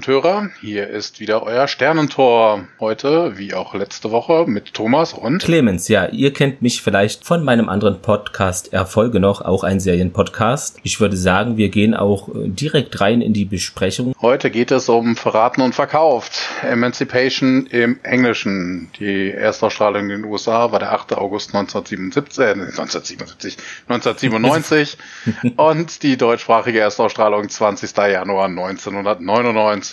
Und Hörer. Hier ist wieder euer Sternentor. Heute, wie auch letzte Woche, mit Thomas und Clemens. Ja, ihr kennt mich vielleicht von meinem anderen Podcast Erfolge noch, auch ein Serienpodcast. Ich würde sagen, wir gehen auch äh, direkt rein in die Besprechung. Heute geht es um Verraten und Verkauft. Emancipation im Englischen. Die Erstausstrahlung in den USA war der 8. August 1977, äh, 1977, 1997 und die deutschsprachige Erstausstrahlung 20. Januar 1999.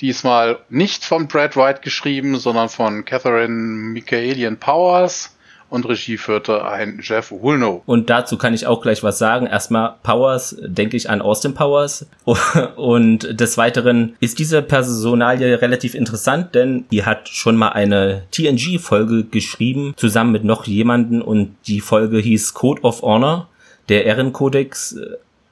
Diesmal nicht von Brad White geschrieben, sondern von Catherine Michaelian Powers und Regie führte ein Jeff Woolnough. Und dazu kann ich auch gleich was sagen. Erstmal Powers, denke ich an Austin Powers. Und des Weiteren ist diese Personalie relativ interessant, denn die hat schon mal eine TNG-Folge geschrieben, zusammen mit noch jemanden und die Folge hieß Code of Honor, der Ehrenkodex.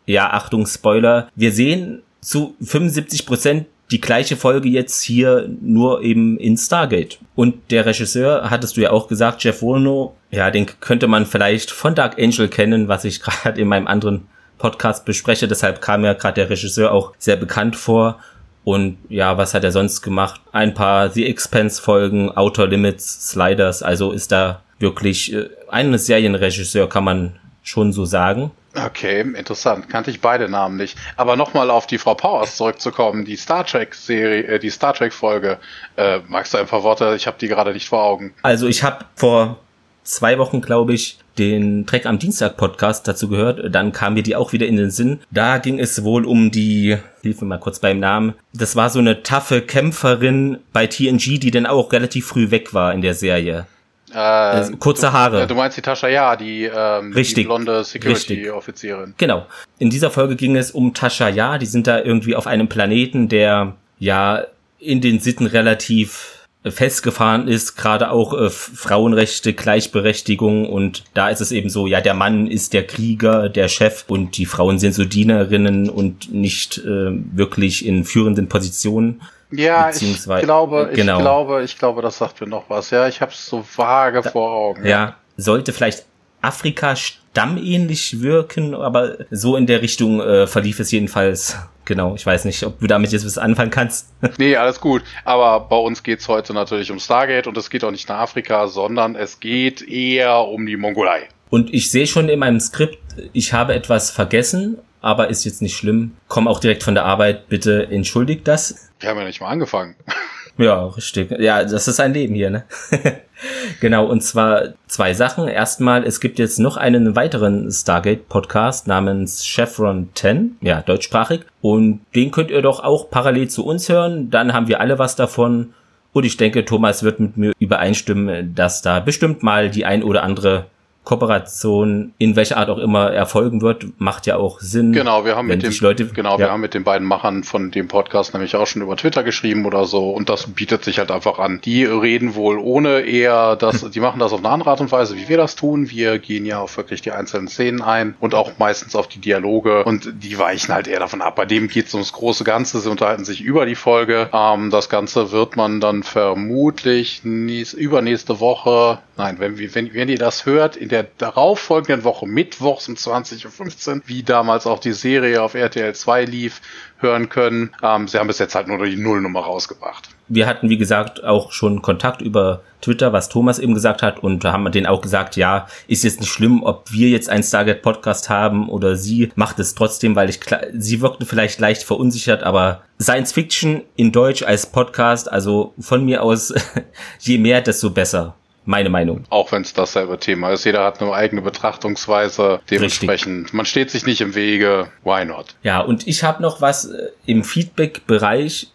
Ja, Achtung, Spoiler. Wir sehen zu 75 Prozent die gleiche Folge jetzt hier nur eben in Stargate. Und der Regisseur, hattest du ja auch gesagt, Jeff Wolno, ja, den könnte man vielleicht von Dark Angel kennen, was ich gerade in meinem anderen Podcast bespreche. Deshalb kam ja gerade der Regisseur auch sehr bekannt vor. Und ja, was hat er sonst gemacht? Ein paar The Expense Folgen, Outer Limits, Sliders. Also ist da wirklich äh, ein Serienregisseur, kann man schon so sagen. Okay, interessant. Kannte ich beide Namen nicht. Aber nochmal auf die Frau Powers zurückzukommen, die Star Trek Serie, äh, die Star Trek Folge. Äh, magst du ein paar Worte? Ich habe die gerade nicht vor Augen. Also ich habe vor zwei Wochen, glaube ich, den Trek am Dienstag Podcast dazu gehört. Dann kam mir die auch wieder in den Sinn. Da ging es wohl um die, hilf mir mal kurz beim Namen. Das war so eine taffe Kämpferin bei TNG, die dann auch relativ früh weg war in der Serie. Äh, kurze Haare. Du, du meinst die Tascha Ja, die, ähm, Richtig. die blonde Security-Offizierin. Genau. In dieser Folge ging es um Tascha Ja. Die sind da irgendwie auf einem Planeten, der ja in den Sitten relativ festgefahren ist, gerade auch äh, Frauenrechte, Gleichberechtigung und da ist es eben so, ja, der Mann ist der Krieger, der Chef und die Frauen sind so Dienerinnen und nicht äh, wirklich in führenden Positionen. Ja, ich glaube, genau. ich glaube, ich glaube, das sagt mir noch was. Ja, ich habe es so vage da, vor Augen. Ja. sollte vielleicht Afrika stammähnlich wirken, aber so in der Richtung äh, verlief es jedenfalls. Genau, ich weiß nicht, ob du damit jetzt was anfangen kannst. nee, alles gut. Aber bei uns geht's heute natürlich um Stargate und es geht auch nicht nach Afrika, sondern es geht eher um die Mongolei. Und ich sehe schon in meinem Skript, ich habe etwas vergessen, aber ist jetzt nicht schlimm. Komm auch direkt von der Arbeit, bitte entschuldigt das. Wir haben ja nicht mal angefangen. Ja, richtig. Ja, das ist ein Leben hier, ne? genau, und zwar zwei Sachen. Erstmal, es gibt jetzt noch einen weiteren Stargate-Podcast namens Chevron 10, ja, deutschsprachig. Und den könnt ihr doch auch parallel zu uns hören. Dann haben wir alle was davon. Und ich denke, Thomas wird mit mir übereinstimmen, dass da bestimmt mal die ein oder andere Kooperation in welcher Art auch immer erfolgen wird, macht ja auch Sinn. Genau, wir haben mit den Leute, genau, ja. wir haben mit den beiden Machern von dem Podcast nämlich auch schon über Twitter geschrieben oder so und das bietet sich halt einfach an. Die reden wohl ohne eher das, die machen das auf eine andere Art und Weise, wie wir das tun. Wir gehen ja auf wirklich die einzelnen Szenen ein und auch meistens auf die Dialoge und die weichen halt eher davon ab. Bei dem geht es ums große Ganze, sie unterhalten sich über die Folge. Ähm, das Ganze wird man dann vermutlich nächst, übernächste Woche, nein, wenn, wenn, wenn ihr das hört, in der der darauffolgenden Woche, mittwochs um 20.15 Uhr, wie damals auch die Serie auf RTL 2 lief, hören können. Ähm, sie haben bis jetzt halt nur die Nullnummer rausgebracht. Wir hatten, wie gesagt, auch schon Kontakt über Twitter, was Thomas eben gesagt hat, und da haben wir denen auch gesagt, ja, ist jetzt nicht schlimm, ob wir jetzt einen Stargate Podcast haben oder sie macht es trotzdem, weil ich sie wirkte vielleicht leicht verunsichert, aber Science Fiction in Deutsch als Podcast, also von mir aus, je mehr, desto besser meine Meinung. Auch wenn es dasselbe Thema ist. Jeder hat eine eigene Betrachtungsweise. Dementsprechend, Richtig. man steht sich nicht im Wege. Why not? Ja, und ich habe noch was äh, im Feedback-Bereich.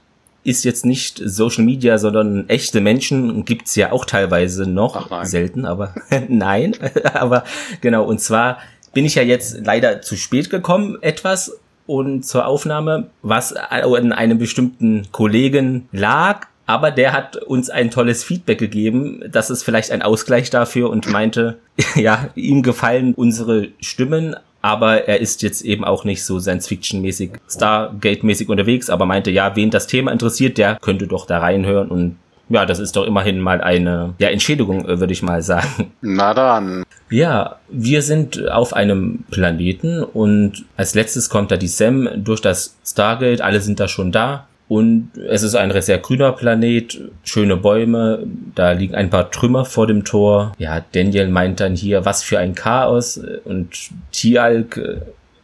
Ist jetzt nicht Social Media, sondern echte Menschen gibt's ja auch teilweise noch. Ach Selten, aber nein. aber genau, und zwar bin ich ja jetzt leider zu spät gekommen, etwas und zur Aufnahme, was an einem bestimmten Kollegen lag, aber der hat uns ein tolles Feedback gegeben. Das ist vielleicht ein Ausgleich dafür und meinte, ja, ihm gefallen unsere Stimmen, aber er ist jetzt eben auch nicht so Science-Fiction-mäßig, Stargate-mäßig unterwegs, aber meinte, ja, wen das Thema interessiert, der könnte doch da reinhören und ja, das ist doch immerhin mal eine ja, Entschädigung, äh, würde ich mal sagen. Na dann. Ja, wir sind auf einem Planeten und als letztes kommt da die Sam durch das Stargate, alle sind da schon da. Und es ist ein sehr grüner Planet, schöne Bäume, da liegen ein paar Trümmer vor dem Tor. Ja, Daniel meint dann hier, was für ein Chaos. Und Tialk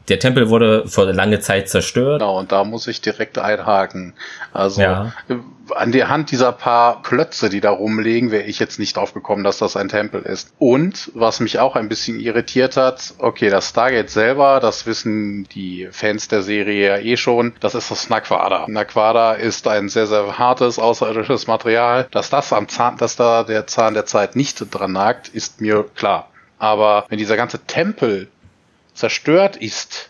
der Tempel wurde vor lange Zeit zerstört. Genau, und da muss ich direkt einhaken. Also ja. An der Hand dieser paar Klötze, die da rumliegen, wäre ich jetzt nicht drauf gekommen, dass das ein Tempel ist. Und was mich auch ein bisschen irritiert hat, okay, das Stargate selber, das wissen die Fans der Serie ja eh schon, das ist das Naquada. Naquada ist ein sehr, sehr hartes, außerirdisches Material. Dass das am Zahn, dass da der Zahn der Zeit nicht dran nagt, ist mir klar. Aber wenn dieser ganze Tempel zerstört ist,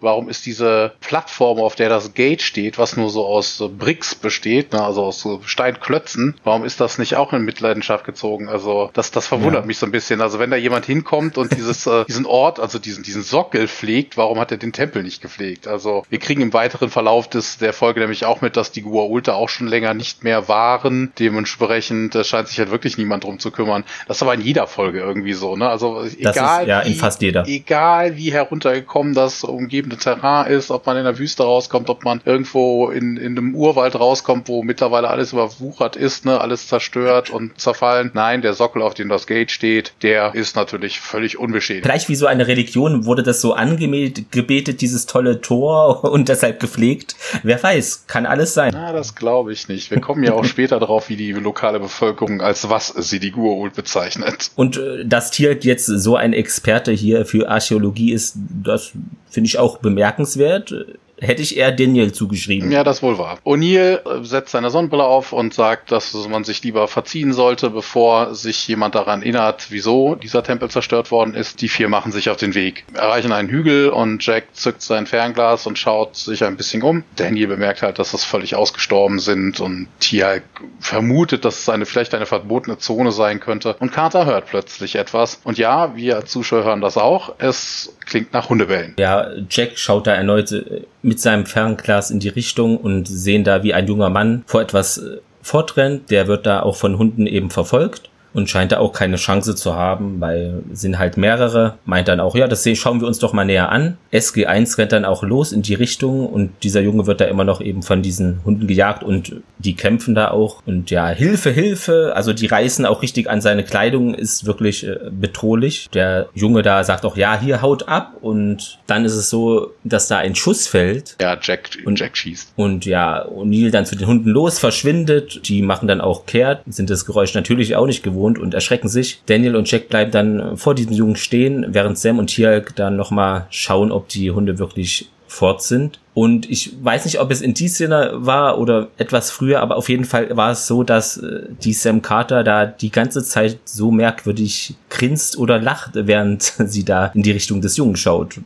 warum ist diese Plattform, auf der das Gate steht, was nur so aus Bricks besteht, ne, also aus so Steinklötzen, warum ist das nicht auch in Mitleidenschaft gezogen? Also das, das verwundert ja. mich so ein bisschen. Also wenn da jemand hinkommt und dieses, äh, diesen Ort, also diesen, diesen Sockel pflegt, warum hat er den Tempel nicht gepflegt? Also wir kriegen im weiteren Verlauf des, der Folge nämlich auch mit, dass die Guaulta auch schon länger nicht mehr waren. Dementsprechend äh, scheint sich halt wirklich niemand drum zu kümmern. Das ist aber in jeder Folge irgendwie so, ne? Also egal, ist, ja, in fast jeder. egal wie heruntergekommen das umgeben umgebende Terrain ist, ob man in der Wüste rauskommt, ob man irgendwo in, in einem Urwald rauskommt, wo mittlerweile alles überwuchert ist, ne, alles zerstört und zerfallen. Nein, der Sockel, auf dem das Gate steht, der ist natürlich völlig unbeschädigt. Vielleicht wie so eine Religion wurde das so angebetet, dieses tolle Tor und deshalb gepflegt. Wer weiß, kann alles sein. Na, das glaube ich nicht. Wir kommen ja auch später darauf, wie die lokale Bevölkerung als was sie die Gua'uld bezeichnet. Und äh, dass Tier jetzt so ein Experte hier für Archäologie ist, das finde ich auch bemerkenswert hätte ich eher Daniel zugeschrieben. Ja, das wohl wahr. O'Neill äh, setzt seine Sonnenbrille auf und sagt, dass man sich lieber verziehen sollte, bevor sich jemand daran erinnert, wieso dieser Tempel zerstört worden ist. Die vier machen sich auf den Weg, erreichen einen Hügel und Jack zückt sein Fernglas und schaut sich ein bisschen um. Daniel bemerkt halt, dass das völlig ausgestorben sind und Tia vermutet, dass es eine, vielleicht eine verbotene Zone sein könnte. Und Carter hört plötzlich etwas. Und ja, wir Zuschauer hören das auch. Es klingt nach Hundebellen. Ja, Jack schaut da erneut äh, mit seinem Fernglas in die Richtung und sehen da, wie ein junger Mann vor etwas äh, fortrennt. Der wird da auch von Hunden eben verfolgt und scheint da auch keine Chance zu haben, weil sind halt mehrere. Meint dann auch, ja, das schauen wir uns doch mal näher an. SG1 rennt dann auch los in die Richtung und dieser Junge wird da immer noch eben von diesen Hunden gejagt und die kämpfen da auch. Und ja, Hilfe, Hilfe. Also die reißen auch richtig an seine Kleidung, ist wirklich äh, bedrohlich. Der Junge da sagt auch, ja, hier haut ab und dann ist es so, dass da ein Schuss fällt. Ja, Jack, und, Jack schießt. Und ja, O'Neill dann zu den Hunden los, verschwindet. Die machen dann auch kehrt, sind das Geräusch natürlich auch nicht gewohnt gewohnt und erschrecken sich. Daniel und Jack bleiben dann vor diesem Jungen stehen, während Sam und Tialk dann nochmal schauen, ob die Hunde wirklich fort sind. Und ich weiß nicht, ob es in die Szene war oder etwas früher, aber auf jeden Fall war es so, dass äh, die Sam Carter da die ganze Zeit so merkwürdig grinst oder lacht, während sie da in die Richtung des Jungen schaut.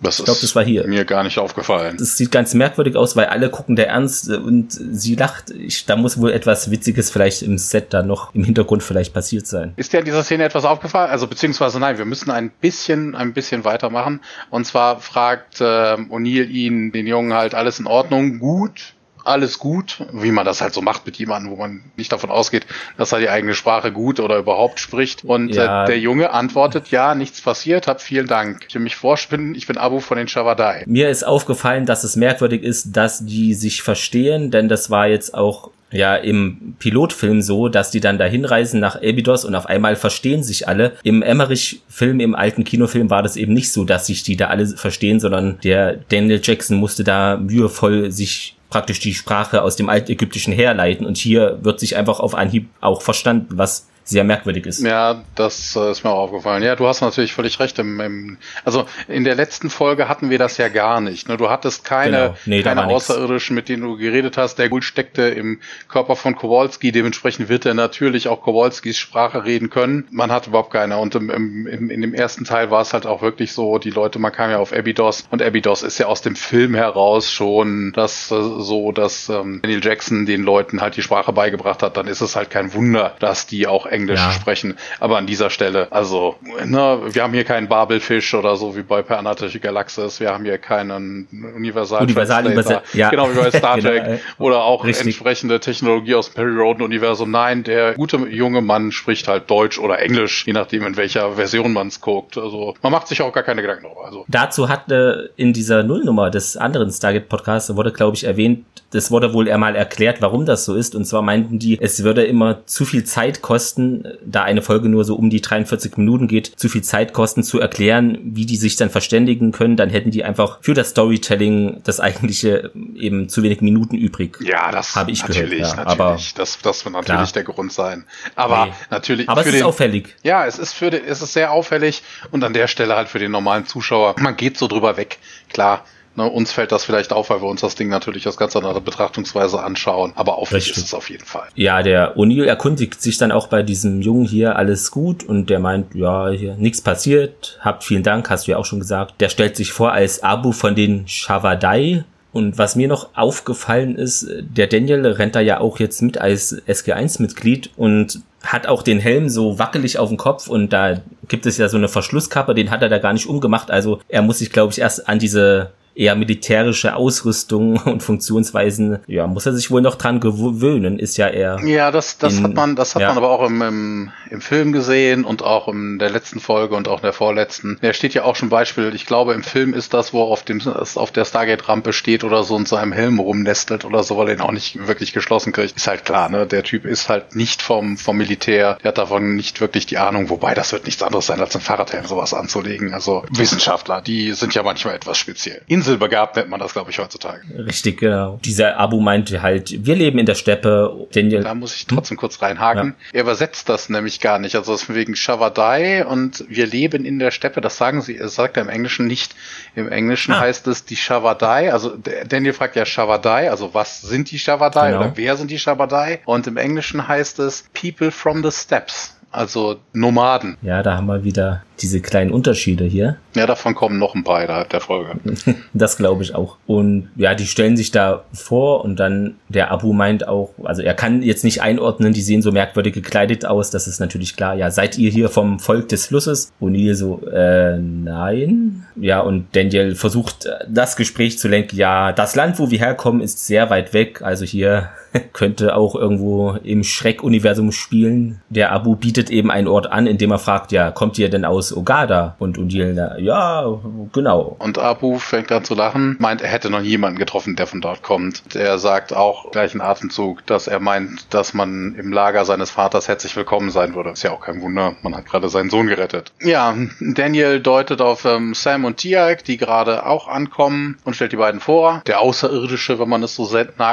Das ich glaube, das war hier. Mir gar nicht aufgefallen. Das sieht ganz merkwürdig aus, weil alle gucken der ernst und sie lacht. Ich, da muss wohl etwas Witziges vielleicht im Set da noch im Hintergrund vielleicht passiert sein. Ist dir in dieser Szene etwas aufgefallen? Also beziehungsweise nein, wir müssen ein bisschen, ein bisschen weitermachen. Und zwar fragt äh, O'Neill ihn, den Jungen halt, alles in Ordnung, gut, alles gut, wie man das halt so macht mit jemandem, wo man nicht davon ausgeht, dass er die eigene Sprache gut oder überhaupt spricht. Und ja. äh, der Junge antwortet, ja, nichts passiert, hab vielen Dank. Ich will mich vorspinnen, ich bin Abu von den Shavadai. Mir ist aufgefallen, dass es merkwürdig ist, dass die sich verstehen, denn das war jetzt auch ja im Pilotfilm so, dass die dann dahin reisen nach Abydos und auf einmal verstehen sich alle. Im Emmerich-Film, im alten Kinofilm war das eben nicht so, dass sich die da alle verstehen, sondern der Daniel Jackson musste da mühevoll sich praktisch die Sprache aus dem Altägyptischen herleiten. Und hier wird sich einfach auf Anhieb auch verstanden, was sehr merkwürdig ist. Ja, das äh, ist mir auch aufgefallen. Ja, du hast natürlich völlig recht. Im, im, also in der letzten Folge hatten wir das ja gar nicht. Ne? Du hattest keine, genau. nee, keine Außerirdischen, mit denen du geredet hast. Der Gul steckte im Körper von Kowalski. Dementsprechend wird er natürlich auch Kowalskis Sprache reden können. Man hat überhaupt keine. Und im, im, in dem ersten Teil war es halt auch wirklich so, die Leute, man kam ja auf Abydos und Abydos ist ja aus dem Film heraus schon das äh, so, dass ähm, Daniel Jackson den Leuten halt die Sprache beigebracht hat. Dann ist es halt kein Wunder, dass die auch Englisch ja. sprechen. Aber an dieser Stelle, also, ne, wir haben hier keinen Babelfisch oder so wie bei Per Anarchische Galaxis. Wir haben hier keinen Universal, Universal Translator. Ja. Genau wie bei Star genau, Trek. genau, oder auch Richtig. entsprechende Technologie aus dem Perry Roden Universum. Nein, der gute junge Mann spricht halt Deutsch oder Englisch, je nachdem in welcher Version man es guckt. Also man macht sich auch gar keine Gedanken darüber. Also. Dazu hat äh, in dieser Nullnummer des anderen Stargate Podcasts wurde, glaube ich, erwähnt, das wurde wohl einmal erklärt, warum das so ist. Und zwar meinten die, es würde immer zu viel Zeit kosten, da eine Folge nur so um die 43 Minuten geht, zu viel Zeit kosten zu erklären, wie die sich dann verständigen können. Dann hätten die einfach für das Storytelling das eigentliche eben zu wenig Minuten übrig. Ja, das habe ich natürlich, gehört. Ja, natürlich. Aber das, das wird natürlich klar. der Grund sein. Aber nee. natürlich. Aber es ist den, auffällig. Ja, es ist für den, es ist sehr auffällig und an der Stelle halt für den normalen Zuschauer. Man geht so drüber weg. Klar, Ne, uns fällt das vielleicht auf, weil wir uns das Ding natürlich aus ganz anderer Betrachtungsweise anschauen, aber auffällig ist es auf jeden Fall. Ja, der O'Neill erkundigt sich dann auch bei diesem Jungen hier alles gut und der meint, ja, hier nichts passiert, habt vielen Dank, hast du ja auch schon gesagt. Der stellt sich vor als Abu von den Shavadai. Und was mir noch aufgefallen ist, der Daniel rennt da ja auch jetzt mit als SG1-Mitglied und hat auch den Helm so wackelig auf dem Kopf und da gibt es ja so eine Verschlusskappe, den hat er da gar nicht umgemacht. Also er muss sich, glaube ich, erst an diese eher militärische Ausrüstung und Funktionsweisen, ja, muss er sich wohl noch dran gewöhnen, ist ja eher. Ja, das, das in, hat man, das hat ja. man aber auch im, im, im Film gesehen und auch in der letzten Folge und auch in der vorletzten. Der steht ja auch schon Beispiel, ich glaube, im Film ist das, wo er auf dem, auf der Stargate-Rampe steht oder so und seinem Helm rumnestelt oder so, weil er ihn auch nicht wirklich geschlossen kriegt. Ist halt klar, ne? Der Typ ist halt nicht vom, vom Militär, der hat davon nicht wirklich die Ahnung, wobei das wird nichts anderes sein, als ein Fahrradhelm sowas anzulegen. Also Wissenschaftler, die sind ja manchmal etwas speziell. Insel inselbegabt nennt man das, glaube ich, heutzutage. Richtig, genau. Dieser Abu meinte halt, wir leben in der Steppe. Daniel, da muss ich trotzdem hm? kurz reinhaken. Ja. Er übersetzt das nämlich gar nicht. Also ist wegen Shavadai und wir leben in der Steppe. Das sagen sie, er sagt er im Englischen nicht. Im Englischen ah. heißt es die Shavadai. Also Daniel fragt ja Shavadai, also was sind die Shavadai genau. oder wer sind die Shavadai? Und im Englischen heißt es People from the Steps also Nomaden. Ja, da haben wir wieder diese kleinen Unterschiede hier. Ja, davon kommen noch ein paar innerhalb der Folge. das glaube ich auch. Und ja, die stellen sich da vor und dann der Abu meint auch, also er kann jetzt nicht einordnen, die sehen so merkwürdig gekleidet aus, das ist natürlich klar. Ja, seid ihr hier vom Volk des Flusses? O'Neill so, äh, nein. Ja, und Daniel versucht das Gespräch zu lenken. Ja, das Land, wo wir herkommen, ist sehr weit weg. Also hier könnte auch irgendwo im Schreck-Universum spielen. Der Abu bietet eben einen Ort an, in dem er fragt, ja, kommt ihr denn aus Ogada? Und Undil, ja, genau. Und Abu fängt an zu lachen, meint, er hätte noch jemanden getroffen, der von dort kommt. Er sagt auch gleich in Atemzug, dass er meint, dass man im Lager seines Vaters herzlich willkommen sein würde. Ist ja auch kein Wunder, man hat gerade seinen Sohn gerettet. Ja, Daniel deutet auf ähm, Sam und Tiag, die gerade auch ankommen und stellt die beiden vor. Der Außerirdische, wenn man es so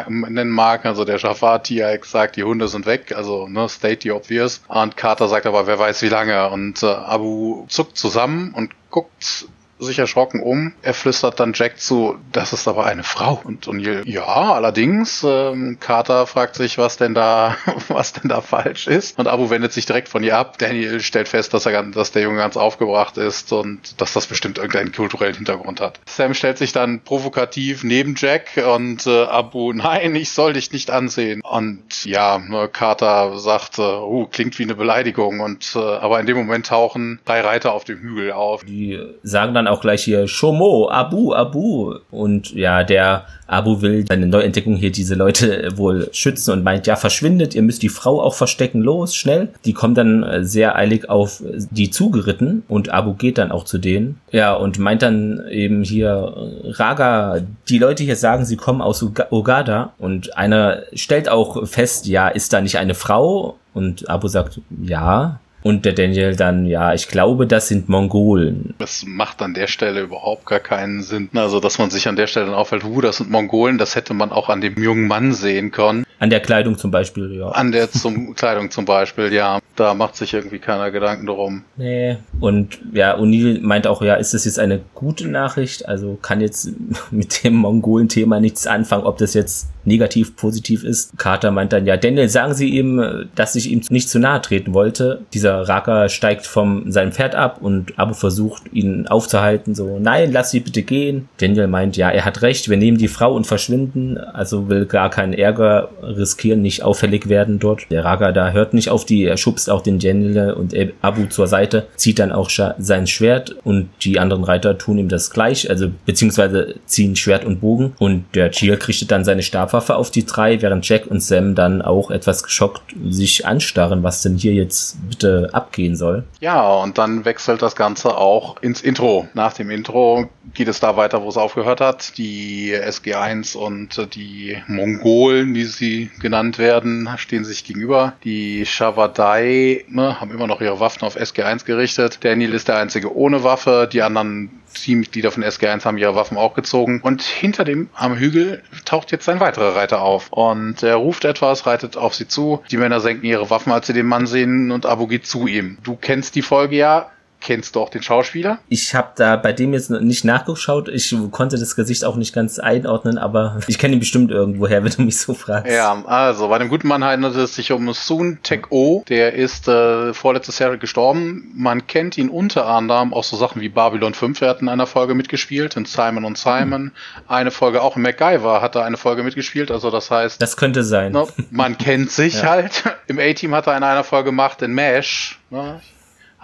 nennen mag, also der Jafar Tiag sagt, die Hunde sind weg, also ne, state the obvious. Und Carter sagt aber, wer weiß wie lange. Und äh, Abu zuckt zusammen und guckt sich erschrocken um. Er flüstert dann Jack zu, das ist aber eine Frau. Und O'Neill, ja, allerdings. Ähm, Carter fragt sich, was denn da, was denn da falsch ist. Und Abu wendet sich direkt von ihr ab. Daniel stellt fest, dass er, dass der Junge ganz aufgebracht ist und dass das bestimmt irgendeinen kulturellen Hintergrund hat. Sam stellt sich dann provokativ neben Jack und äh, Abu, nein, ich soll dich nicht ansehen. Und ja, ne, Carter sagt, äh, oh, klingt wie eine Beleidigung. Und äh, aber in dem Moment tauchen drei Reiter auf dem Hügel auf. Die sagen dann auch gleich hier Shomo, Abu, Abu. Und ja, der Abu will seine Neuentdeckung hier diese Leute wohl schützen und meint, ja, verschwindet, ihr müsst die Frau auch verstecken, los, schnell. Die kommen dann äh, sehr eilig auf die zugeritten und Abu geht dann auch zu denen. Ja, und meint dann eben hier, Raga, die Leute hier sagen, sie kommen aus Ogada und einer stellt auch fest, ja, ist da nicht eine Frau? Und Abu sagt, ja, und der Daniel dann, ja, ich glaube, das sind Mongolen. Das macht an der Stelle überhaupt gar keinen Sinn. Also, dass man sich an der Stelle dann auffällt, uh, das sind Mongolen, das hätte man auch an dem jungen Mann sehen können. An der Kleidung zum Beispiel, ja. An der zum Kleidung zum Beispiel, ja. Da macht sich irgendwie keiner Gedanken drum. Nee. Und ja, O'Neill meint auch, ja, ist das jetzt eine gute Nachricht? Also kann jetzt mit dem Mongolen-Thema nichts anfangen, ob das jetzt negativ, positiv ist. Carter meint dann, ja, Daniel, sagen Sie ihm, dass ich ihm nicht zu nahe treten wollte. Dieser Raka steigt vom seinem Pferd ab und Abu versucht, ihn aufzuhalten, so, nein, lass sie bitte gehen. Daniel meint, ja, er hat recht, wir nehmen die Frau und verschwinden, also will gar keinen Ärger riskieren, nicht auffällig werden dort. Der Raka da hört nicht auf die, er schubst auch den Daniel und Abu zur Seite, zieht dann auch sein Schwert und die anderen Reiter tun ihm das gleich, also beziehungsweise ziehen Schwert und Bogen und der Chiel richtet dann seine Stabwaffe auf die drei, während Jack und Sam dann auch etwas geschockt sich anstarren, was denn hier jetzt bitte abgehen soll. Ja, und dann wechselt das Ganze auch ins Intro. Nach dem Intro geht es da weiter, wo es aufgehört hat. Die SG1 und die Mongolen, wie sie genannt werden, stehen sich gegenüber. Die Shavadai ne, haben immer noch ihre Waffen auf SG1 gerichtet. Daniel ist der einzige ohne Waffe. Die anderen Teammitglieder von SG1 haben ihre Waffen auch gezogen. Und hinter dem am Hügel taucht jetzt ein weiterer Reiter auf. Und er ruft etwas, reitet auf sie zu. Die Männer senken ihre Waffen, als sie den Mann sehen und Abu geht zu ihm. Du kennst die Folge ja. Kennst du auch den Schauspieler? Ich habe da bei dem jetzt nicht nachgeschaut. Ich konnte das Gesicht auch nicht ganz einordnen, aber ich kenne ihn bestimmt irgendwoher, wenn du mich so fragst. Ja, also bei dem guten Mann handelt es sich um Soon Tek O. Der ist äh, vorletztes Jahr gestorben. Man kennt ihn unter anderem auch so Sachen wie Babylon 5. Er hat in einer Folge mitgespielt, in Simon und Simon. Hm. Eine Folge auch in MacGyver hat er eine Folge mitgespielt. Also das heißt... Das könnte sein. Ne, man kennt sich ja. halt. Im A-Team hat er in einer Folge gemacht, in MASH. Ne?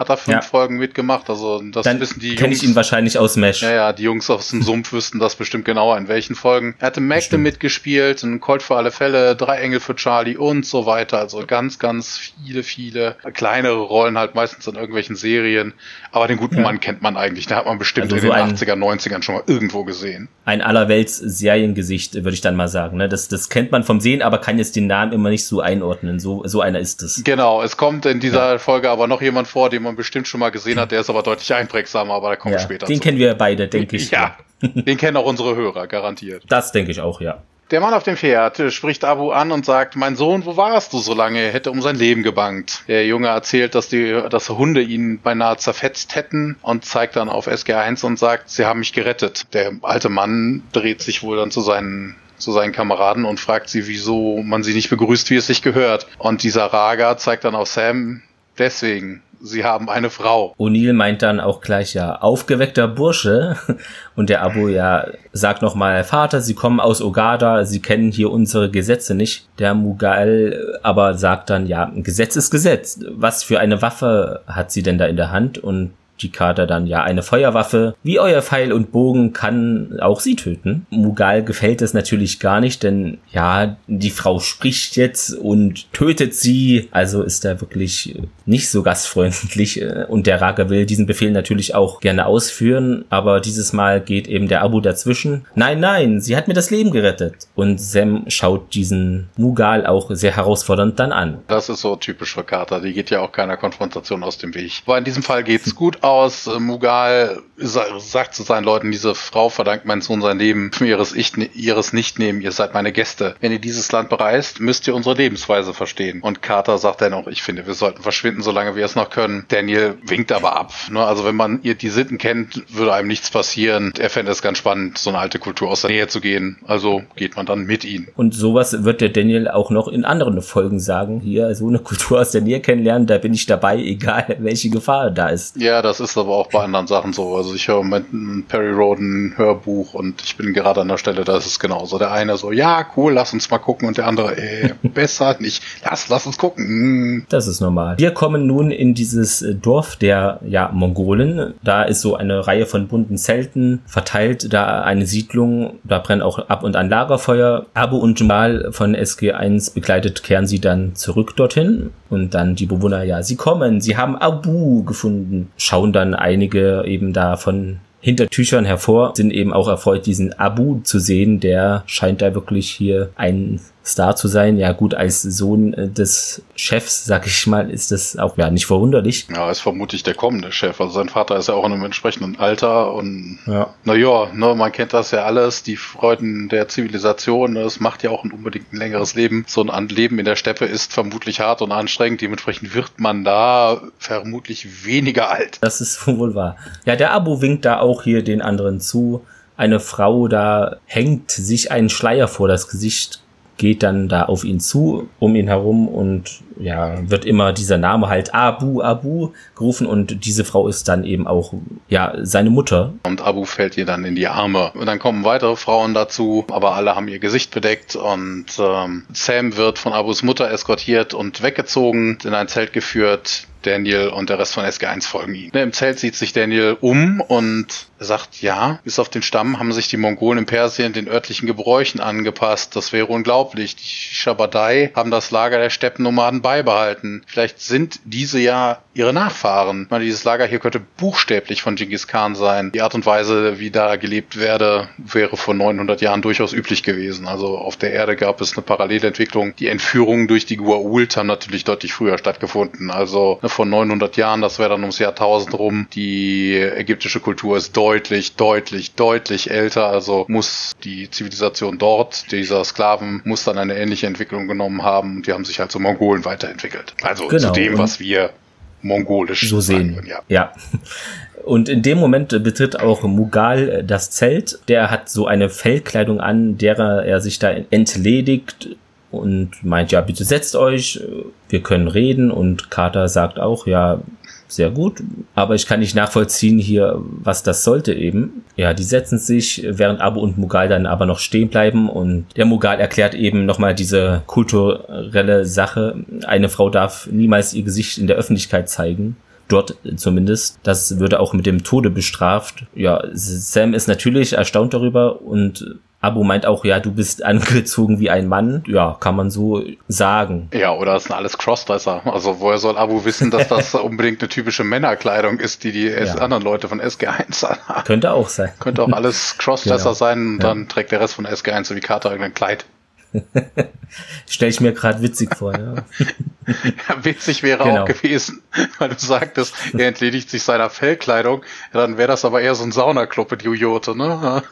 Hat er fünf ja. Folgen mitgemacht. Also das Dann wissen die Jungs. Kenne ich ihn wahrscheinlich aus Mesh. Ja, ja, die Jungs aus dem Sumpf wüssten das bestimmt genauer, in welchen Folgen. Er hatte Magnum mitgespielt, ein Colt für alle Fälle, drei Engel für Charlie und so weiter. Also ganz, ganz viele, viele kleinere Rollen halt meistens in irgendwelchen Serien. Aber den guten ja. Mann kennt man eigentlich. Den hat man bestimmt also in so den 80er, 90ern schon mal irgendwo gesehen. Ein allerwelts Seriengesicht, würde ich dann mal sagen. Ne? Das, das kennt man vom Sehen, aber kann jetzt den Namen immer nicht so einordnen. So, so einer ist es. Genau, es kommt in dieser ja. Folge aber noch jemand vor, den man man bestimmt schon mal gesehen hat. Der ist aber deutlich einprägsamer, aber da kommen ja, wir später Den zu. kennen wir beide, denke ich. Ja, den kennen auch unsere Hörer, garantiert. Das denke ich auch, ja. Der Mann auf dem Pferd spricht Abu an und sagt, mein Sohn, wo warst du so lange? Er hätte um sein Leben gebangt. Der Junge erzählt, dass die, dass Hunde ihn beinahe zerfetzt hätten und zeigt dann auf SG1 und sagt, sie haben mich gerettet. Der alte Mann dreht sich wohl dann zu seinen zu seinen Kameraden und fragt sie, wieso man sie nicht begrüßt, wie es sich gehört. Und dieser Raga zeigt dann auf Sam, deswegen. Sie haben eine Frau. O'Neill meint dann auch gleich ja, aufgeweckter Bursche. Und der Abu ja sagt nochmal, Vater, Sie kommen aus Ogada, Sie kennen hier unsere Gesetze nicht. Der Mughal aber sagt dann, ja, Gesetz ist Gesetz. Was für eine Waffe hat sie denn da in der Hand? Und die Kater dann ja eine Feuerwaffe. Wie euer Pfeil und Bogen kann auch sie töten. Mughal gefällt es natürlich gar nicht, denn ja, die Frau spricht jetzt und tötet sie. Also ist er wirklich nicht so gastfreundlich und der Raga will diesen Befehl natürlich auch gerne ausführen, aber dieses Mal geht eben der Abu dazwischen. Nein, nein, sie hat mir das Leben gerettet. Und Sam schaut diesen Mughal auch sehr herausfordernd dann an. Das ist so typisch für Carter, die geht ja auch keiner Konfrontation aus dem Weg. Aber in diesem Fall geht's gut aus. Mughal sagt zu seinen Leuten, diese Frau verdankt mein Sohn sein Leben, ihres, ich, ihres nicht nehmen, ihr seid meine Gäste. Wenn ihr dieses Land bereist, müsst ihr unsere Lebensweise verstehen. Und Carter sagt dann auch, ich finde, wir sollten verschwinden, solange wir es noch können. Daniel winkt aber ab. Ne? Also wenn man ihr die Sitten kennt, würde einem nichts passieren. Er fände es ganz spannend, so eine alte Kultur aus der Nähe zu gehen. Also geht man dann mit ihnen. Und sowas wird der Daniel auch noch in anderen Folgen sagen. Hier, so eine Kultur aus der Nähe kennenlernen, da bin ich dabei, egal welche Gefahr da ist. Ja, das ist aber auch bei anderen Sachen so. Also ich höre mit Perry Roden Hörbuch und ich bin gerade an der Stelle, da ist es genauso. Der eine so, ja, cool, lass uns mal gucken und der andere, ey, besser nicht. Lass, lass uns gucken. Das ist normal. Wir kommen nun in dieses äh, Dorf der ja, Mongolen. Da ist so eine Reihe von bunten Zelten verteilt, da eine Siedlung, da brennt auch ab und an Lagerfeuer. Abu und Jamal von SG1 begleitet kehren sie dann zurück dorthin und dann die Bewohner, ja, sie kommen, sie haben Abu gefunden, schauen dann einige eben da von Hintertüchern hervor, sind eben auch erfreut, diesen Abu zu sehen, der scheint da wirklich hier ein Star zu sein. Ja gut, als Sohn äh, des Chefs, sag ich mal, ist das auch ja nicht verwunderlich. Ja, ist vermutlich der kommende Chef. Also sein Vater ist ja auch in einem entsprechenden Alter und ja. naja, ne, man kennt das ja alles, die Freuden der Zivilisation, das macht ja auch ein unbedingt ein längeres Leben. So ein Leben in der Steppe ist vermutlich hart und anstrengend, dementsprechend wird man da vermutlich weniger alt. Das ist wohl wahr. Ja, der Abu winkt da auch hier den anderen zu. Eine Frau da hängt sich einen Schleier vor das Gesicht geht dann da auf ihn zu, um ihn herum und ja, wird immer dieser Name halt Abu, Abu gerufen und diese Frau ist dann eben auch, ja, seine Mutter. Und Abu fällt ihr dann in die Arme. Und dann kommen weitere Frauen dazu, aber alle haben ihr Gesicht bedeckt und ähm, Sam wird von Abus Mutter eskortiert und weggezogen, in ein Zelt geführt. Daniel und der Rest von SG1 folgen ihm. Im Zelt sieht sich Daniel um und sagt, ja, bis auf den Stamm haben sich die Mongolen in Persien den örtlichen Gebräuchen angepasst. Das wäre unglaublich. Die Shabadai haben das Lager der Steppennomaden beibehalten. Vielleicht sind diese ja ihre Nachfahren. Ich meine, dieses Lager hier könnte buchstäblich von Genghis Khan sein. Die Art und Weise, wie da gelebt werde, wäre vor 900 Jahren durchaus üblich gewesen. Also auf der Erde gab es eine Parallelentwicklung. Die Entführungen durch die Gua'uld haben natürlich deutlich früher stattgefunden. Also ne, vor 900 Jahren, das wäre dann ums Jahrtausend rum. Die ägyptische Kultur ist deutlich, deutlich, deutlich älter. Also muss die Zivilisation dort, dieser Sklaven, muss dann eine ähnliche Entwicklung genommen haben. Und die haben sich halt zu Mongolen weiterentwickelt. Also genau. zu dem, was wir mongolisch so sehen. Würden, ja. ja. Und in dem Moment betritt auch Mughal das Zelt. Der hat so eine Fellkleidung an, derer er sich da entledigt und meint, ja, bitte setzt euch, wir können reden. Und Carter sagt auch, ja, sehr gut, aber ich kann nicht nachvollziehen hier, was das sollte eben. Ja, die setzen sich, während Abu und Mughal dann aber noch stehen bleiben und der Mughal erklärt eben nochmal diese kulturelle Sache. Eine Frau darf niemals ihr Gesicht in der Öffentlichkeit zeigen dort zumindest. Das würde auch mit dem Tode bestraft. Ja, Sam ist natürlich erstaunt darüber und Abu meint auch, ja, du bist angezogen wie ein Mann. Ja, kann man so sagen. Ja, oder es sind alles Crossdresser. Also woher soll Abu wissen, dass das unbedingt eine typische Männerkleidung ist, die die ja. anderen Leute von SG1 anhaben? Könnte auch sein. Könnte auch alles Crossdresser genau. sein und ja. dann trägt der Rest von SG1 so wie Carter irgendein Kleid. Stell ich mir gerade witzig vor, ja. ja witzig wäre genau. auch gewesen, weil du sagtest, er entledigt sich seiner Fellkleidung, dann wäre das aber eher so ein Saunakluppe, die Jojote, ne?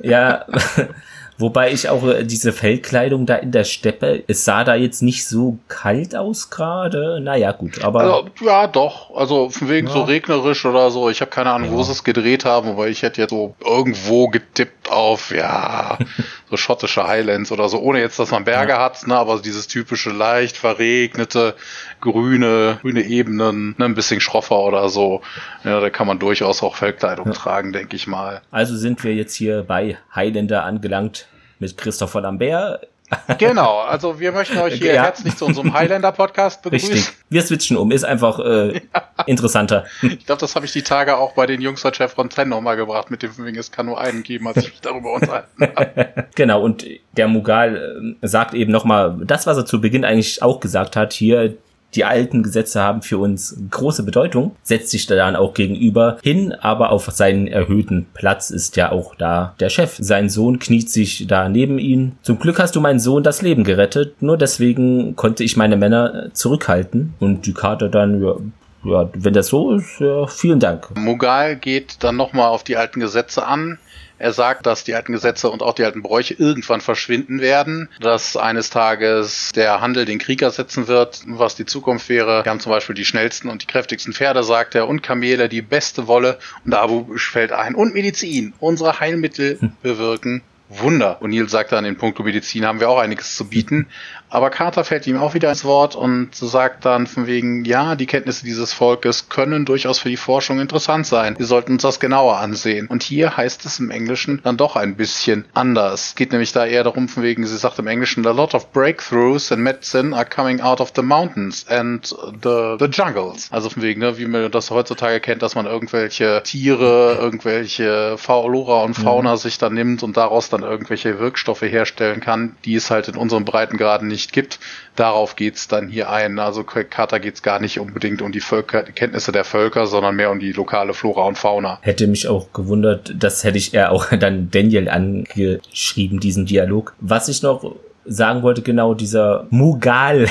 ja, Wobei ich auch äh, diese Fellkleidung da in der Steppe, es sah da jetzt nicht so kalt aus gerade. Naja, gut, aber. Also, ja, doch. Also von wegen ja. so regnerisch oder so. Ich habe keine Ahnung, ja. wo sie es gedreht haben, aber ich hätte jetzt so irgendwo getippt auf, ja, so schottische Highlands oder so, ohne jetzt, dass man Berge ja. hat, ne, aber dieses typische leicht verregnete, grüne, grüne Ebenen, ne, ein bisschen schroffer oder so. Ja, da kann man durchaus auch Fellkleidung tragen, denke ich mal. Also sind wir jetzt hier bei Highlander angelangt mit Christopher Lambert. Genau, also wir möchten euch hier ja. herzlich zu unserem Highlander-Podcast begrüßen. Richtig. Wir switchen um, ist einfach äh, ja. interessanter. Ich glaube, das habe ich die Tage auch bei den Jungs von Chevron 10 nochmal gebracht, mit dem wegen es kann nur einen geben, als ich mich darüber unterhalten habe. genau, und der Mughal äh, sagt eben nochmal das, was er zu Beginn eigentlich auch gesagt hat, hier die alten Gesetze haben für uns große Bedeutung, setzt sich dann auch gegenüber hin, aber auf seinen erhöhten Platz ist ja auch da der Chef. Sein Sohn kniet sich da neben ihn. Zum Glück hast du meinen Sohn das Leben gerettet, nur deswegen konnte ich meine Männer zurückhalten und die Karte dann, ja, ja, wenn das so ist, ja, vielen Dank. Mughal geht dann nochmal auf die alten Gesetze an. Er sagt, dass die alten Gesetze und auch die alten Bräuche irgendwann verschwinden werden, dass eines Tages der Handel den Krieg ersetzen wird, was die Zukunft wäre. Wir haben zum Beispiel die schnellsten und die kräftigsten Pferde, sagt er, und Kamele, die beste Wolle. Und Abu fällt ein. Und Medizin. Unsere Heilmittel hm. bewirken Wunder. Und Neil sagt dann, in puncto Medizin haben wir auch einiges zu bieten. Aber Carter fällt ihm auch wieder ins Wort und sagt dann von wegen, ja, die Kenntnisse dieses Volkes können durchaus für die Forschung interessant sein. Wir sollten uns das genauer ansehen. Und hier heißt es im Englischen dann doch ein bisschen anders. Es geht nämlich da eher darum, von wegen, sie sagt im Englischen, a lot of breakthroughs in medicine are coming out of the mountains and the, the jungles. Also von wegen, ne, wie man das heutzutage kennt, dass man irgendwelche Tiere, irgendwelche Flora und Fauna mhm. sich dann nimmt und daraus dann irgendwelche Wirkstoffe herstellen kann, die es halt in unseren Breitengraden nicht gibt. Darauf geht's dann hier ein. Also Kata geht's gar nicht unbedingt um die Völker, die Kenntnisse der Völker, sondern mehr um die lokale Flora und Fauna. Hätte mich auch gewundert, das hätte ich eher auch dann Daniel angeschrieben, diesen Dialog. Was ich noch sagen wollte, genau dieser Mughal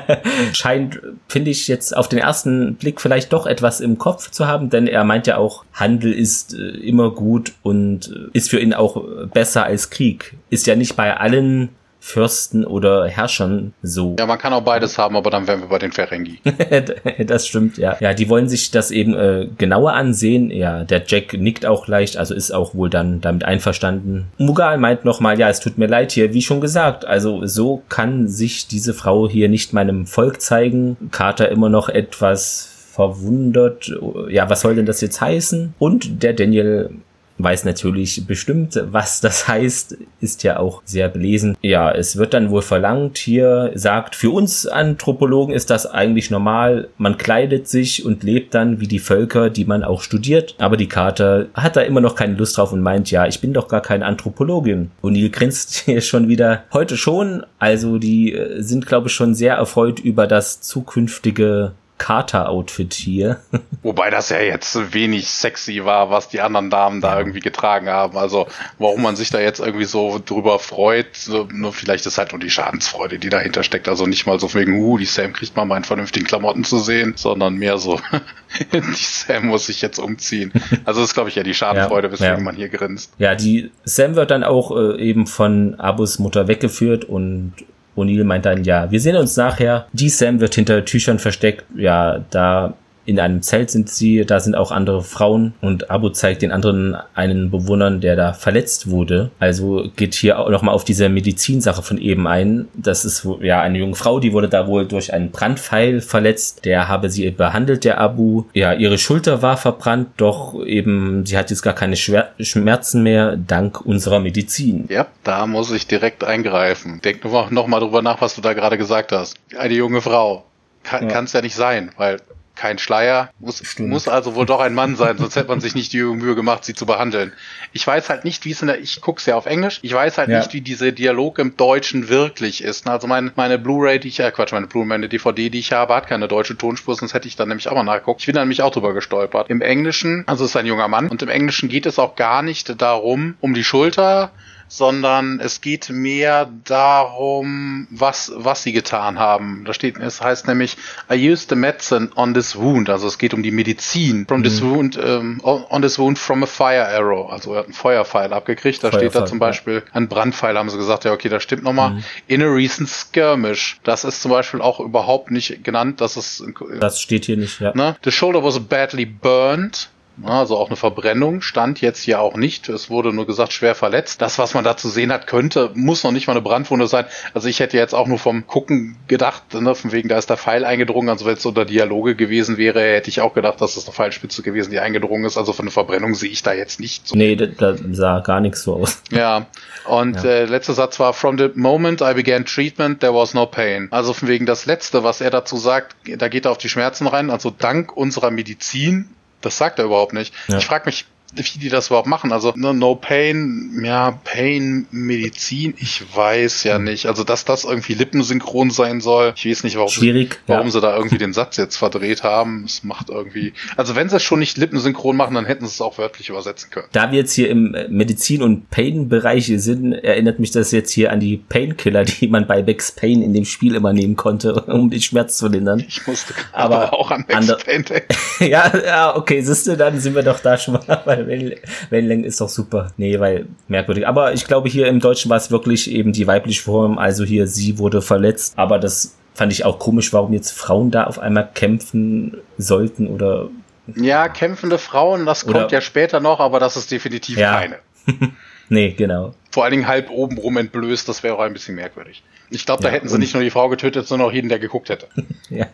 scheint, finde ich, jetzt auf den ersten Blick vielleicht doch etwas im Kopf zu haben, denn er meint ja auch, Handel ist äh, immer gut und äh, ist für ihn auch besser als Krieg. Ist ja nicht bei allen Fürsten oder Herrschern so. Ja, man kann auch beides haben, aber dann wären wir bei den Ferengi. das stimmt, ja. Ja, die wollen sich das eben äh, genauer ansehen. Ja, der Jack nickt auch leicht, also ist auch wohl dann damit einverstanden. Mughal meint nochmal, ja, es tut mir leid hier, wie schon gesagt, also so kann sich diese Frau hier nicht meinem Volk zeigen. Carter immer noch etwas verwundert, ja, was soll denn das jetzt heißen? Und der Daniel weiß natürlich bestimmt, was das heißt, ist ja auch sehr belesen. Ja, es wird dann wohl verlangt, hier sagt, für uns Anthropologen ist das eigentlich normal, man kleidet sich und lebt dann wie die Völker, die man auch studiert, aber die Karte hat da immer noch keine Lust drauf und meint, ja, ich bin doch gar keine Anthropologin. Und Neil grinst hier schon wieder, heute schon, also die äh, sind, glaube ich, schon sehr erfreut über das zukünftige Carter-Outfit hier. Wobei das ja jetzt wenig sexy war, was die anderen Damen da irgendwie getragen haben. Also warum man sich da jetzt irgendwie so drüber freut, so, nur vielleicht ist halt nur die Schadensfreude, die dahinter steckt. Also nicht mal so wegen, uh, die Sam kriegt mal meinen vernünftigen Klamotten zu sehen, sondern mehr so, die Sam muss sich jetzt umziehen. Also das ist, glaube ich, ja die Schadenfreude, weswegen ja. man hier grinst. Ja, die Sam wird dann auch äh, eben von Abus Mutter weggeführt und O'Neill meint dann, ja, wir sehen uns nachher. Die Sam wird hinter Tüchern versteckt. Ja, da in einem Zelt sind sie, da sind auch andere Frauen und Abu zeigt den anderen einen Bewohnern, der da verletzt wurde. Also geht hier auch nochmal auf diese Medizinsache von eben ein. Das ist ja eine junge Frau, die wurde da wohl durch einen Brandpfeil verletzt. Der habe sie behandelt, der Abu. Ja, ihre Schulter war verbrannt, doch eben sie hat jetzt gar keine Schwer Schmerzen mehr dank unserer Medizin. Ja, da muss ich direkt eingreifen. Denk nur noch mal drüber nach, was du da gerade gesagt hast. Eine junge Frau. Kann es ja. ja nicht sein, weil kein Schleier, muss, muss also wohl doch ein Mann sein, sonst hätte man sich nicht die Mühe gemacht, sie zu behandeln. Ich weiß halt nicht, wie es in der, ich guck's ja auf Englisch, ich weiß halt ja. nicht, wie diese Dialog im Deutschen wirklich ist. Also mein, meine Blu-ray, die ich, äh Quatsch, meine Blu-ray, meine DVD, die ich habe, hat keine deutsche Tonspur, sonst hätte ich dann nämlich auch mal nachgeguckt. Ich bin dann nämlich auch drüber gestolpert. Im Englischen, also es ist ein junger Mann, und im Englischen geht es auch gar nicht darum, um die Schulter, sondern es geht mehr darum, was, was sie getan haben. Da steht, es heißt nämlich, I used the medicine on this wound, also es geht um die Medizin, from mhm. this wound, um, on this wound from a fire arrow, also er hat einen Feuerpfeil abgekriegt, da Feuerpfeil, steht da zum Beispiel, ja. ein Brandpfeil, haben sie gesagt, ja okay, das stimmt nochmal, mhm. in a recent skirmish, das ist zum Beispiel auch überhaupt nicht genannt, das ist, das steht hier nicht, ja. Ne? The shoulder was badly burned, also auch eine Verbrennung stand jetzt hier auch nicht. Es wurde nur gesagt, schwer verletzt. Das, was man da zu sehen hat, könnte, muss noch nicht mal eine Brandwunde sein. Also ich hätte jetzt auch nur vom Gucken gedacht, ne, von wegen, da ist der Pfeil eingedrungen. Also wenn es unter Dialoge gewesen wäre, hätte ich auch gedacht, dass das eine Pfeilspitze gewesen, die eingedrungen ist. Also von einer Verbrennung sehe ich da jetzt nicht so. Nee, da, sah gar nichts so aus. Ja, und ja. äh, letzter Satz war, from the moment I began treatment, there was no pain. Also von wegen das Letzte, was er dazu sagt, da geht er auf die Schmerzen rein. Also dank unserer Medizin das sagt er überhaupt nicht. Ja. Ich frage mich, wie die das überhaupt machen. Also ne, No Pain, ja, Pain, Medizin, ich weiß ja hm. nicht. Also dass das irgendwie lippensynchron sein soll, ich weiß nicht, warum, Schwierig, warum ja. sie da irgendwie den Satz jetzt verdreht haben. Es macht irgendwie, also wenn sie es schon nicht lippensynchron machen, dann hätten sie es auch wörtlich übersetzen können. Da wir jetzt hier im Medizin- und Pain-Bereich sind, erinnert mich das jetzt hier an die Painkiller, die man bei Max Pain in dem Spiel immer nehmen konnte, um den Schmerz zu lindern. Ich musste aber auch an Max Pain denken. ja, ja, okay, siehst du, dann sind wir doch da schon mal bei Wellenlänge ist doch super. Nee, weil merkwürdig. Aber ich glaube, hier im Deutschen war es wirklich eben die weibliche Form. Also hier, sie wurde verletzt. Aber das fand ich auch komisch, warum jetzt Frauen da auf einmal kämpfen sollten oder. Ja, kämpfende Frauen, das kommt ja später noch, aber das ist definitiv ja. keine. nee, genau. Vor allen Dingen halb oben rum entblößt, das wäre auch ein bisschen merkwürdig. Ich glaube, da ja, hätten sie nicht nur die Frau getötet, sondern auch jeden, der geguckt hätte. ja.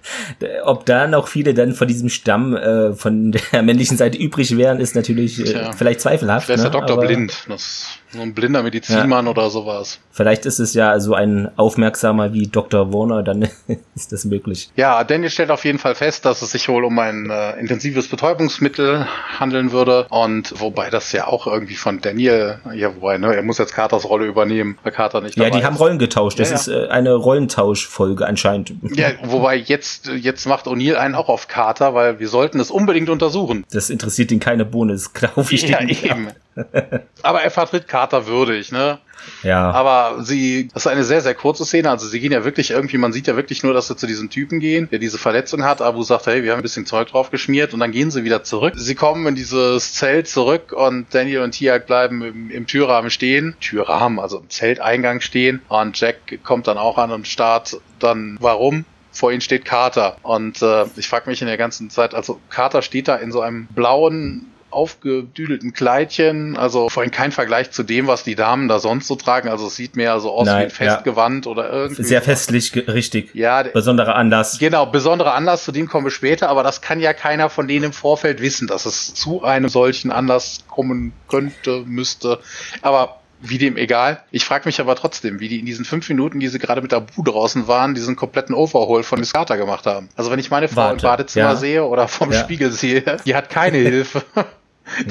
Ob da noch viele dann von diesem Stamm äh, von der männlichen Seite übrig wären, ist natürlich äh, vielleicht zweifelhaft. Vielleicht ist ne? der Doktor blind. Das so ein blinder Medizinmann ja. oder sowas. Vielleicht ist es ja so ein Aufmerksamer wie Dr. Warner, dann ist das möglich. Ja, Daniel stellt auf jeden Fall fest, dass es sich wohl um ein äh, intensives Betäubungsmittel handeln würde. Und wobei das ja auch irgendwie von Daniel, ja, wobei, ne, er muss jetzt Carters Rolle übernehmen, weil Carter nicht Ja, die ist. haben Rollen getauscht. Das ja, ist äh, eine Rollentauschfolge anscheinend. Ja, wobei jetzt, jetzt macht O'Neill einen auch auf Carter, weil wir sollten es unbedingt untersuchen. Das interessiert ihn keine Bohne, das glaube ich. Ja, eben. Aber er vertritt Carter würdig, ne? Ja. Aber sie, das ist eine sehr, sehr kurze Szene. Also sie gehen ja wirklich irgendwie, man sieht ja wirklich nur, dass sie zu diesem Typen gehen, der diese Verletzung hat. Abu sagt, hey, wir haben ein bisschen Zeug drauf geschmiert und dann gehen sie wieder zurück. Sie kommen in dieses Zelt zurück und Daniel und Tiag bleiben im, im Türrahmen stehen. Türrahmen, also im Zelteingang stehen. Und Jack kommt dann auch an und starrt dann, warum? vor ihnen steht Carter. Und äh, ich frage mich in der ganzen Zeit, also Carter steht da in so einem blauen aufgedüdelten Kleidchen, also vorhin kein Vergleich zu dem, was die Damen da sonst so tragen. Also es sieht mehr so aus Nein, wie ein Festgewand ja. oder irgendwie. Sehr festlich, richtig. Ja. Besonderer Anlass. Genau, besonderer Anlass, zu dem kommen wir später, aber das kann ja keiner von denen im Vorfeld wissen, dass es zu einem solchen Anlass kommen könnte, müsste. Aber wie dem egal. Ich frage mich aber trotzdem, wie die in diesen fünf Minuten, die sie gerade mit Abu draußen waren, diesen kompletten Overhaul von Skata gemacht haben. Also wenn ich meine Frau Warte, im Badezimmer ja. sehe oder vom ja. Spiegel sehe, die hat keine Hilfe.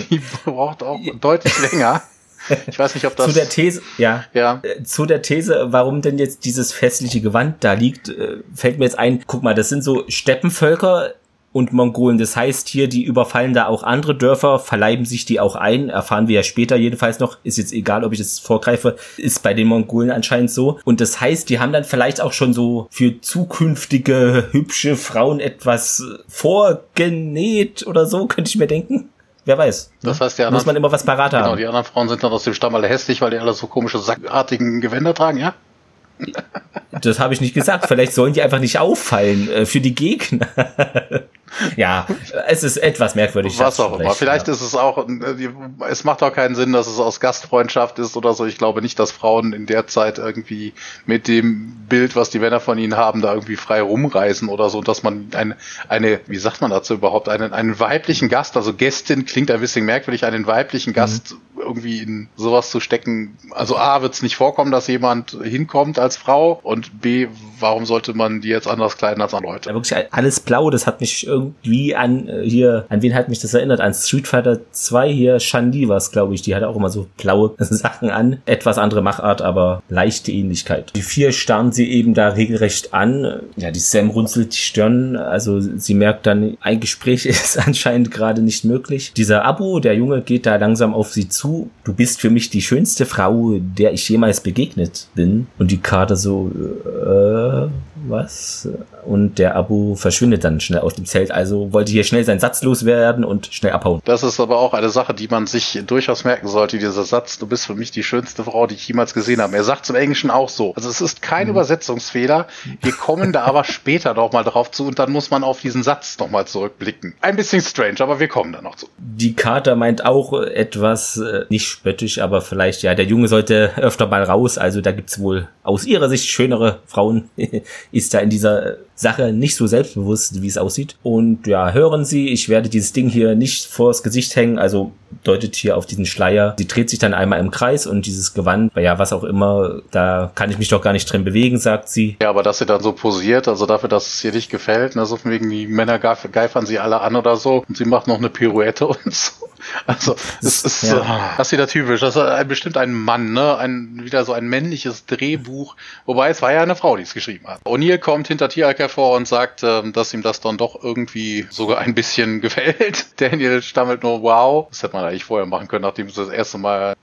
Die braucht auch deutlich länger. Ich weiß nicht, ob das. Zu der These, ja. ja. Äh, zu der These, warum denn jetzt dieses festliche Gewand da liegt, äh, fällt mir jetzt ein, guck mal, das sind so Steppenvölker, und Mongolen. Das heißt hier, die überfallen da auch andere Dörfer, verleiben sich die auch ein, erfahren wir ja später jedenfalls noch, ist jetzt egal, ob ich das vorgreife, ist bei den Mongolen anscheinend so. Und das heißt, die haben dann vielleicht auch schon so für zukünftige hübsche Frauen etwas vorgenäht oder so, könnte ich mir denken. Wer weiß. Das heißt, anderen, muss man immer was parat haben. Genau, die anderen Frauen sind dann aus dem Stamm alle hässlich, weil die alle so komische sackartigen Gewänder tragen, ja? Das habe ich nicht gesagt. Vielleicht sollen die einfach nicht auffallen äh, für die Gegner. ja, es ist etwas merkwürdig. Was auch immer. Vielleicht ja. ist es auch, es macht auch keinen Sinn, dass es aus Gastfreundschaft ist oder so. Ich glaube nicht, dass Frauen in der Zeit irgendwie mit dem Bild, was die Männer von ihnen haben, da irgendwie frei rumreisen oder so, dass man eine, eine wie sagt man dazu überhaupt, einen, einen weiblichen Gast, also Gästin klingt ein bisschen merkwürdig, einen weiblichen Gast mhm. Irgendwie in sowas zu stecken. Also A, wird es nicht vorkommen, dass jemand hinkommt als Frau und B, warum sollte man die jetzt anders kleiden als andere Leute? Ja, wirklich alles blau, das hat mich irgendwie an äh, hier, an wen hat mich das erinnert? An Street Fighter 2 hier, Shandy war es, glaube ich. Die hatte auch immer so blaue Sachen an. Etwas andere Machart, aber leichte Ähnlichkeit. Die vier starren sie eben da regelrecht an. Ja, die Sam runzelt die Stirn. Also sie merkt dann, ein Gespräch ist anscheinend gerade nicht möglich. Dieser Abu, der Junge, geht da langsam auf sie zu. Du bist für mich die schönste Frau, der ich jemals begegnet bin. Und die Karte so, äh, was? Und der Abu verschwindet dann schnell aus dem Zelt. Also wollte hier schnell seinen Satz loswerden und schnell abhauen. Das ist aber auch eine Sache, die man sich durchaus merken sollte, dieser Satz, du bist für mich die schönste Frau, die ich jemals gesehen habe. Er sagt es im Englischen auch so. Also es ist kein mhm. Übersetzungsfehler. Wir kommen da aber später noch mal drauf zu und dann muss man auf diesen Satz noch mal zurückblicken. Ein bisschen strange, aber wir kommen da noch zu. Die Kater meint auch etwas, äh, nicht spöttisch, aber vielleicht, ja, der Junge sollte öfter mal raus. Also da gibt's wohl aus ihrer Sicht schönere Frauen ist da in dieser Sache nicht so selbstbewusst, wie es aussieht. Und ja, hören Sie, ich werde dieses Ding hier nicht vors Gesicht hängen, also deutet hier auf diesen Schleier. Sie dreht sich dann einmal im Kreis und dieses Gewand, ja, was auch immer, da kann ich mich doch gar nicht drin bewegen, sagt sie. Ja, aber dass sie dann so posiert, also dafür, dass es ihr nicht gefällt, ne, so von wegen die Männer geifern sie alle an oder so und sie macht noch eine Pirouette und so. Also, das ist, ja. Äh, das ist wieder typisch. Das ist ein, bestimmt ein Mann, ne? Ein, wieder so ein männliches Drehbuch. Wobei es war ja eine Frau, die es geschrieben hat. O'Neill kommt hinter Tiak hervor und sagt, ähm, dass ihm das dann doch irgendwie sogar ein bisschen gefällt. Daniel stammelt nur wow. Das hätte man eigentlich vorher machen können, nachdem es das erste Mal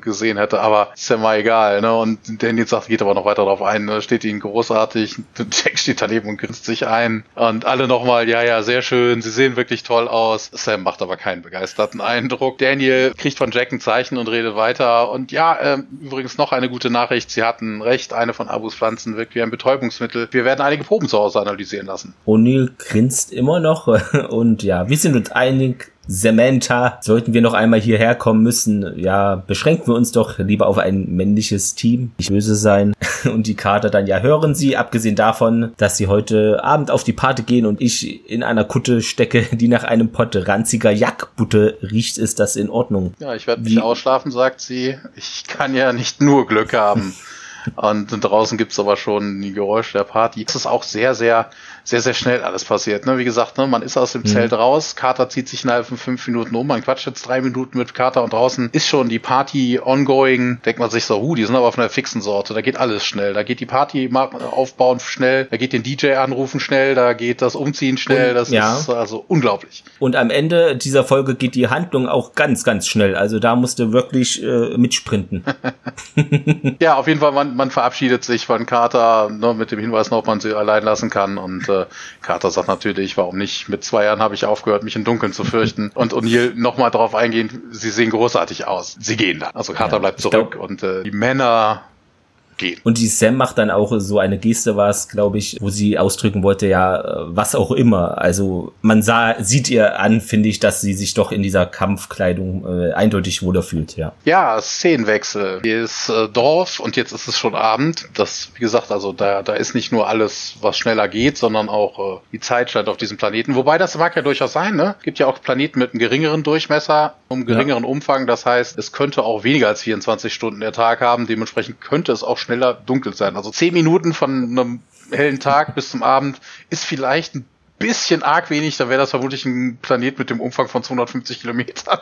gesehen hätte, aber ist ja mal egal, ne? Und Danny sagt, geht aber noch weiter darauf ein, ne? steht ihnen großartig, Jack steht daneben und grinst sich ein und alle nochmal, ja, ja, sehr schön, sie sehen wirklich toll aus. Sam macht aber keinen begeisterten Eindruck. Daniel kriegt von Jack ein Zeichen und redet weiter und ja, äh, übrigens noch eine gute Nachricht, sie hatten recht, eine von Abus Pflanzen wirkt wie ein Betäubungsmittel. Wir werden einige Proben zu Hause analysieren lassen. O'Neill grinst immer noch und ja, wir sind uns einig, Samantha, sollten wir noch einmal hierher kommen müssen, ja, beschränken wir uns doch lieber auf ein männliches Team, nicht böse sein. Und die Kater dann, ja, hören Sie, abgesehen davon, dass Sie heute Abend auf die Party gehen und ich in einer Kutte stecke, die nach einem Pott ranziger Jackbutte riecht, ist das in Ordnung. Ja, ich werde nicht ausschlafen, sagt sie. Ich kann ja nicht nur Glück haben. Und draußen gibt's aber schon die Geräusche der Party. Es ist auch sehr, sehr, sehr, sehr schnell alles passiert. Ne? Wie gesagt, ne, man ist aus dem mhm. Zelt raus, Carter zieht sich innerhalb von fünf Minuten um, man quatscht jetzt drei Minuten mit Carter und draußen ist schon die Party ongoing. Denkt man sich so, huh, die sind aber von der fixen Sorte, da geht alles schnell. Da geht die Party aufbauen schnell, da geht den DJ anrufen schnell, da geht das Umziehen schnell, das ja. ist also unglaublich. Und am Ende dieser Folge geht die Handlung auch ganz, ganz schnell. Also da musste wirklich äh, mitsprinten. ja, auf jeden Fall, man, man verabschiedet sich von Carter ne, mit dem Hinweis noch, ob man sie allein lassen kann. Und äh, Carter sagt natürlich, warum nicht? Mit zwei Jahren habe ich aufgehört, mich im Dunkeln zu fürchten. Und O'Neill nochmal darauf eingehen, sie sehen großartig aus. Sie gehen da. Also Carter ja, bleibt zurück glaub, und äh, die Männer gehen. Und die Sam macht dann auch so eine Geste, was glaube ich, wo sie ausdrücken wollte, ja, was auch immer. Also man sah, sieht ihr an, finde ich, dass sie sich doch in dieser Kampfkleidung äh, eindeutig wohler fühlt, ja. Ja, Szenenwechsel. Hier ist äh, Dorf und jetzt ist es schon Abend. Das, wie gesagt, also da, da ist nicht nur alles, was schneller geht, sondern auch äh, die Zeit scheint auf diesem Planeten. Wobei das mag ja durchaus sein, ne? Gibt ja auch Planeten mit einem geringeren Durchmesser, einem geringeren ja. Umfang. Das heißt, es könnte auch weniger als 24 Stunden der Tag haben. Dementsprechend könnte es auch schnell schneller dunkel sein. Also zehn Minuten von einem hellen Tag bis zum Abend ist vielleicht ein bisschen arg wenig, da wäre das vermutlich ein Planet mit dem Umfang von 250 Kilometern.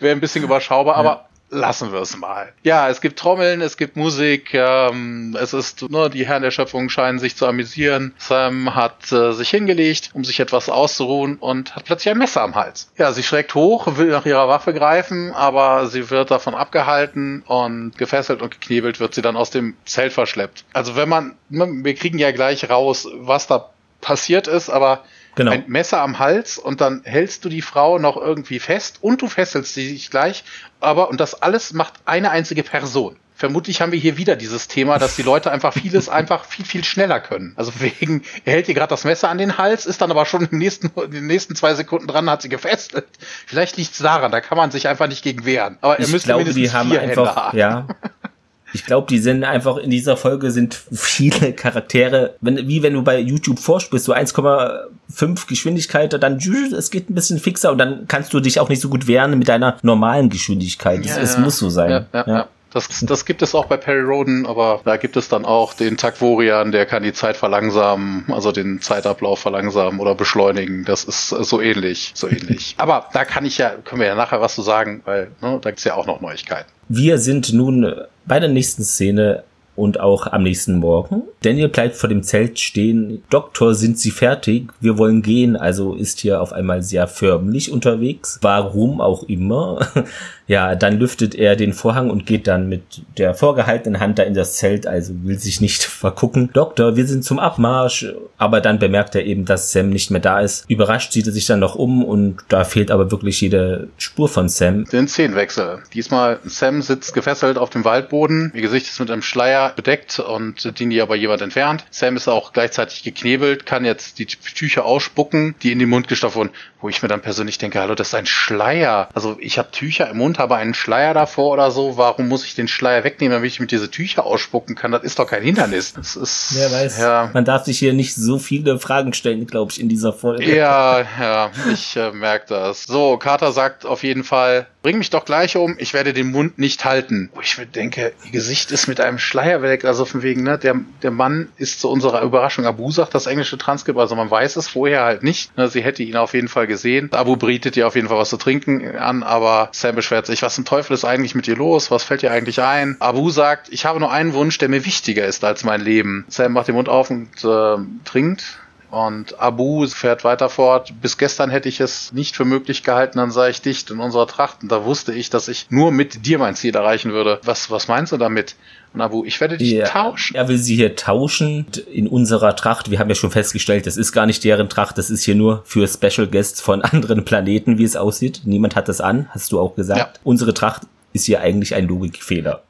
wäre ein bisschen überschaubar, ja. aber lassen wir es mal. Ja, es gibt Trommeln, es gibt Musik, ähm, es ist, ne, die Herren der Schöpfung scheinen sich zu amüsieren. Sam hat äh, sich hingelegt, um sich etwas auszuruhen und hat plötzlich ein Messer am Hals. Ja, sie schreckt hoch, will nach ihrer Waffe greifen, aber sie wird davon abgehalten und gefesselt und geknebelt wird sie dann aus dem Zelt verschleppt. Also wenn man, ne, wir kriegen ja gleich raus, was da passiert ist, aber Genau. Ein Messer am Hals und dann hältst du die Frau noch irgendwie fest und du fesselst sie dich gleich. Aber, und das alles macht eine einzige Person. Vermutlich haben wir hier wieder dieses Thema, dass die Leute einfach vieles einfach viel, viel schneller können. Also wegen, er hält ihr gerade das Messer an den Hals, ist dann aber schon im nächsten, in den nächsten zwei Sekunden dran, hat sie gefesselt. Vielleicht liegt es daran, da kann man sich einfach nicht gegen wehren. Aber er müsste mindestens die haben vier einfach, Hände haben. Ja. Ich glaube, die sind einfach in dieser Folge sind viele Charaktere, wenn, wie wenn du bei YouTube vorspielst, so 1,5 Geschwindigkeit, dann es geht ein bisschen fixer und dann kannst du dich auch nicht so gut wehren mit deiner normalen Geschwindigkeit. Ja, es muss so sein. Ja, ja, ja. Das, das gibt es auch bei Perry Roden, aber da gibt es dann auch den Takvorian, der kann die Zeit verlangsamen, also den Zeitablauf verlangsamen oder beschleunigen. Das ist so ähnlich, so ähnlich. aber da kann ich ja, können wir ja nachher was zu sagen, weil ne, da gibt's ja auch noch Neuigkeiten. Wir sind nun bei der nächsten Szene und auch am nächsten Morgen. Daniel bleibt vor dem Zelt stehen. Doktor, sind Sie fertig? Wir wollen gehen. Also ist hier auf einmal sehr förmlich unterwegs. Warum auch immer. Ja, dann lüftet er den Vorhang und geht dann mit der vorgehaltenen Hand da in das Zelt, also will sich nicht vergucken. Doktor, wir sind zum Abmarsch. Aber dann bemerkt er eben, dass Sam nicht mehr da ist. Überrascht sieht er sich dann noch um und da fehlt aber wirklich jede Spur von Sam. Den Szenenwechsel. Diesmal Sam sitzt gefesselt auf dem Waldboden. Ihr Gesicht ist mit einem Schleier bedeckt und den die aber jemand entfernt. Sam ist auch gleichzeitig geknebelt, kann jetzt die Tücher ausspucken, die in den Mund gestopft wurden. Wo ich mir dann persönlich denke, hallo, das ist ein Schleier. Also ich habe Tücher im Mund und habe einen Schleier davor oder so, warum muss ich den Schleier wegnehmen, damit ich mit diese Tücher ausspucken kann? Das ist doch kein Hindernis. Das ist, Wer weiß. Ja. Man darf sich hier nicht so viele Fragen stellen, glaube ich, in dieser Folge. Ja, ja, ich äh, merke das. So, Carter sagt auf jeden Fall, bring mich doch gleich um, ich werde den Mund nicht halten. Wo ich mir denke, ihr Gesicht ist mit einem Schleier weg, also von wegen, ne, der, der Mann ist zu unserer Überraschung Abu, sagt das englische Transkript, also man weiß es vorher halt nicht. Ne, sie hätte ihn auf jeden Fall gesehen. Abu bietet ihr auf jeden Fall was zu trinken an, aber Sam beschwert sich, was zum Teufel ist eigentlich mit ihr los? Was fällt ihr eigentlich ein? Abu sagt, ich habe nur einen Wunsch, der mir wichtiger ist als mein Leben. Sam macht den Mund auf und äh, trinkt und Abu fährt weiter fort. Bis gestern hätte ich es nicht für möglich gehalten, dann sei ich dicht in unserer Tracht. Und da wusste ich, dass ich nur mit dir mein Ziel erreichen würde. Was, was meinst du damit? Und Abu, ich werde dich ja, tauschen. Er will sie hier tauschen in unserer Tracht. Wir haben ja schon festgestellt, das ist gar nicht deren Tracht. Das ist hier nur für Special Guests von anderen Planeten, wie es aussieht. Niemand hat das an, hast du auch gesagt. Ja. Unsere Tracht ist hier eigentlich ein Logikfehler.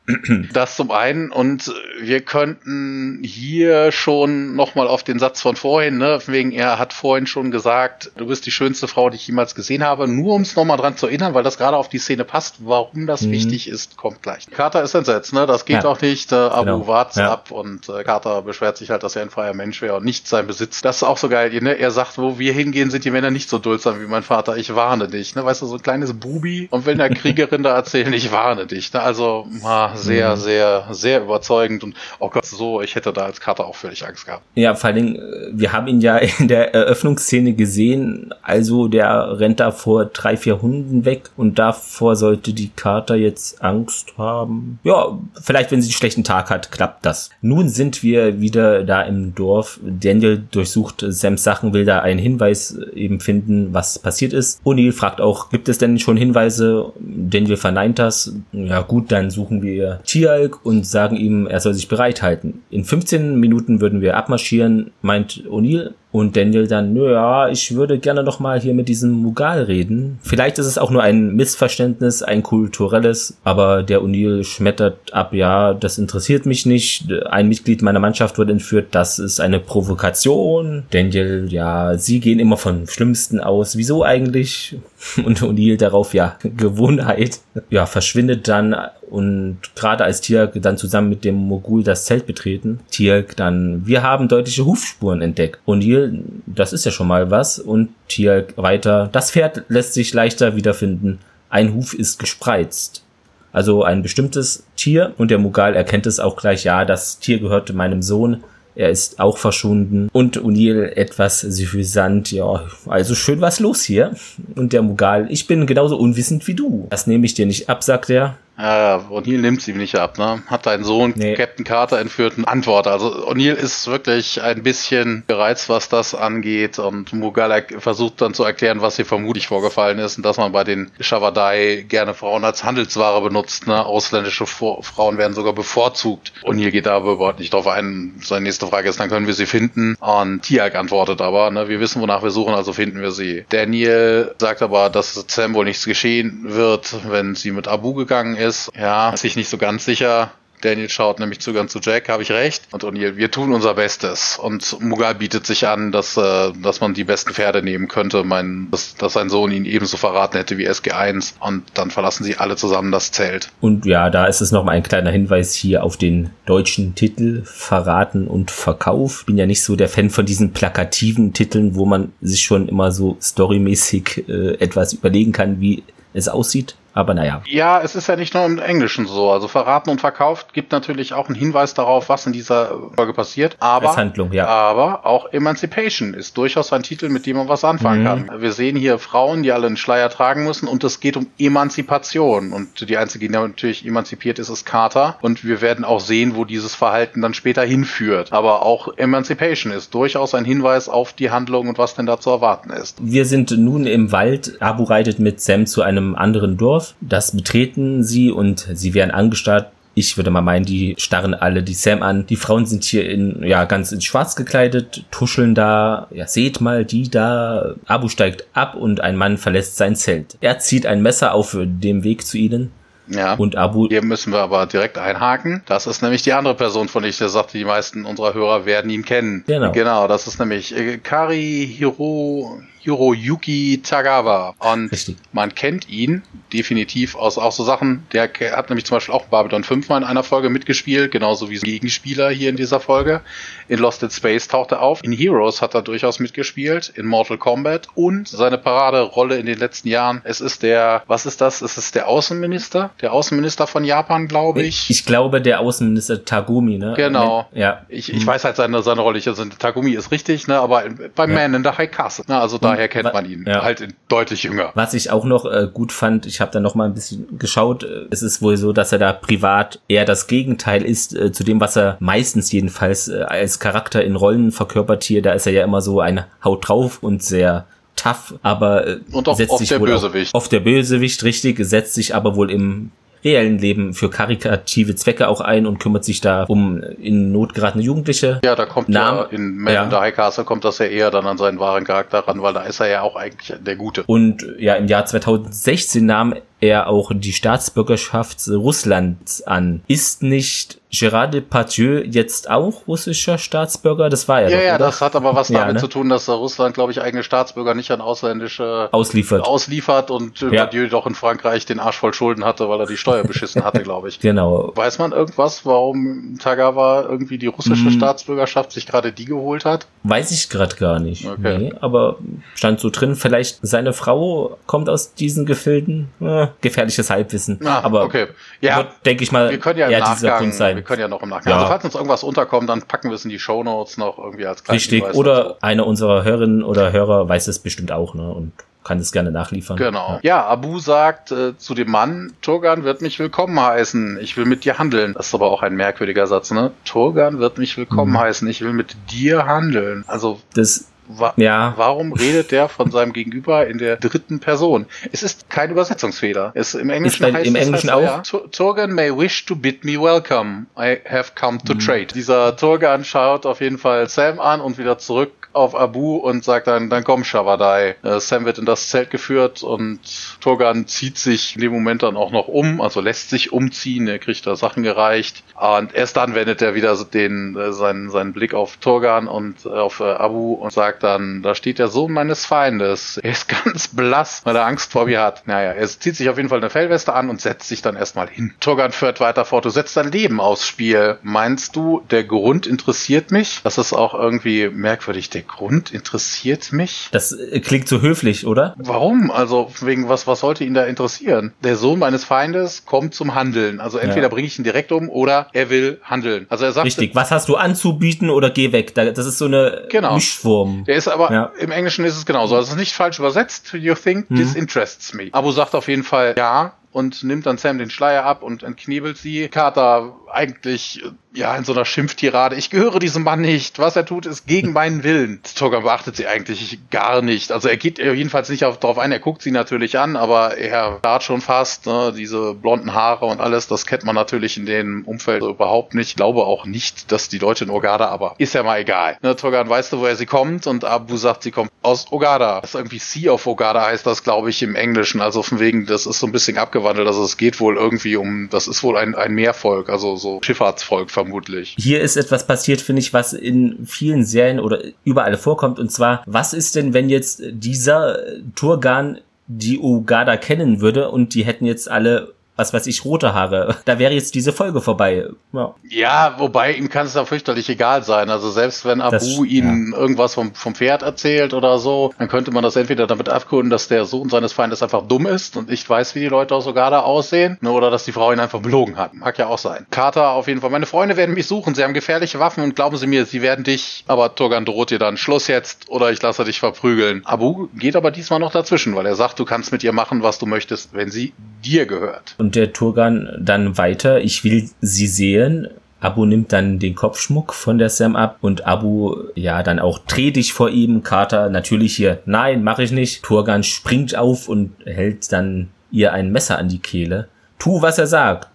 Das zum einen und wir könnten hier schon nochmal auf den Satz von vorhin, ne, wegen er hat vorhin schon gesagt, du bist die schönste Frau, die ich jemals gesehen habe, nur um es nochmal dran zu erinnern, weil das gerade auf die Szene passt, warum das mhm. wichtig ist, kommt gleich. Carter ist entsetzt, ne, das geht ja. auch nicht, äh, Abu genau. wartet ja. ab und äh, Carter beschwert sich halt, dass er ein freier Mensch wäre und nicht sein Besitz. Das ist auch so geil, ne, er sagt, wo wir hingehen, sind die Männer nicht so duldsam wie mein Vater, ich warne dich, ne, weißt du, so ein kleines Bubi und will einer Kriegerin da erzählen, ich warne dich, ne, also, ah, sehr, mhm. sehr, sehr überzeugend und oh Gott, so, ich hätte da als Kater auch völlig Angst gehabt. Ja, vor allen Dingen, äh, wir haben ihn ja in der Eröffnungsszene gesehen, also der rennt da vor drei, vier Hunden weg und davor sollte die Kater jetzt Angst haben. Ja, vielleicht, wenn sie einen schlechten Tag hat, klappt das. Nun sind wir wieder da im Dorf. Daniel durchsucht Sams Sachen, will da einen Hinweis eben finden, was passiert ist. O'Neill fragt auch, gibt es denn schon Hinweise? Daniel verneint das. Ja gut, dann suchen wir Tialk und sagen ihm, er soll sich bereithalten. In 15 Minuten würden wir abmarschieren, meint O'Neill. Und Daniel dann, ja, ich würde gerne noch mal hier mit diesem Mughal reden. Vielleicht ist es auch nur ein Missverständnis, ein kulturelles, aber der O'Neill schmettert ab, ja, das interessiert mich nicht. Ein Mitglied meiner Mannschaft wurde entführt, das ist eine Provokation. Daniel, ja, sie gehen immer vom Schlimmsten aus. Wieso eigentlich? Und O'Neill darauf, ja, Gewohnheit. Ja, verschwindet dann und gerade als Tiag dann zusammen mit dem Mogul das Zelt betreten, Tiag dann, wir haben deutliche Hufspuren entdeckt. O'Neill, das ist ja schon mal was. Und Tiag weiter, das Pferd lässt sich leichter wiederfinden. Ein Huf ist gespreizt. Also ein bestimmtes Tier und der Mughal erkennt es auch gleich, ja, das Tier gehörte meinem Sohn. Er ist auch verschwunden. Und O'Neill etwas suffisant, ja, also schön was los hier. Und der Mughal, ich bin genauso unwissend wie du. Das nehme ich dir nicht ab, sagt er. Ja, O'Neill nimmt sie ihm nicht ab, ne? Hat deinen Sohn nee. Captain Carter entführt und Antwort. Also O'Neill ist wirklich ein bisschen gereizt, was das angeht und Mughal versucht dann zu erklären, was hier vermutlich vorgefallen ist und dass man bei den Shavadai gerne Frauen als Handelsware benutzt, ne? Ausländische Frauen werden sogar bevorzugt. O'Neill geht da aber überhaupt nicht drauf ein. Seine nächste Frage ist, dann können wir sie finden. Und Tiag antwortet aber, ne? Wir wissen, wonach wir suchen, also finden wir sie. Daniel sagt aber, dass Sam wohl nichts geschehen wird, wenn sie mit Abu gegangen ist ist. Ja, sich nicht so ganz sicher. Daniel schaut nämlich Zugang zu Jack, habe ich recht. Und O'Neill, wir tun unser Bestes. Und Mughal bietet sich an, dass, äh, dass man die besten Pferde nehmen könnte. Mein, dass, dass sein Sohn ihn ebenso verraten hätte wie SG1. Und dann verlassen sie alle zusammen das Zelt. Und ja, da ist es nochmal ein kleiner Hinweis hier auf den deutschen Titel Verraten und Verkauf. Bin ja nicht so der Fan von diesen plakativen Titeln, wo man sich schon immer so storymäßig äh, etwas überlegen kann, wie es aussieht. Aber naja. Ja, es ist ja nicht nur im Englischen so. Also verraten und verkauft gibt natürlich auch einen Hinweis darauf, was in dieser Folge passiert. Aber, Handlung, ja. aber auch Emancipation ist durchaus ein Titel, mit dem man was anfangen mhm. kann. Wir sehen hier Frauen, die alle einen Schleier tragen müssen und es geht um Emanzipation. Und die einzige, die natürlich emanzipiert ist, ist Carter. Und wir werden auch sehen, wo dieses Verhalten dann später hinführt. Aber auch Emancipation ist durchaus ein Hinweis auf die Handlung und was denn da zu erwarten ist. Wir sind nun im Wald. Abu reitet mit Sam zu einem anderen Dorf Dorf. Das betreten sie und sie werden angestarrt. Ich würde mal meinen, die starren alle die Sam an. Die Frauen sind hier in, ja, ganz in schwarz gekleidet, tuscheln da. Ja, seht mal, die da. Abu steigt ab und ein Mann verlässt sein Zelt. Er zieht ein Messer auf dem Weg zu ihnen. Ja. Und Abu. Hier müssen wir aber direkt einhaken. Das ist nämlich die andere Person, von der ich sagte, die meisten unserer Hörer werden ihn kennen. Genau. Genau, das ist nämlich äh, Kari Hiro, Hiroyuki Tagawa. Und Richtig. man kennt ihn definitiv aus auch so Sachen. Der hat nämlich zum Beispiel auch Babylon 5 mal in einer Folge mitgespielt, genauso wie Gegenspieler hier in dieser Folge. In Lost in Space taucht er auf. In Heroes hat er durchaus mitgespielt, in Mortal Kombat und seine Paraderolle in den letzten Jahren. Es ist der, was ist das? Es ist der Außenminister, der Außenminister von Japan, glaube ich. Ich glaube, der Außenminister Tagumi, ne? Genau. Ja. Ich, ich weiß halt seine, seine Rolle. Also Tagumi ist richtig, ne? Aber beim ja. Man in the High Castle. Ne? Also da daher kennt man ihn. Ja. Halt deutlich jünger. Was ich auch noch äh, gut fand, ich habe da noch mal ein bisschen geschaut, äh, es ist wohl so, dass er da privat eher das Gegenteil ist äh, zu dem, was er meistens jedenfalls äh, als Charakter in Rollen verkörpert hier. Da ist er ja immer so ein Haut drauf und sehr tough, aber äh, und auch setzt oft sich der Bösewicht. Auf, auf der Bösewicht, richtig, setzt sich aber wohl im reellen Leben für karikative Zwecke auch ein und kümmert sich da um in Not geratene Jugendliche. Ja, da kommt Namen, ja in Man ja. in the High Castle kommt das ja eher dann an seinen wahren Charakter ran, weil da ist er ja auch eigentlich der Gute. Und ja, im Jahr 2016 nahm er auch die Staatsbürgerschaft Russlands an. Ist nicht Gérard Depardieu jetzt auch russischer Staatsbürger? Das war er ja. Ja, ja, das hat aber was ja, damit ne? zu tun, dass Russland, glaube ich, eigene Staatsbürger nicht an ausländische ausliefert, ausliefert und Depardieu ja. doch in Frankreich den Arsch voll Schulden hatte, weil er die Steuer beschissen hatte, glaube ich. Genau. Weiß man irgendwas, warum Tagawa irgendwie die russische hm. Staatsbürgerschaft sich gerade die geholt hat? Weiß ich gerade gar nicht. Okay. Nee, aber stand so drin, vielleicht seine Frau kommt aus diesen Gefilden. Äh, gefährliches Halbwissen. Ah, aber okay. Ja, denke ich mal, wir können ja eher im dieser Nachgang, Punkt sein. wir können ja noch im Nachgang. Ja. Also falls uns irgendwas unterkommt, dann packen wir es in die Shownotes noch irgendwie als kleinen Richtig. Hinweis Oder dazu. einer unserer Hörerinnen oder Hörer weiß es bestimmt auch, ne? Und kann es gerne nachliefern. Genau. Ja, Abu sagt äh, zu dem Mann, Turgan wird mich willkommen heißen. Ich will mit dir handeln. Das ist aber auch ein merkwürdiger Satz, ne? Turgan wird mich willkommen Mhm. heißen. Ich will mit dir handeln. Also Das, wa ja, warum redet der von seinem Gegenüber in der dritten Person? Es ist kein Übersetzungsfehler. Es im Englischen heißt im es Englischen heißt, auch? Ja, "Tur- Turgan may wish to bid me welcome. I have come Mhm. to trade. Dieser Turgan schaut auf jeden Fall Sam an und wieder zurück auf Abu und sagt dann, dann komm Shabadai. Äh, Sam wird in das Zelt geführt und Turgan zieht sich in dem Moment dann auch noch um, also lässt sich umziehen, er kriegt da Sachen gereicht und erst dann wendet er wieder den, äh, seinen, seinen Blick auf Turgan und äh, auf äh, Abu und sagt dann, da steht der Sohn meines Feindes. Er ist ganz blass, weil er Angst vor mir hat. Naja, er zieht sich auf jeden Fall eine Fellweste an und setzt sich dann erstmal hin. Turgan führt weiter fort, du setzt dein Leben aufs Spiel. Meinst du, der Grund interessiert mich? Das ist auch irgendwie merkwürdig. Der Grund interessiert mich? das äh, klingt so höflich, oder? Warum? Also wegen was, was sollte ihn da interessieren? Der Sohn meines Feindes kommt zum Handeln. Also entweder Ja. bringe ich ihn direkt um oder er will handeln. Also er sagt, Richtig. Was hast du anzubieten oder geh weg? Da- Das ist so eine Genau. Mischform. Der ist aber, Ja. im Englischen ist es genauso. Also es ist nicht falsch übersetzt. You think Mhm. this interests me. Abu sagt auf jeden Fall ja und nimmt dann Sam den Schleier ab und entknebelt sie. Carter eigentlich, ja, in so einer Schimpftirade. Ich gehöre diesem Mann nicht. Was er tut, ist gegen meinen Willen. Toga beachtet sie eigentlich gar nicht. Also er geht jedenfalls nicht auf, darauf ein. Er guckt sie natürlich an, aber er starrt schon fast. Ne? Diese blonden Haare und alles, das kennt man natürlich in dem Umfeld überhaupt nicht. Ich glaube auch nicht, dass die Leute in Ogada, aber ist ja mal egal. Ne, Togan weißt du, woher sie kommt und Abu sagt, sie kommt aus Ogada. Das ist irgendwie Sea of Ogada heißt das, glaube ich, im Englischen. Also von wegen, das ist so ein bisschen abgewandelt. Also es geht wohl irgendwie um, das ist wohl ein, ein Meervolk, also so Schifffahrtsvolk vermutlich. Hier ist etwas passiert, finde ich, was in vielen Serien oder überall vorkommt. Und zwar, was ist denn, wenn jetzt dieser Turgan die Ugada kennen würde und die hätten jetzt alle, was weiß ich, rote Haare? Da wäre jetzt diese Folge vorbei. Ja. Ja, wobei ihm kann es da fürchterlich egal sein. Also selbst wenn Abu Das- ihnen irgendwas vom, vom Pferd erzählt oder so, dann könnte man das entweder damit abkunden, dass der Sohn seines Feindes einfach dumm ist und nicht weiß, wie die Leute aus Ogada aussehen, ne, oder dass die Frau ihn einfach belogen hat. Mag ja auch sein. Carter auf jeden Fall. Meine Freunde werden mich suchen. Sie haben gefährliche Waffen und glauben Sie mir, sie werden dich. Aber Turgan droht dir dann Schluss jetzt oder ich lasse dich verprügeln. Abu geht aber diesmal noch dazwischen, weil er sagt, du kannst mit ihr machen, was du möchtest, wenn sie dir gehört. Und der Turgan dann weiter, ich will sie sehen. Abu nimmt dann den Kopfschmuck von der Sam ab und Abu, ja, dann auch dreh dich vor ihm. Carter natürlich hier, nein, mache ich nicht. Turgan springt auf und hält dann ihr ein Messer an die Kehle. Tu, was er sagt.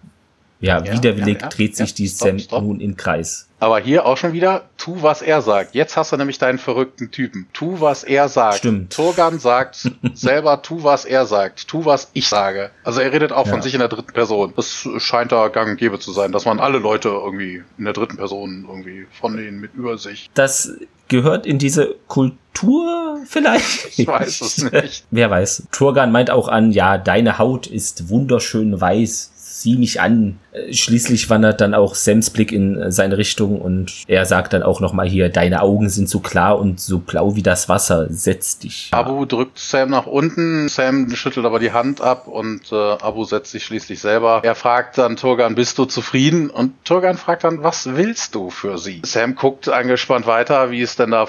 Ja, Ja, widerwillig ja, ja, dreht sich die Sam nun in Kreis. Aber hier auch schon wieder, tu, was er sagt. Jetzt hast du nämlich deinen verrückten Typen. Tu, was er sagt. Stimmt. Turgan sagt selber, tu, was er sagt. Tu, was ich sage. Also er redet auch von Ja. sich in der dritten Person. Das scheint da gang und gäbe zu sein, dass man alle Leute irgendwie in der dritten Person irgendwie von denen mit über sich. Das gehört in diese Kultur vielleicht? Ich weiß es nicht. Wer weiß. Turgan meint auch an, ja, deine Haut ist wunderschön weiß. Sieh mich an. Äh, Schließlich wandert dann auch Sams Blick in äh, seine Richtung und er sagt dann auch nochmal hier, deine Augen sind so klar und so blau wie das Wasser. Setz dich. Abu drückt Sam nach unten, Sam schüttelt aber die Hand ab und äh, Abu setzt sich schließlich selber. Er fragt dann Turgan, bist du zufrieden? Und Turgan fragt dann, was willst du für sie? Sam guckt angespannt weiter, wie es denn da,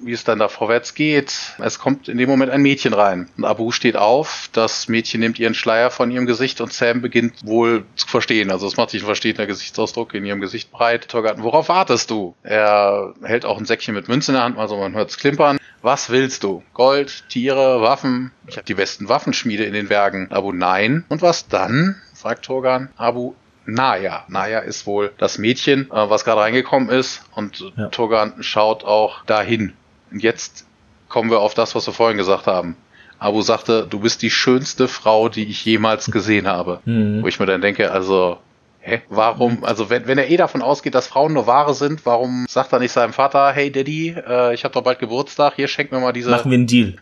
wie es denn da vorwärts geht. Es kommt in dem Moment ein Mädchen rein und Abu steht auf. Das Mädchen nimmt ihren Schleier von ihrem Gesicht und Sam beginnt wohl zu verstehen. Also es macht sich ein verstehender Gesichtsausdruck in ihrem Gesicht breit. Turgan, worauf wartest du? Er hält auch ein Säckchen mit Münzen in der Hand, also man hört es klimpern. Was willst du? Gold, Tiere, Waffen? Ich habe die besten Waffenschmiede in den Bergen. Abu, nein. Und was dann? fragt Turgan. Abu, Naya. Naya ist wohl das Mädchen, äh, was gerade reingekommen ist. Und Ja. Turgan schaut auch dahin. Und jetzt kommen wir auf das, was wir vorhin gesagt haben. Abu sagte, du bist die schönste Frau, die ich jemals gesehen habe. Mhm. Wo ich mir dann denke, also, hä, warum, also wenn, wenn er eh davon ausgeht, dass Frauen nur Ware sind, warum sagt er nicht seinem Vater, hey Daddy, äh, ich habe doch bald Geburtstag, hier schenk mir mal diese, Machen wir einen Deal.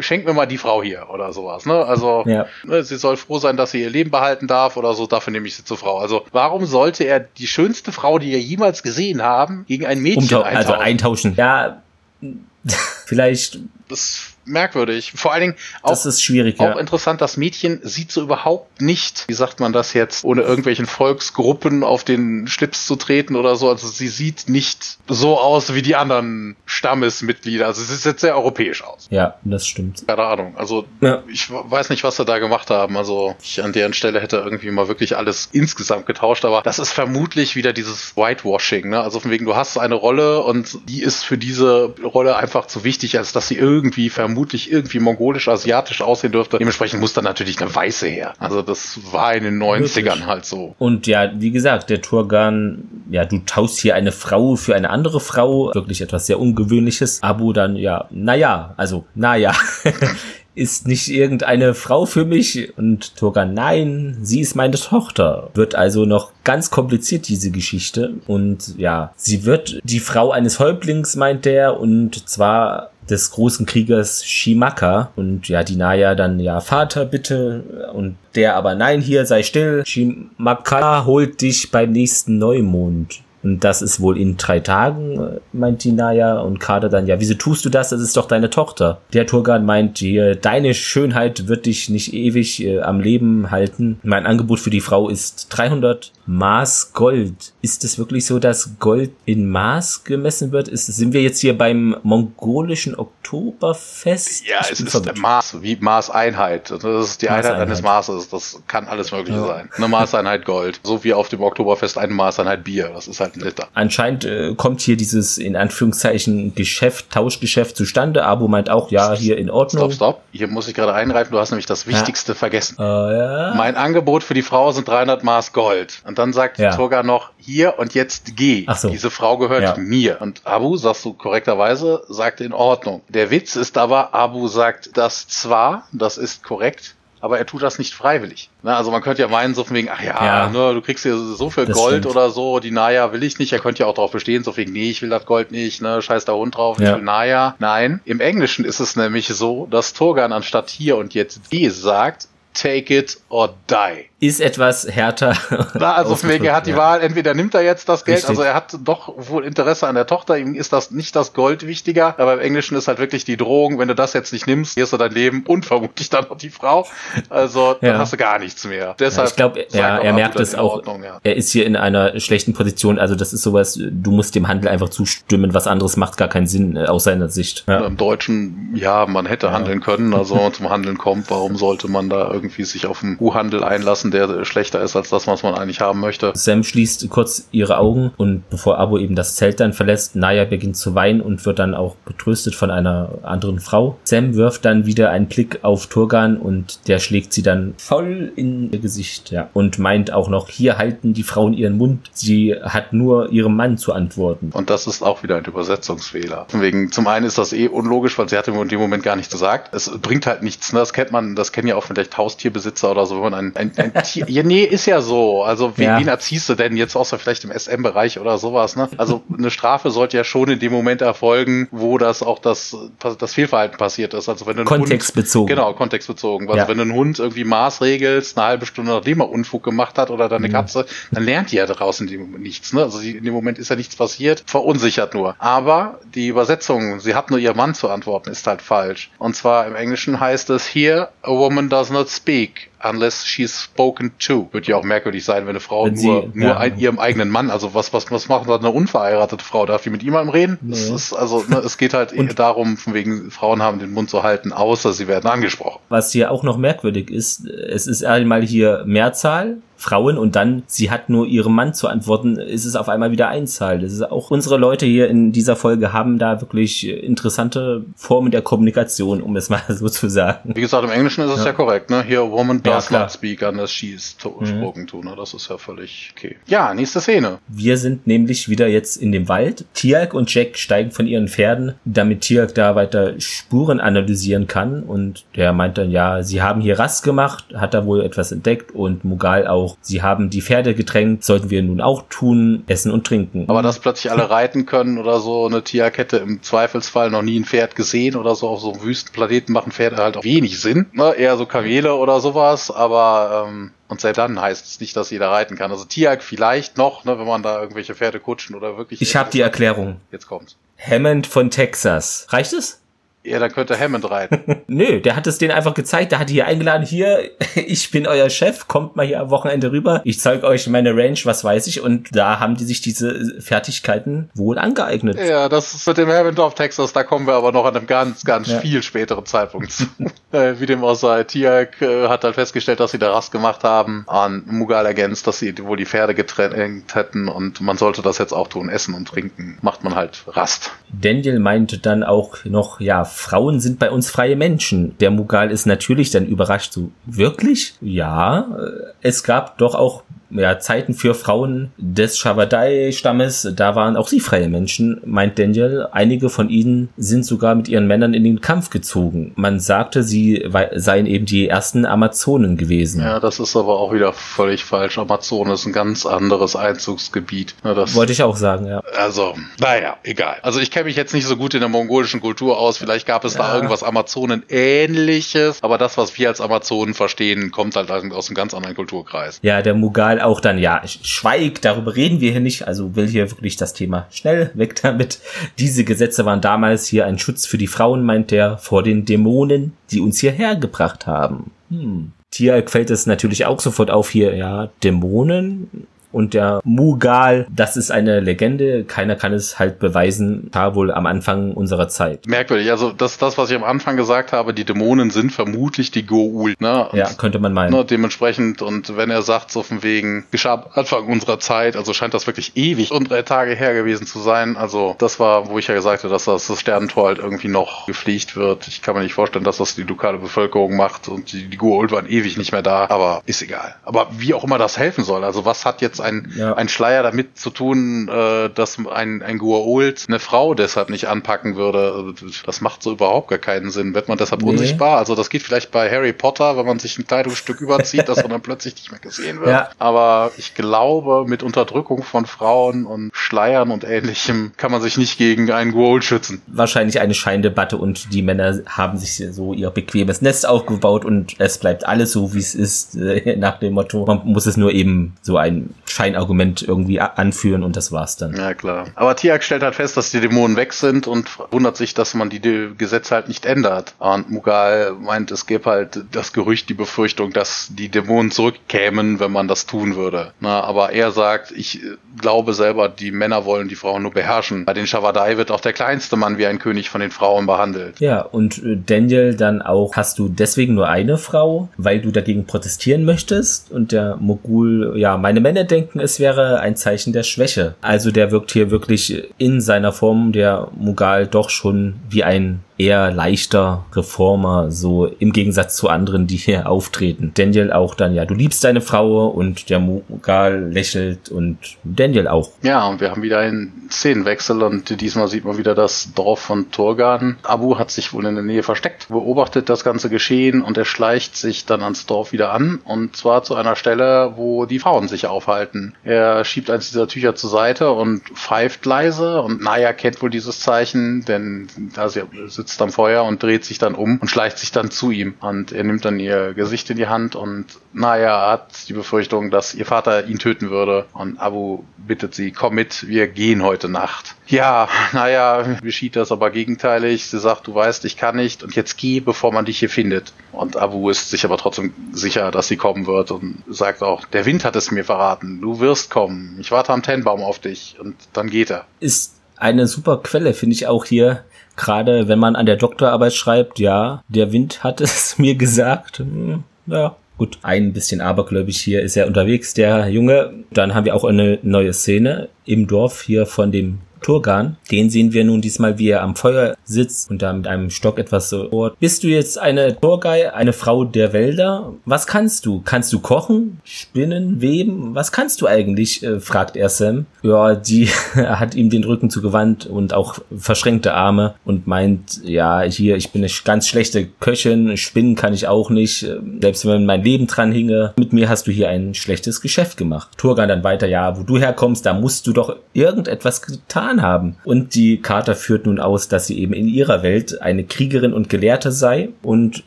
Schenk mir mal die Frau hier oder sowas, ne? Also, Ja. ne, sie soll froh sein, dass sie ihr Leben behalten darf oder so, dafür nehme ich sie zur Frau. Also, warum sollte er die schönste Frau, die wir jemals gesehen haben, gegen ein Mädchen Umtau eintauschen? also eintauschen. Ja, vielleicht das merkwürdig. Vor allen Dingen auch, das ist schwierig, auch ja. interessant, das Mädchen sieht so überhaupt nicht, wie sagt man das jetzt, ohne irgendwelchen Volksgruppen auf den Schlips zu treten oder so. Also sie sieht nicht so aus wie die anderen Stammesmitglieder. Also sie sieht sehr europäisch aus. Ja, das stimmt. Keine Ahnung. Also ja. ich weiß nicht, was sie da gemacht haben. Also ich an deren Stelle hätte irgendwie mal wirklich alles insgesamt getauscht, aber das ist vermutlich wieder dieses Whitewashing. Ne? Also von wegen, du hast eine Rolle und die ist für diese Rolle einfach zu wichtig, als dass sie irgendwie vermutlich vermutlich irgendwie mongolisch-asiatisch aussehen dürfte. Dementsprechend muss dann natürlich eine weiße her. Also das war in den 90ern halt so. Und ja, wie gesagt, der Turgan, ja, du tauschst hier eine Frau für eine andere Frau. Wirklich etwas sehr Ungewöhnliches. Abu dann, ja, naja, also, naja. ist nicht irgendeine Frau für mich? Und Turgan, nein, sie ist meine Tochter. Wird also noch ganz kompliziert, diese Geschichte. Und ja, sie wird die Frau eines Häuptlings, meint er, und zwar des großen Kriegers Shimaka und ja, die Naya dann ja Vater bitte und der aber nein, hier sei still. Shimaka holt dich beim nächsten Neumond. Und das ist wohl in drei Tagen, äh, meint die Naya. Und Kader dann, ja, wieso tust du das? Das ist doch deine Tochter. Der Turgan meint, hier, deine Schönheit wird dich nicht ewig äh, am Leben halten. Mein Angebot für die Frau ist 300 Maß Gold. Ist es wirklich so, dass Gold in Maß gemessen wird? Ist, sind wir jetzt hier beim mongolischen Oktoberfest? Ja, es ist verwirrt. Maß, wie Maßeinheit. Das ist die Einheit eines Maßes. Das kann alles Mögliche ja. sein. Eine Maßeinheit Gold. So wie auf dem Oktoberfest eine Maßeinheit Bier. Das ist halt ein Liter. Anscheinend äh, kommt hier dieses in Anführungszeichen Geschäft, Tauschgeschäft zustande. Abu meint auch, ja, hier in Ordnung. Stopp, stopp. Hier muss ich gerade einreifen. Du hast nämlich das Wichtigste ja. vergessen. Uh, ja. Mein Angebot für die Frau sind 300 Maß Gold. Und dann sagt ja. Turga noch, hier und jetzt geh. So. Diese Frau gehört ja. mir. Und Abu, sagst du korrekterweise, sagt in Ordnung. Der Witz ist aber, Abu sagt das zwar, das ist korrekt, aber er tut das nicht freiwillig. Ne, also man könnte ja meinen, so von wegen, ach ja, ja ne, du kriegst hier so viel Gold stimmt. oder so, die Naya will ich nicht, er könnte ja auch darauf bestehen, so wegen, nee, ich will das Gold nicht, ne, scheiß da Hund drauf, ja. ich will Naya. Nein, im Englischen ist es nämlich so, dass Turgan anstatt hier und jetzt die sagt, take it or die ist etwas härter. Na, also deswegen, er hat die ja. Wahl, entweder nimmt er jetzt das Geld, Richtig. also er hat doch wohl Interesse an der Tochter, ihm ist das nicht das Gold wichtiger, aber im Englischen ist halt wirklich die Drohung, wenn du das jetzt nicht nimmst, hier ist du dein Leben und vermutlich dann noch die Frau. Also dann ja. hast du gar nichts mehr. Deshalb ja, ich glaube, ja, er merkt es auch. Ordnung, er ist hier in einer schlechten Position, also das ist sowas, du musst dem Handel einfach zustimmen, was anderes macht gar keinen Sinn äh, aus seiner Sicht. Im Deutschen, ja, man hätte handeln können, also wenn man zum Handeln kommt, warum sollte man da irgendwie sich auf den U-Handel einlassen? Lassen, der schlechter ist als das, was man eigentlich haben möchte. Sam schließt kurz ihre Augen und bevor Abo eben das Zelt dann verlässt, Naya beginnt zu weinen und wird dann auch getröstet von einer anderen Frau. Sam wirft dann wieder einen Blick auf Turgan und der schlägt sie dann voll in ihr Gesicht, ja. Und meint auch noch, hier halten die Frauen ihren Mund. Sie hat nur ihrem Mann zu antworten. Und das ist auch wieder ein Übersetzungsfehler. Wegen, zum einen ist das eh unlogisch, weil sie hat in dem Moment gar nichts gesagt. Es bringt halt nichts. Ne? Das kennt man, das kennen ja auch vielleicht Haustierbesitzer oder so, wenn man ein, ein, ein ja, nee, ist ja so. Also wie, ja. wen erziehst du denn jetzt außer vielleicht im SM-Bereich oder sowas, ne? Also eine Strafe sollte ja schon in dem Moment erfolgen, wo das auch das, das Fehlverhalten passiert ist. Also wenn du kontextbezogen. Hund, genau, kontextbezogen. Also ja. wenn du einen Hund irgendwie maßregelst, eine halbe Stunde nachdem er Unfug gemacht hat oder deine mhm. Katze, dann lernt die ja daraus in dem Moment nichts, ne? Also in dem Moment ist ja nichts passiert, verunsichert nur. Aber die Übersetzung, sie hat nur ihr Mann zu antworten, ist halt falsch. Und zwar im Englischen heißt es hier, a woman does not speak unless she's spoken to. Wird ja auch merkwürdig sein, wenn eine Frau wenn nur, sie, nur ja. ein, ihrem eigenen Mann, also was, was, was macht eine unverheiratete Frau? Darf die mit jemandem reden? Nee. Das ist, also, ne, es geht halt darum, von wegen, Frauen haben den Mund zu halten, außer sie werden angesprochen. Was hier auch noch merkwürdig ist, es ist einmal hier Mehrzahl, Frauen und dann, sie hat nur ihrem Mann zu antworten, ist es auf einmal wieder Einzahl. Das ist auch unsere Leute hier in dieser Folge haben da wirklich interessante Formen der Kommunikation, um es mal so zu sagen. Wie gesagt, im Englischen ist es ja, ja korrekt, ne? Hier, woman does ja, not speak unless she is mhm. spoken to, ne? Das ist ja völlig okay. Ja, nächste Szene. Wir sind nämlich wieder jetzt in dem Wald. Tiag und Jack steigen von ihren Pferden, damit Tiag da weiter Spuren analysieren kann und der meint dann, ja, sie haben hier Rast gemacht, hat da wohl etwas entdeckt und Mugal auch auch, sie haben die Pferde getränkt, sollten wir nun auch tun, essen und trinken. Aber dass plötzlich alle reiten können oder so, eine Tierkette im Zweifelsfall noch nie ein Pferd gesehen oder so, auf so einem Wüstenplaneten machen Pferde halt auch wenig Sinn. Ne? Eher so Kamele oder sowas, aber ähm, und selbst dann heißt es nicht, dass jeder reiten kann. Also Tiag vielleicht noch, ne, wenn man da irgendwelche Pferde kutschen oder wirklich. Ich habe die Erklärung. Jetzt kommt's. Hammond von Texas. Reicht es? Ja, dann könnte Hammond reiten. Nö, der hat es denen einfach gezeigt, der hat hier eingeladen, hier, ich bin euer Chef, kommt mal hier am Wochenende rüber, ich zeige euch meine Range, was weiß ich, und da haben die sich diese Fertigkeiten wohl angeeignet. Ja, das ist mit dem Hammond of Texas, da kommen wir aber noch an einem ganz, ganz ja. viel späteren Zeitpunkt zu. Äh, wie dem auch sei, Tiak äh, hat halt festgestellt, dass sie da Rast gemacht haben, an Mughal ergänzt, dass sie wohl die Pferde getrennt hätten und man sollte das jetzt auch tun, essen und trinken, macht man halt Rast. Daniel meinte dann auch noch, ja, Frauen sind bei uns freie Menschen. Der Mughal ist natürlich dann überrascht, so, wirklich? Ja, äh, es gab doch auch ja, Zeiten für Frauen des Shavadai-Stammes, da waren auch sie freie Menschen, meint Daniel. Einige von ihnen sind sogar mit ihren Männern in den Kampf gezogen. Man sagte, sie seien eben die ersten Amazonen gewesen. Ja, das ist aber auch wieder völlig falsch. Amazon ist ein ganz anderes Einzugsgebiet. Ja, Wollte ich auch sagen, ja. Also, naja, egal. Also ich kenne mich jetzt nicht so gut in der mongolischen Kultur aus. Vielleicht gab es ja. da irgendwas Amazonen-ähnliches. Aber das, was wir als Amazonen verstehen, kommt halt aus einem ganz anderen Kulturkreis. Ja, der Mughal auch dann, ja, schweig, darüber reden wir hier nicht, also will hier wirklich das Thema schnell weg damit. Diese Gesetze waren damals hier ein Schutz für die Frauen, meint er, vor den Dämonen, die uns hierher gebracht haben. Hm. Tier fällt es natürlich auch sofort auf hier, ja, Dämonen, und der Mughal, das ist eine Legende. Keiner kann es halt beweisen. War wohl am Anfang unserer Zeit. Merkwürdig. Also das, das, was ich am Anfang gesagt habe, die Dämonen sind vermutlich die Goa'uld. Ne? ja, könnte man meinen. Ne, dementsprechend und wenn er sagt so von wegen geschah Anfang unserer Zeit, also scheint das wirklich ewig und drei Tage her gewesen zu sein. Also das war, wo ich ja gesagt habe, dass das, das Sternentor halt irgendwie noch gepflegt wird. Ich kann mir nicht vorstellen, dass das die lokale Bevölkerung macht und die, die Goa'uld waren ewig nicht mehr da. Aber ist egal. Aber wie auch immer das helfen soll. Also was hat jetzt ein, ja. ein Schleier damit zu tun, äh, dass ein, ein Guault eine Frau deshalb nicht anpacken würde. Das macht so überhaupt gar keinen Sinn. Wird man deshalb nee. unsichtbar? Also das geht vielleicht bei Harry Potter, wenn man sich ein Kleidungsstück überzieht, dass man dann plötzlich nicht mehr gesehen wird. Ja. Aber ich glaube, mit Unterdrückung von Frauen und Schleiern und ähnlichem kann man sich nicht gegen einen Guault schützen. Wahrscheinlich eine Scheindebatte und die Männer haben sich so ihr bequemes Nest aufgebaut und es bleibt alles so, wie es ist, äh, nach dem Motto, man muss es nur eben so ein Scheinargument irgendwie anführen und das war's dann. Ja, klar. Aber Tiak stellt halt fest, dass die Dämonen weg sind und wundert sich, dass man die Gesetze halt nicht ändert. Und Mughal meint, es gäbe halt das Gerücht, die Befürchtung, dass die Dämonen zurückkämen, wenn man das tun würde. Na, aber er sagt, ich glaube selber, die Männer wollen die Frauen nur beherrschen. Bei den Shavadai wird auch der kleinste Mann wie ein König von den Frauen behandelt. Ja, und äh, Daniel dann auch, hast du deswegen nur eine Frau, weil du dagegen protestieren möchtest? Und der Mogul, ja, meine Männer denken, es wäre ein Zeichen der Schwäche. Also der wirkt hier wirklich in seiner Form der Mughal doch schon wie ein eher leichter Reformer, so im Gegensatz zu anderen, die hier auftreten. Daniel auch dann, ja, du liebst deine Frau und der Mughal lächelt und Daniel auch. Ja, und wir haben wieder einen Szenenwechsel und diesmal sieht man wieder das Dorf von Turgan. Abu hat sich wohl in der Nähe versteckt, beobachtet das ganze Geschehen und er schleicht sich dann ans Dorf wieder an und zwar zu einer Stelle, wo die Frauen sich aufhalten. Er schiebt eins dieser Tücher zur Seite und pfeift leise und Naya kennt wohl dieses Zeichen, denn da sie sitzt am Feuer und dreht sich dann um und schleicht sich dann zu ihm. Und er nimmt dann ihr Gesicht in die Hand und Naya hat die Befürchtung, dass ihr Vater ihn töten würde. Und Abu bittet sie, komm mit, wir gehen heute Nacht. Ja, naja, geschieht das aber gegenteilig. Sie sagt, du weißt, ich kann nicht und jetzt geh, bevor man dich hier findet. Und Abu ist sich aber trotzdem sicher, dass sie kommen wird und sagt auch, der Wind hat es mir verraten, du wirst kommen. Ich warte am Tennbaum auf dich und dann geht er. Ist eine super Quelle, finde ich auch hier gerade wenn man an der Doktorarbeit schreibt, ja, der Wind hat es mir gesagt. Hm, ja, gut. Ein bisschen abergläubig hier ist er unterwegs, der Junge. Dann haben wir auch eine neue Szene im Dorf hier von dem Turgan. Den sehen wir nun diesmal, wie er am Feuer sitzt und da mit einem Stock etwas so bohrt. Bist du jetzt eine Turgai, eine Frau der Wälder? Was kannst du? Kannst du kochen, spinnen, weben? Was kannst du eigentlich? Äh, fragt er Sam. Ja, die hat ihm den Rücken zugewandt und auch verschränkte Arme und meint, ja, hier, ich bin eine ganz schlechte Köchin, spinnen kann ich auch nicht, selbst wenn mein Leben dran hinge. Mit mir hast du hier ein schlechtes Geschäft gemacht. Turgan dann weiter, ja, wo du herkommst, da musst du doch irgendetwas getan getan haben. Und die Charta führt nun aus, dass sie eben in ihrer Welt eine Kriegerin und Gelehrte sei und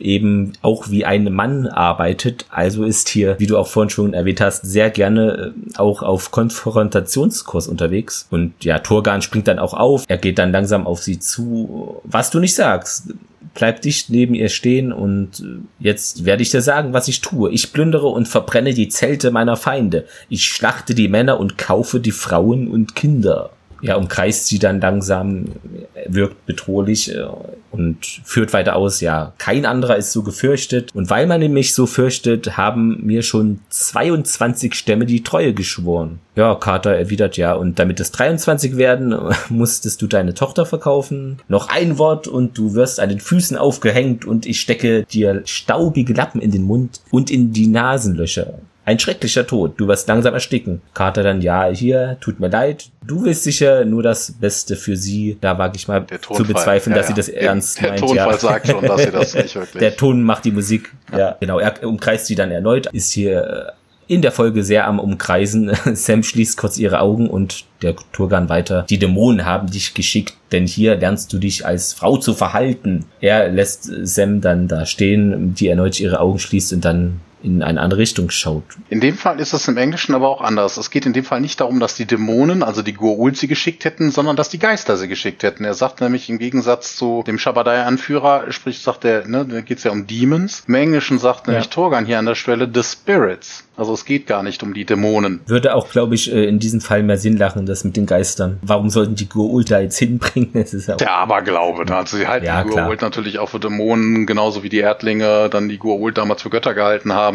eben auch wie ein Mann arbeitet. Also ist hier, wie du auch vorhin schon erwähnt hast, sehr gerne äh, auch auf Konfrontationskurs unterwegs. Und ja, Turgan springt dann auch auf. Er geht dann langsam auf sie zu. Was du nicht sagst bleib dicht neben ihr stehen und äh, jetzt werde ich dir sagen, was ich tue. Ich plündere und verbrenne die Zelte meiner Feinde. Ich schlachte die Männer und kaufe die Frauen und Kinder ja, umkreist sie dann langsam, wirkt bedrohlich äh, und führt weiter aus, ja, kein anderer ist so gefürchtet. Und weil man nämlich so fürchtet, haben mir schon 22 Stämme die Treue geschworen. Ja, Carter erwidert ja, und damit es 23 werden, musstest du deine Tochter verkaufen. Noch ein Wort und du wirst an den Füßen aufgehängt und ich stecke dir staubige Lappen in den Mund und in die Nasenlöcher. Ein schrecklicher Tod. Du wirst langsam ersticken. Carter dann, ja, hier, tut mir leid. Du willst sicher nur das Beste für sie. Da wage ich mal zu bezweifeln, ja, dass ja. sie das ernst der meint. Der Tonfall ja. sagt schon, dass sie das nicht wirklich. Der Ton macht die Musik. Ja, genau. Er umkreist sie dann erneut. Ist hier in der Folge sehr am Umkreisen. Sam schließt kurz ihre Augen und der Turgan weiter. Die Dämonen haben dich geschickt, denn hier lernst du dich als Frau zu verhalten. Er lässt Sam dann da stehen, die erneut ihre Augen schließt und dann in eine andere Richtung schaut. In dem Fall ist es im Englischen aber auch anders. Es geht in dem Fall nicht darum, dass die Dämonen, also die Goa'uld sie geschickt hätten, sondern dass die Geister sie geschickt hätten. Er sagt nämlich im Gegensatz zu dem Shabadai-Anführer, sprich sagt er, ne, da geht es ja um Demons. Im Englischen sagt nämlich ja. Torgan hier an der Stelle The Spirits. Also es geht gar nicht um die Dämonen. Würde auch, glaube ich, äh, in diesem Fall mehr Sinn lachen, das mit den Geistern. Warum sollten die Goa'uld da jetzt hinbringen? Das ist ja Der Aberglaube. Ne? Also sie halten ja, die Goa'uld natürlich auch für Dämonen, genauso wie die Erdlinge dann die Goa'uld damals für Götter gehalten haben.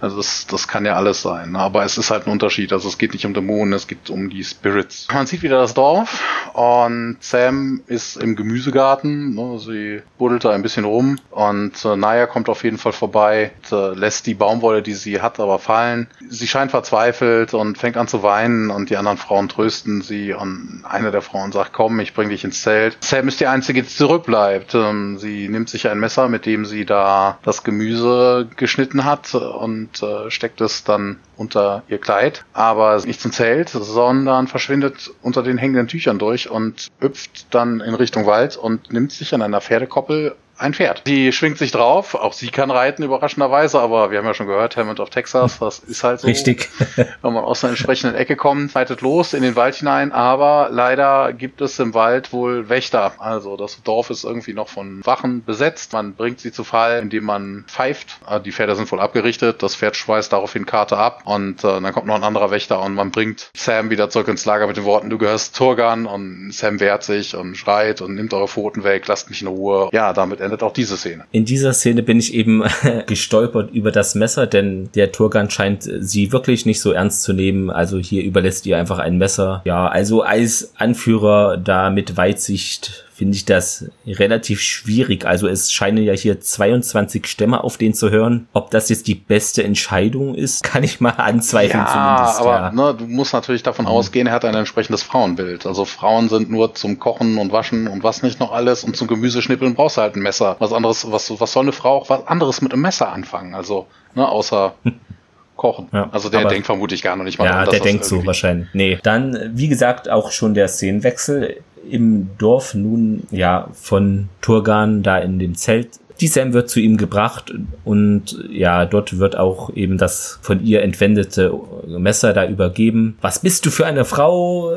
Also das, das kann ja alles sein. Aber es ist halt ein Unterschied. Also es geht nicht um Dämonen, es geht um die Spirits. Man sieht wieder das Dorf und Sam ist im Gemüsegarten. Ne? Sie buddelt da ein bisschen rum und äh, Naya kommt auf jeden Fall vorbei, und, äh, lässt die Baumwolle, die sie hat, aber fallen. Sie scheint verzweifelt und fängt an zu weinen und die anderen Frauen trösten sie und eine der Frauen sagt, komm, ich bring dich ins Zelt. Sam ist die Einzige, die zurückbleibt. Ähm, sie nimmt sich ein Messer, mit dem sie da das Gemüse geschnitten hat und äh, steckt es dann unter ihr Kleid, aber nicht zum Zelt, sondern verschwindet unter den hängenden Tüchern durch und hüpft dann in Richtung Wald und nimmt sich an einer Pferdekoppel ein Pferd. Die schwingt sich drauf, auch sie kann reiten, überraschenderweise, aber wir haben ja schon gehört, Hammond of Texas, das ist halt so. Richtig. wenn man aus einer entsprechenden Ecke kommt, reitet los in den Wald hinein, aber leider gibt es im Wald wohl Wächter. Also das Dorf ist irgendwie noch von Wachen besetzt. Man bringt sie zu Fall, indem man pfeift. Ah, die Pferde sind wohl abgerichtet, das Pferd schweißt daraufhin Karte ab und äh, dann kommt noch ein anderer Wächter und man bringt Sam wieder zurück ins Lager mit den Worten, du gehörst Turgan und Sam wehrt sich und schreit und nimmt eure Pfoten weg, lasst mich in Ruhe. Ja, damit endet auch diese Szene. In dieser Szene bin ich eben gestolpert über das Messer, denn der Turgan scheint sie wirklich nicht so ernst zu nehmen. Also hier überlässt ihr einfach ein Messer. Ja, also als Anführer da mit Weitsicht finde ich das relativ schwierig. Also es scheinen ja hier 22 Stämme auf den zu hören. Ob das jetzt die beste Entscheidung ist, kann ich mal anzweifeln ja, zumindest. Aber ja. ne, du musst natürlich davon mhm. ausgehen, er hat ein entsprechendes Frauenbild. Also Frauen sind nur zum Kochen und Waschen und was nicht noch alles und zum Gemüseschnippeln brauchst du halt ein Messer. Was anderes, was, was soll eine Frau auch was anderes mit einem Messer anfangen? Also, ne, außer kochen. Ja, also der denkt vermutlich gar noch nicht mal Ja, daran, der denkt so wahrscheinlich. Nee, dann, wie gesagt, auch schon der Szenenwechsel im Dorf nun ja von Turgan da in dem Zelt. Die Sam wird zu ihm gebracht und ja, dort wird auch eben das von ihr entwendete Messer da übergeben. Was bist du für eine Frau?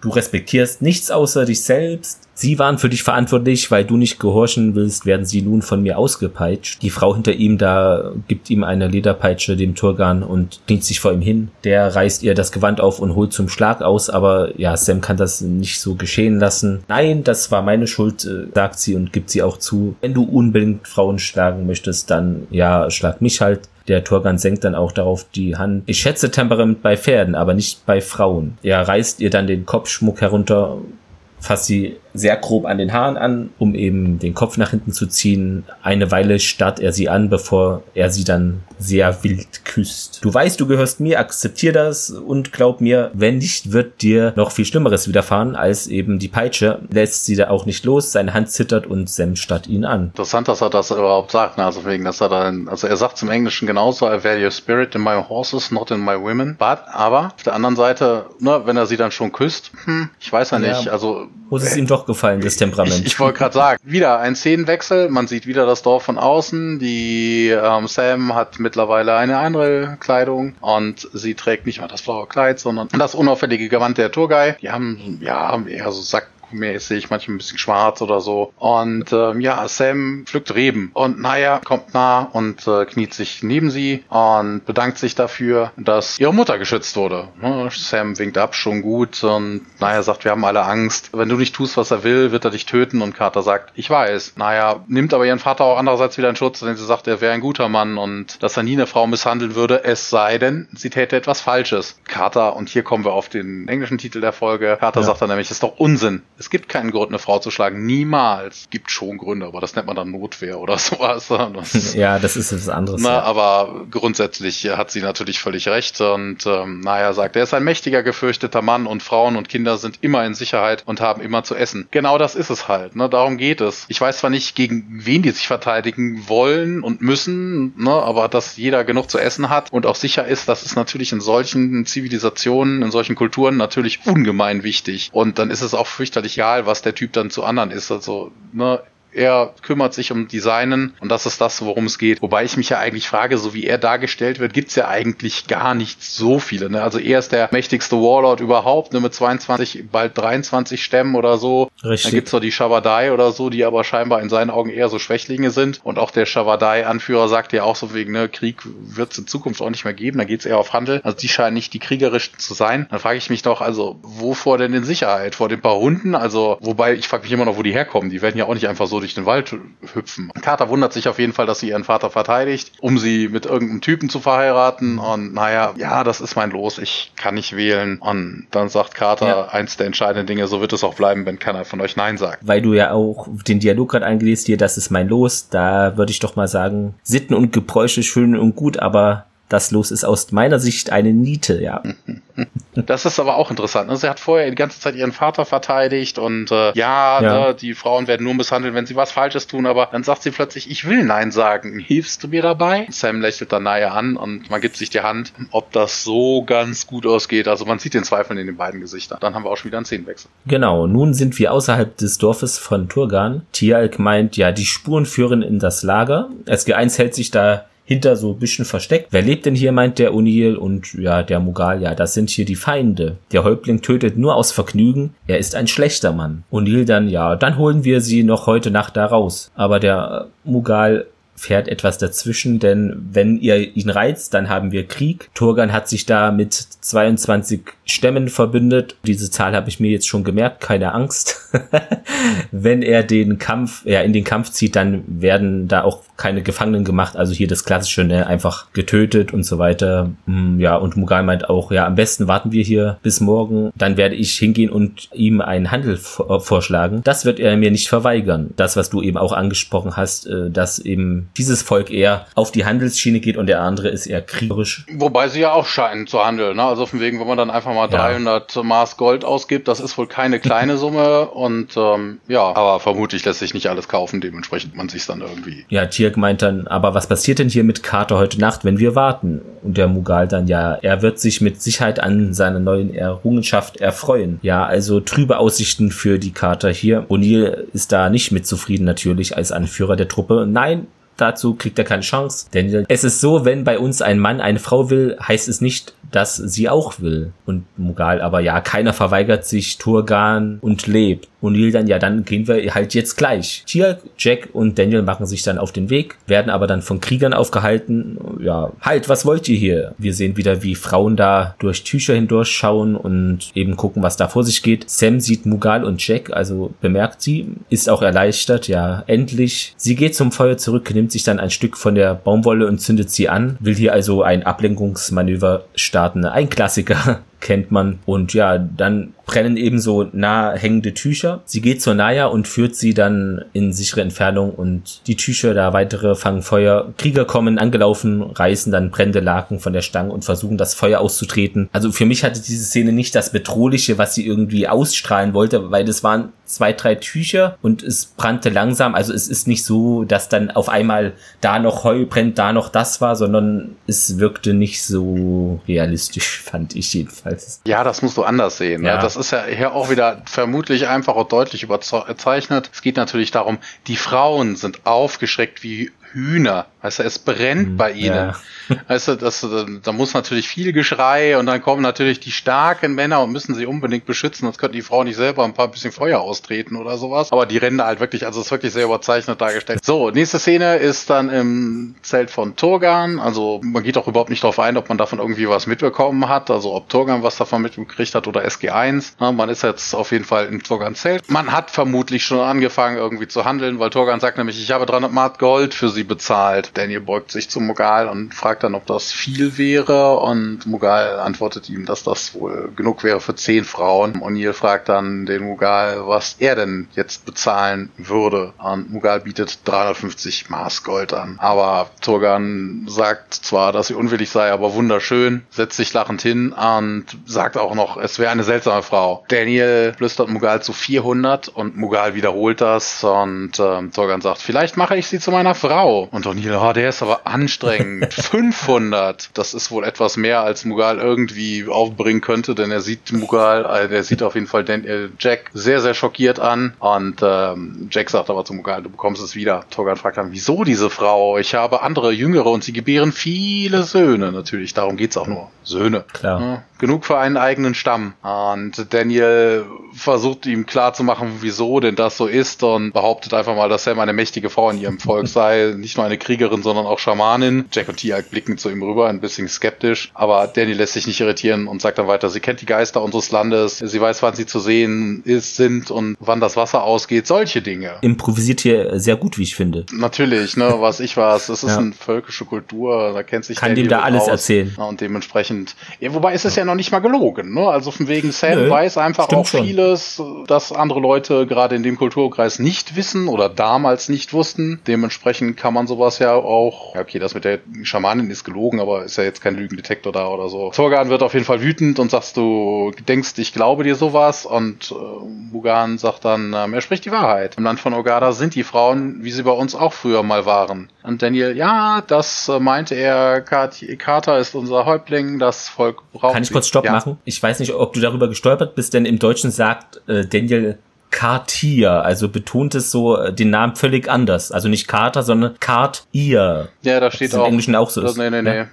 Du respektierst nichts außer dich selbst. Sie waren für dich verantwortlich, weil du nicht gehorchen willst, werden sie nun von mir ausgepeitscht. Die Frau hinter ihm da gibt ihm eine Lederpeitsche, dem Turgan, und klingt sich vor ihm hin. Der reißt ihr das Gewand auf und holt zum Schlag aus, aber ja, Sam kann das nicht so geschehen lassen. Nein, das war meine Schuld, äh, sagt sie und gibt sie auch zu. Wenn du unbedingt Frauen schlagen möchtest, dann ja, schlag mich halt. Der Turgan senkt dann auch darauf die Hand. Ich schätze Temperament bei Pferden, aber nicht bei Frauen. Er reißt ihr dann den Kopfschmuck herunter, fasst sie sehr grob an den Haaren an, um eben den Kopf nach hinten zu ziehen. Eine Weile starrt er sie an, bevor er sie dann sehr wild küsst. Du weißt, du gehörst mir, akzeptier das und glaub mir, wenn nicht, wird dir noch viel Schlimmeres widerfahren als eben die Peitsche. Lässt sie da auch nicht los, seine Hand zittert und Sam starrt ihn an. Interessant, dass er das überhaupt sagt, ne? also wegen, dass er dann, also er sagt zum Englischen genauso, I value spirit in my horses, not in my women. But, aber auf der anderen Seite, ne, wenn er sie dann schon küsst, hm, ich weiß ja nicht, ja, also. Muss es ihm doch gefallen, das Temperament. Ich, ich wollte gerade sagen, wieder ein Szenenwechsel, man sieht wieder das Dorf von außen, die ähm, Sam hat mittlerweile eine andere Kleidung und sie trägt nicht mehr das blaue Kleid, sondern das unauffällige Gewand der Tourguy. Die haben ja eher so Sack Ich manchmal ein bisschen schwarz oder so. Und ähm, ja, Sam pflückt Reben und Naya kommt nah und äh, kniet sich neben sie und bedankt sich dafür, dass ihre Mutter geschützt wurde. Ne? Sam winkt ab, schon gut und Naya sagt, wir haben alle Angst. Wenn du nicht tust, was er will, wird er dich töten und Carter sagt, ich weiß. Naya nimmt aber ihren Vater auch andererseits wieder in Schutz, denn sie sagt, er wäre ein guter Mann und dass er nie eine Frau misshandeln würde, es sei denn, sie täte etwas Falsches. Carter, und hier kommen wir auf den englischen Titel der Folge, Carter ja. sagt dann nämlich, es ist doch Unsinn. Es gibt keinen Grund, eine Frau zu schlagen. Niemals. Gibt schon Gründe, aber das nennt man dann Notwehr oder sowas. Das, ja, das ist was anderes. Na, ja. Aber grundsätzlich hat sie natürlich völlig recht und ähm, naja, sagt, er ist ein mächtiger, gefürchteter Mann und Frauen und Kinder sind immer in Sicherheit und haben immer zu essen. Genau das ist es halt. Ne? Darum geht es. Ich weiß zwar nicht, gegen wen die sich verteidigen wollen und müssen, ne? aber dass jeder genug zu essen hat und auch sicher ist, das ist natürlich in solchen Zivilisationen, in solchen Kulturen natürlich ungemein wichtig. Und dann ist es auch fürchterlich egal, was der Typ dann zu anderen ist. Also, ne, er kümmert sich um Designen und das ist das, worum es geht. Wobei ich mich ja eigentlich frage, so wie er dargestellt wird, gibt's ja eigentlich gar nicht so viele. Ne? Also er ist der mächtigste Warlord überhaupt, ne? mit 22, bald 23 Stämmen oder so. Richtig. Dann gibt's noch die Shavadai oder so, die aber scheinbar in seinen Augen eher so Schwächlinge sind. Und auch der Shavadai-Anführer sagt ja auch so wegen, ne, Krieg wird's in Zukunft auch nicht mehr geben, da geht's eher auf Handel. Also die scheinen nicht die kriegerischen zu sein. Dann frage ich mich doch, also wovor denn in Sicherheit? Vor den paar Hunden? Also, wobei ich frage mich immer noch, wo die herkommen. Die werden ja auch nicht einfach so durch den Wald hüpfen. Carter wundert sich auf jeden Fall, dass sie ihren Vater verteidigt, um sie mit irgendeinem Typen zu verheiraten. Und naja, ja, das ist mein Los. Ich kann nicht wählen. Und dann sagt Carter ja. eins der entscheidenden Dinge, so wird es auch bleiben, wenn keiner von euch Nein sagt. Weil du ja auch den Dialog gerade eingelesen dir, das ist mein Los. Da würde ich doch mal sagen, Sitten und Gebräuche schön und gut, aber das Los ist aus meiner Sicht eine Niete, ja. Das ist aber auch interessant. Ne? Sie hat vorher die ganze Zeit ihren Vater verteidigt und äh, ja, ja. Ne, die Frauen werden nur misshandelt, wenn sie was Falsches tun, aber dann sagt sie plötzlich, ich will Nein sagen. Hilfst du mir dabei? Sam lächelt dann nahe an und man gibt sich die Hand, ob das so ganz gut ausgeht. Also man sieht den Zweifel in den beiden Gesichtern. Dann haben wir auch schon wieder einen Szenenwechsel. Genau, nun sind wir außerhalb des Dorfes von Turgan. Tialk meint, ja, die Spuren führen in das Lager. SG1 hält sich da hinter so ein bisschen versteckt. Wer lebt denn hier, meint der O'Neill und ja, der Mughal, ja, das sind hier die Feinde. Der Häuptling tötet nur aus Vergnügen, er ist ein schlechter Mann. O'Neill dann, ja, dann holen wir sie noch heute Nacht da raus. Aber der Mughal fährt etwas dazwischen, denn wenn ihr ihn reizt, dann haben wir Krieg. Turgan hat sich da mit 22 Stämmen verbündet. Diese Zahl habe ich mir jetzt schon gemerkt, keine Angst. wenn er den Kampf, ja, in den Kampf zieht, dann werden da auch keine Gefangenen gemacht. Also hier das klassische, ne, einfach getötet und so weiter. Hm, ja, und Mughal meint auch, ja, am besten warten wir hier bis morgen. Dann werde ich hingehen und ihm einen Handel vorschlagen. Das wird er mir nicht verweigern. Das, was du eben auch angesprochen hast, äh, dass eben dieses Volk eher auf die Handelsschiene geht und der andere ist eher kriegerisch. Wobei sie ja auch scheinen zu handeln. Ne? Also von wegen, wenn man dann einfach mal ja. 300 Maß Gold ausgibt, das ist wohl keine kleine Summe und ähm, ja, aber vermutlich lässt sich nicht alles kaufen, dementsprechend man sich dann irgendwie. Ja, Tirk meint dann, aber was passiert denn hier mit Carter heute Nacht, wenn wir warten? Und der Mughal dann, ja, er wird sich mit Sicherheit an seiner neuen Errungenschaft erfreuen. Ja, also trübe Aussichten für die Carter hier. O'Neill ist da nicht mit zufrieden natürlich als Anführer der Truppe. Nein, dazu kriegt er keine Chance. Denn es ist so, wenn bei uns ein Mann eine Frau will, heißt es nicht, dass sie auch will. Und Mughal, aber ja, keiner verweigert sich Turgan und lebt. Und Neil dann, ja, dann gehen wir halt jetzt gleich. Tia, Jack und Daniel machen sich dann auf den Weg, werden aber dann von Kriegern aufgehalten. Ja, halt, was wollt ihr hier? Wir sehen wieder, wie Frauen da durch Tücher hindurchschauen und eben gucken, was da vor sich geht. Sam sieht Mughal und Jack, also bemerkt sie, ist auch erleichtert, ja, endlich. Sie geht zum Feuer zurück, nimmt sich dann ein Stück von der Baumwolle und zündet sie an, will hier also ein Ablenkungsmanöver starten. Ein Klassiker kennt man. Und ja, dann brennen ebenso nah hängende Tücher. Sie geht zur Naya und führt sie dann in sichere Entfernung und die Tücher, da weitere fangen Feuer. Krieger kommen angelaufen, reißen dann brennende Laken von der Stange und versuchen das Feuer auszutreten. Also für mich hatte diese Szene nicht das Bedrohliche, was sie irgendwie ausstrahlen wollte, weil das waren zwei, drei Tücher und es brannte langsam. Also es ist nicht so, dass dann auf einmal da noch Heu brennt, da noch das war, sondern es wirkte nicht so realistisch, fand ich jedenfalls. Ja, das musst du anders sehen. Ne? Ja. Das ist ja hier auch wieder vermutlich einfach und deutlich überzeichnet. Es geht natürlich darum, die Frauen sind aufgeschreckt wie Hühner. Weißt du, es brennt hm, bei ihnen. Ja. Weißt du, das, da muss natürlich viel Geschrei und dann kommen natürlich die starken Männer und müssen sie unbedingt beschützen, sonst könnten die Frau nicht selber ein paar bisschen Feuer austreten oder sowas. Aber die rennen halt wirklich, also es ist wirklich sehr überzeichnet dargestellt. So, nächste Szene ist dann im Zelt von Turgan. Also man geht auch überhaupt nicht darauf ein, ob man davon irgendwie was mitbekommen hat. Also ob Turgan was davon mitgekriegt hat oder SG1. Na, man ist jetzt auf jeden Fall im Turgan-Zelt. Man hat vermutlich schon angefangen irgendwie zu handeln, weil Turgan sagt nämlich, ich habe 300 Mark Gold für sie bezahlt. Daniel beugt sich zu Mughal und fragt dann, ob das viel wäre und Mughal antwortet ihm, dass das wohl genug wäre für zehn Frauen. O'Neill fragt dann den Mughal, was er denn jetzt bezahlen würde und Mughal bietet 350 Maß Gold an. Aber Turgan sagt zwar, dass sie unwillig sei, aber wunderschön, setzt sich lachend hin und sagt auch noch, es wäre eine seltsame Frau. Daniel flüstert Mughal zu 400 und Mughal wiederholt das und ähm, Turgan sagt, vielleicht mache ich sie zu meiner Frau. Und O'Neill, oh, der ist aber anstrengend. 500. Das ist wohl etwas mehr, als Mughal irgendwie aufbringen könnte, denn er sieht Mughal, äh, der sieht auf jeden Fall Daniel, Jack sehr, sehr schockiert an. Und ähm, Jack sagt aber zu Mughal, du bekommst es wieder. Torgan fragt dann, wieso diese Frau? Ich habe andere Jüngere und sie gebären viele Söhne. Natürlich, darum geht's auch nur. Söhne. Klar. Ja, genug für einen eigenen Stamm. Und Daniel versucht ihm klarzumachen, wieso denn das so ist und behauptet einfach mal, dass Sam eine mächtige Frau in ihrem Volk sei. Nicht nur eine Kriegerin, sondern auch Schamanin. Jack und Tia blicken zu ihm rüber, ein bisschen skeptisch. Aber Daniel lässt sich nicht irritieren und sagt dann weiter, sie kennt die Geister unseres Landes. Sie weiß, wann sie zu sehen ist, sind und wann das Wasser ausgeht. Solche Dinge. Improvisiert hier sehr gut, wie ich finde. Natürlich, ne, was ich weiß. Es ist ja. eine völkische Kultur, da kennt sich Kann Daniel dem da alles aus. erzählen. Und dementsprechend, ja, wobei ist es ja. Noch nicht mal gelogen, ne? Also von wegen Sam Nö, weiß einfach auch schon. vieles, das andere Leute gerade in dem Kulturkreis nicht wissen oder damals nicht wussten. Dementsprechend kann man sowas ja auch, ja, okay, das mit der Schamanin ist gelogen, aber ist ja jetzt kein Lügendetektor da oder so. Zorgan wird auf jeden Fall wütend und sagst du, denkst, ich glaube dir sowas und äh, Mugan sagt dann, ähm, er spricht die Wahrheit. Im Land von Ogada sind die Frauen, wie sie bei uns auch früher mal waren. Und Daniel, ja, das äh, meinte er, Carter ist unser Häuptling, das Volk braucht Kann ich kurz Stopp ja. machen? Ich weiß nicht, ob du darüber gestolpert bist, denn im Deutschen sagt äh, Daniel Cartier, also betont es so äh, den Namen völlig anders. Also nicht Carter, sondern Cartier. Ja, da steht auch. Im Englischen auch so ist. Nee, nee, nee.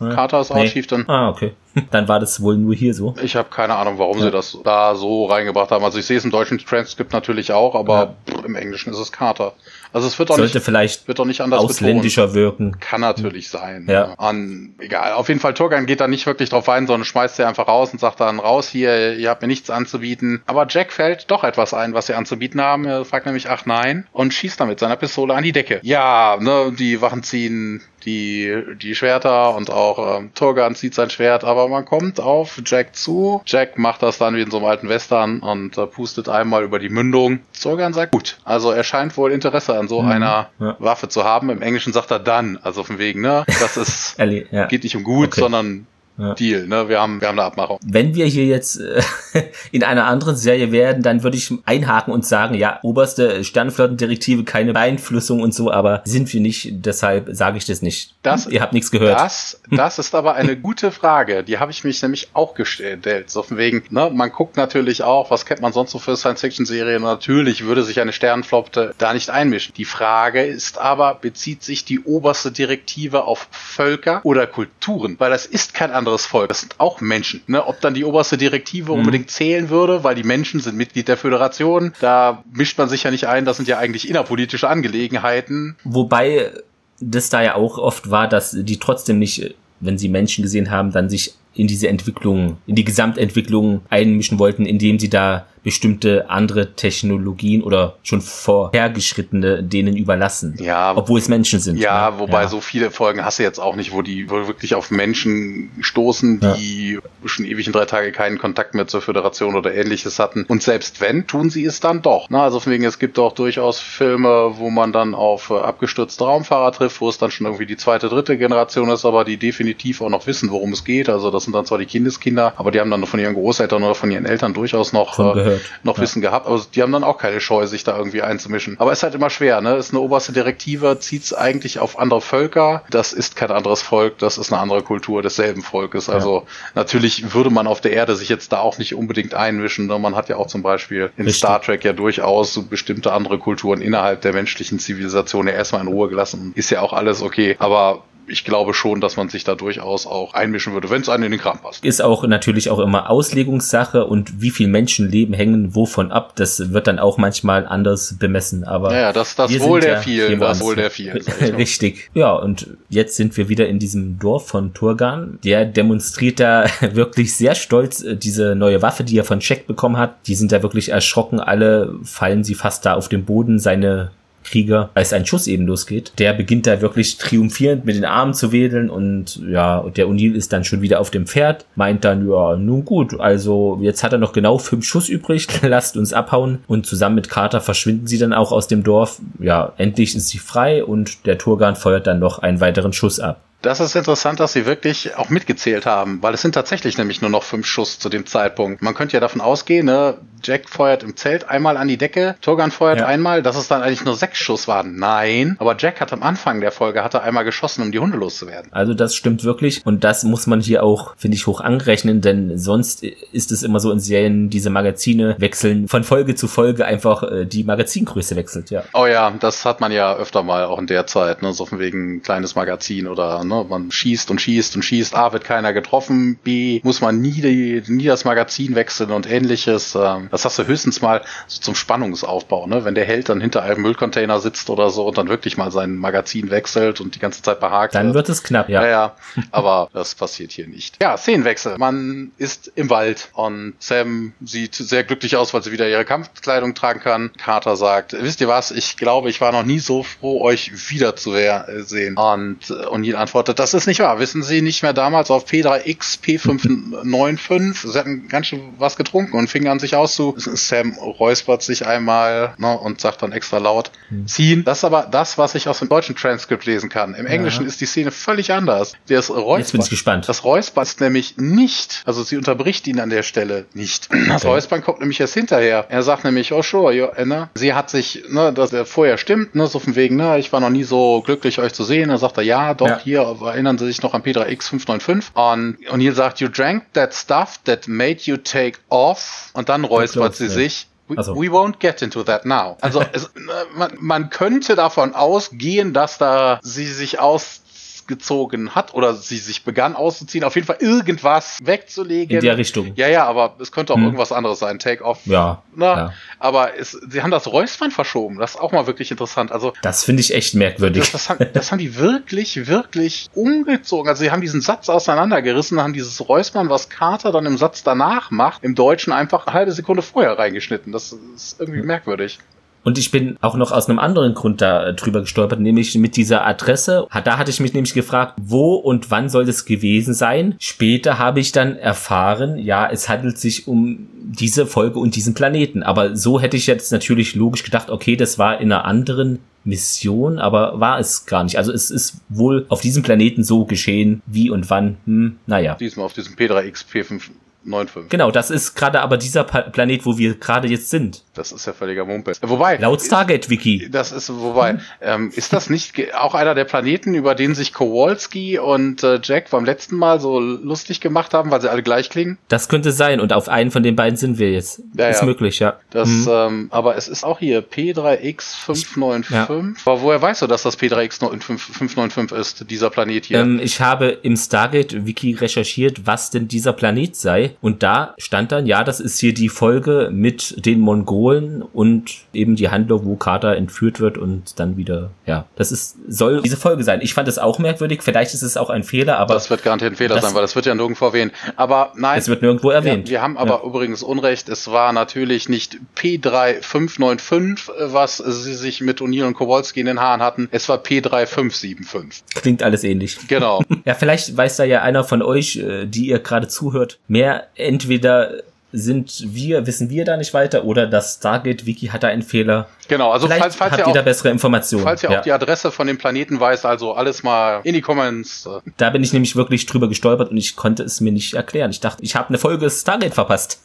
Ja. Carter ist nee. auch dann. Ah, okay. Dann war das wohl nur hier so. Ich habe keine Ahnung, warum ja. sie das da so reingebracht haben. Also ich sehe es im deutschen Transkript natürlich auch, aber ja. im Englischen ist es Carter. Also es wird doch Sollte nicht, vielleicht wird doch nicht anders ausländischer betont. wirken. Kann natürlich sein. Ja. An, egal. Auf jeden Fall, Turgan geht da nicht wirklich drauf ein, sondern schmeißt sie einfach raus und sagt dann raus hier, ihr habt mir nichts anzubieten. Aber Jack fällt doch etwas ein, was sie anzubieten haben. Er fragt nämlich, ach nein, und schießt dann mit seiner Pistole an die Decke. Ja, ne, die Wachen ziehen die, die Schwerter und auch ähm, Turgan zieht sein Schwert, aber man kommt auf Jack zu. Jack macht das dann wie in so einem alten Western und äh, pustet einmal über die Mündung. Turgan sagt, gut, also er scheint wohl Interesse an so mhm, einer ja. Waffe zu haben. Im Englischen sagt er dann, also von wegen, ne, das ist, ja. geht nicht um gut, okay. sondern ja. Deal, ne? Wir haben, wir haben eine Abmachung. Wenn wir hier jetzt äh, in einer anderen Serie werden, dann würde ich einhaken und sagen, ja, oberste Sternflottendirektive, keine Beeinflussung und so, aber sind wir nicht, deshalb sage ich das nicht. Das, Ihr habt nichts gehört. Das, das ist aber eine gute Frage. Die habe ich mich nämlich auch gestellt. So von wegen, ne, man guckt natürlich auch, was kennt man sonst so für Science-Fiction-Serien? Natürlich würde sich eine Sternflotte da nicht einmischen. Die Frage ist aber, bezieht sich die oberste Direktive auf Völker oder Kulturen? Weil das ist kein anderes Volk. Das sind auch Menschen. Ne? Ob dann die oberste Direktive mhm. unbedingt zählen würde, weil die Menschen sind Mitglied der Föderation, da mischt man sich ja nicht ein. Das sind ja eigentlich innerpolitische Angelegenheiten. Wobei das da ja auch oft war, dass die trotzdem nicht, wenn sie Menschen gesehen haben, dann sich in diese Entwicklung, in die Gesamtentwicklung einmischen wollten, indem sie da bestimmte andere Technologien oder schon vorhergeschrittene denen überlassen. Ja. Obwohl es Menschen sind. Ja, ne? wobei ja. so viele Folgen hast du jetzt auch nicht, wo die wirklich auf Menschen stoßen, die ja. schon ewig in drei Tage keinen Kontakt mehr zur Föderation oder ähnliches hatten. Und selbst wenn, tun sie es dann doch. Na, also wegen, es gibt auch durchaus Filme, wo man dann auf äh, abgestürzte Raumfahrer trifft, wo es dann schon irgendwie die zweite, dritte Generation ist, aber die definitiv auch noch wissen, worum es geht. Also das sind dann zwar die Kindeskinder, aber die haben dann von ihren Großeltern oder von ihren Eltern durchaus noch äh, noch ja. Wissen gehabt. Aber die haben dann auch keine Scheu, sich da irgendwie einzumischen. Aber es ist halt immer schwer, ne? Ist eine oberste Direktive, zieht es eigentlich auf andere Völker. Das ist kein anderes Volk, das ist eine andere Kultur desselben Volkes. Also ja. natürlich würde man auf der Erde sich jetzt da auch nicht unbedingt einmischen. Ne? Man hat ja auch zum Beispiel in Richtig. Star Trek ja durchaus so bestimmte andere Kulturen innerhalb der menschlichen Zivilisation ja erstmal in Ruhe gelassen. Ist ja auch alles okay. Aber ich glaube schon, dass man sich da durchaus auch einmischen würde, wenn es einem in den Kram passt. Ist auch natürlich auch immer Auslegungssache und wie viel Menschenleben hängen wovon ab, das wird dann auch manchmal anders bemessen. Aber ja, das, das wohl der ja vielen, das wohl der vielen. Richtig. Ja, und jetzt sind wir wieder in diesem Dorf von Turgan. Der demonstriert da wirklich sehr stolz äh, diese neue Waffe, die er von Check bekommen hat. Die sind da wirklich erschrocken. Alle fallen sie fast da auf den Boden. Seine Krieger, als ein Schuss eben losgeht. Der beginnt da wirklich triumphierend mit den Armen zu wedeln und ja, der O'Neill ist dann schon wieder auf dem Pferd, meint dann, ja, nun gut, also jetzt hat er noch genau fünf Schuss übrig, lasst uns abhauen und zusammen mit Carter verschwinden sie dann auch aus dem Dorf. Ja, endlich ist sie frei und der Turgan feuert dann noch einen weiteren Schuss ab. Das ist interessant, dass sie wirklich auch mitgezählt haben, weil es sind tatsächlich nämlich nur noch fünf Schuss zu dem Zeitpunkt. Man könnte ja davon ausgehen, ne, Jack feuert im Zelt einmal an die Decke, Turgan feuert ja. einmal, dass es dann eigentlich nur sechs Schuss waren. Nein, aber Jack hat am Anfang der Folge hatte einmal geschossen, um die Hunde loszuwerden. Also das stimmt wirklich und das muss man hier auch, finde ich, hoch anrechnen, denn sonst ist es immer so in Serien, diese Magazine wechseln von Folge zu Folge einfach äh, die Magazingröße wechselt, ja. Oh ja, das hat man ja öfter mal auch in der Zeit, ne, so von wegen kleines Magazin oder ne, Ne? Man schießt und schießt und schießt. A, wird keiner getroffen. B, muss man nie, die, nie das Magazin wechseln und ähnliches. Ähm, das hast du höchstens mal so zum Spannungsaufbau. Ne? Wenn der Held dann hinter einem Müllcontainer sitzt oder so und dann wirklich mal sein Magazin wechselt und die ganze Zeit behagt. Dann wird es knapp, ja. Ja, ja. Aber das passiert hier nicht. Ja, Szenenwechsel. Man ist im Wald und Sam sieht sehr glücklich aus, weil sie wieder ihre Kampfkleidung tragen kann. Carter sagt, wisst ihr was, ich glaube, ich war noch nie so froh, euch wiederzusehen. Und O'Neill antwortet, antwortet, das ist nicht wahr. Wissen Sie nicht mehr damals auf P3X P595? Sie hatten ganz schön was getrunken und fingen an sich auszu. Sam räuspert sich einmal ne, und sagt dann extra laut, hm. ziehen. Das ist aber das, was ich aus dem deutschen Transkript lesen kann. Im Englischen ja. ist die Szene völlig anders. Das Räuspern, Jetzt bin ich gespannt. Das Räuspern ist nämlich nicht, also sie unterbricht ihn an der Stelle nicht. Das okay. Räuspern kommt nämlich erst hinterher. Er sagt nämlich, oh sure, ne? sie hat sich, ne, dass er vorher stimmt, ne, so von wegen, ne, ich war noch nie so glücklich, euch zu sehen. Dann sagt er, ja, doch, ja. hier, erinnern Sie sich noch an P3X 595. Und O'Neill sagt, you drank that stuff that made you take off. Und dann räuspert sie sich. We, also. we, won't get into that now. Also es, man, man könnte davon ausgehen, dass da sie sich aus ausgezogen hat oder sie sich begann auszuziehen, auf jeden Fall irgendwas wegzulegen. In der Richtung. Ja, ja, aber es könnte auch hm. irgendwas anderes sein. Take-off. Ja, ja. Aber es, sie haben das Räuspern verschoben. Das ist auch mal wirklich interessant. Also Das finde ich echt merkwürdig. Das, das, haben, das haben die wirklich, wirklich umgezogen. Also sie haben diesen Satz auseinandergerissen, haben dieses Räuspern, was Carter dann im Satz danach macht, im Deutschen einfach eine halbe Sekunde vorher reingeschnitten. Das ist irgendwie hm. merkwürdig. Und ich bin auch noch aus einem anderen Grund da äh, drüber gestolpert, nämlich mit dieser Adresse. Da hatte ich mich nämlich gefragt, wo und wann soll das gewesen sein? Später habe ich dann erfahren, ja, es handelt sich um diese Folge und diesen Planeten. Aber so hätte ich jetzt natürlich logisch gedacht, okay, das war in einer anderen Mission, aber war es gar nicht. Also es ist wohl auf diesem Planeten so geschehen, wie und wann, hm, naja. Diesmal auf diesem P3X P5 9,5. Genau, das ist gerade aber dieser pa Planet, wo wir gerade jetzt sind. Das ist ja völliger Mumpel. Wobei. Laut Stargate-Wiki. Das ist, wobei, hm. ähm, ist das nicht auch einer der Planeten, über den sich Kowalski und äh, Jack beim letzten Mal so lustig gemacht haben, weil sie alle gleich klingen? Das könnte sein und auf einen von den beiden sind wir jetzt. Ja, ist ja. möglich, ja. Das, mhm. ähm, aber es ist auch hier P3X595. Ja. Aber woher weißt du, dass das P3X595 ist, dieser Planet hier? Ähm, ich habe im Stargate-Wiki recherchiert, was denn dieser Planet sei und da stand dann, ja, das ist hier die Folge mit den Mongolen und eben die Handlung, wo Carter entführt wird und dann wieder, ja, das ist, soll diese Folge sein. Ich fand es auch merkwürdig, vielleicht ist es auch ein Fehler, aber. Das wird garantiert ein Fehler sein, weil das wird ja nirgendwo erwähnt. Aber nein. Es wird nirgendwo erwähnt. Ja, wir haben aber ja. übrigens Unrecht, es war natürlich nicht P3595, was sie sich mit O'Neill und Kowalski in den Haaren hatten, es war P3575. Klingt alles ähnlich. Genau. ja, vielleicht weiß da ja einer von euch, äh, die ihr gerade zuhört, mehr entweder sind wir, wissen wir da nicht weiter oder das Stargate-Wiki hat da einen Fehler. Genau, also Vielleicht falls, falls habt ihr, auch, da bessere Informationen. Falls ihr ja. auch die Adresse von dem Planeten weiß, also alles mal in die Comments. Äh. Da bin ich nämlich wirklich drüber gestolpert und ich konnte es mir nicht erklären. Ich dachte, ich habe eine Folge Stargate verpasst.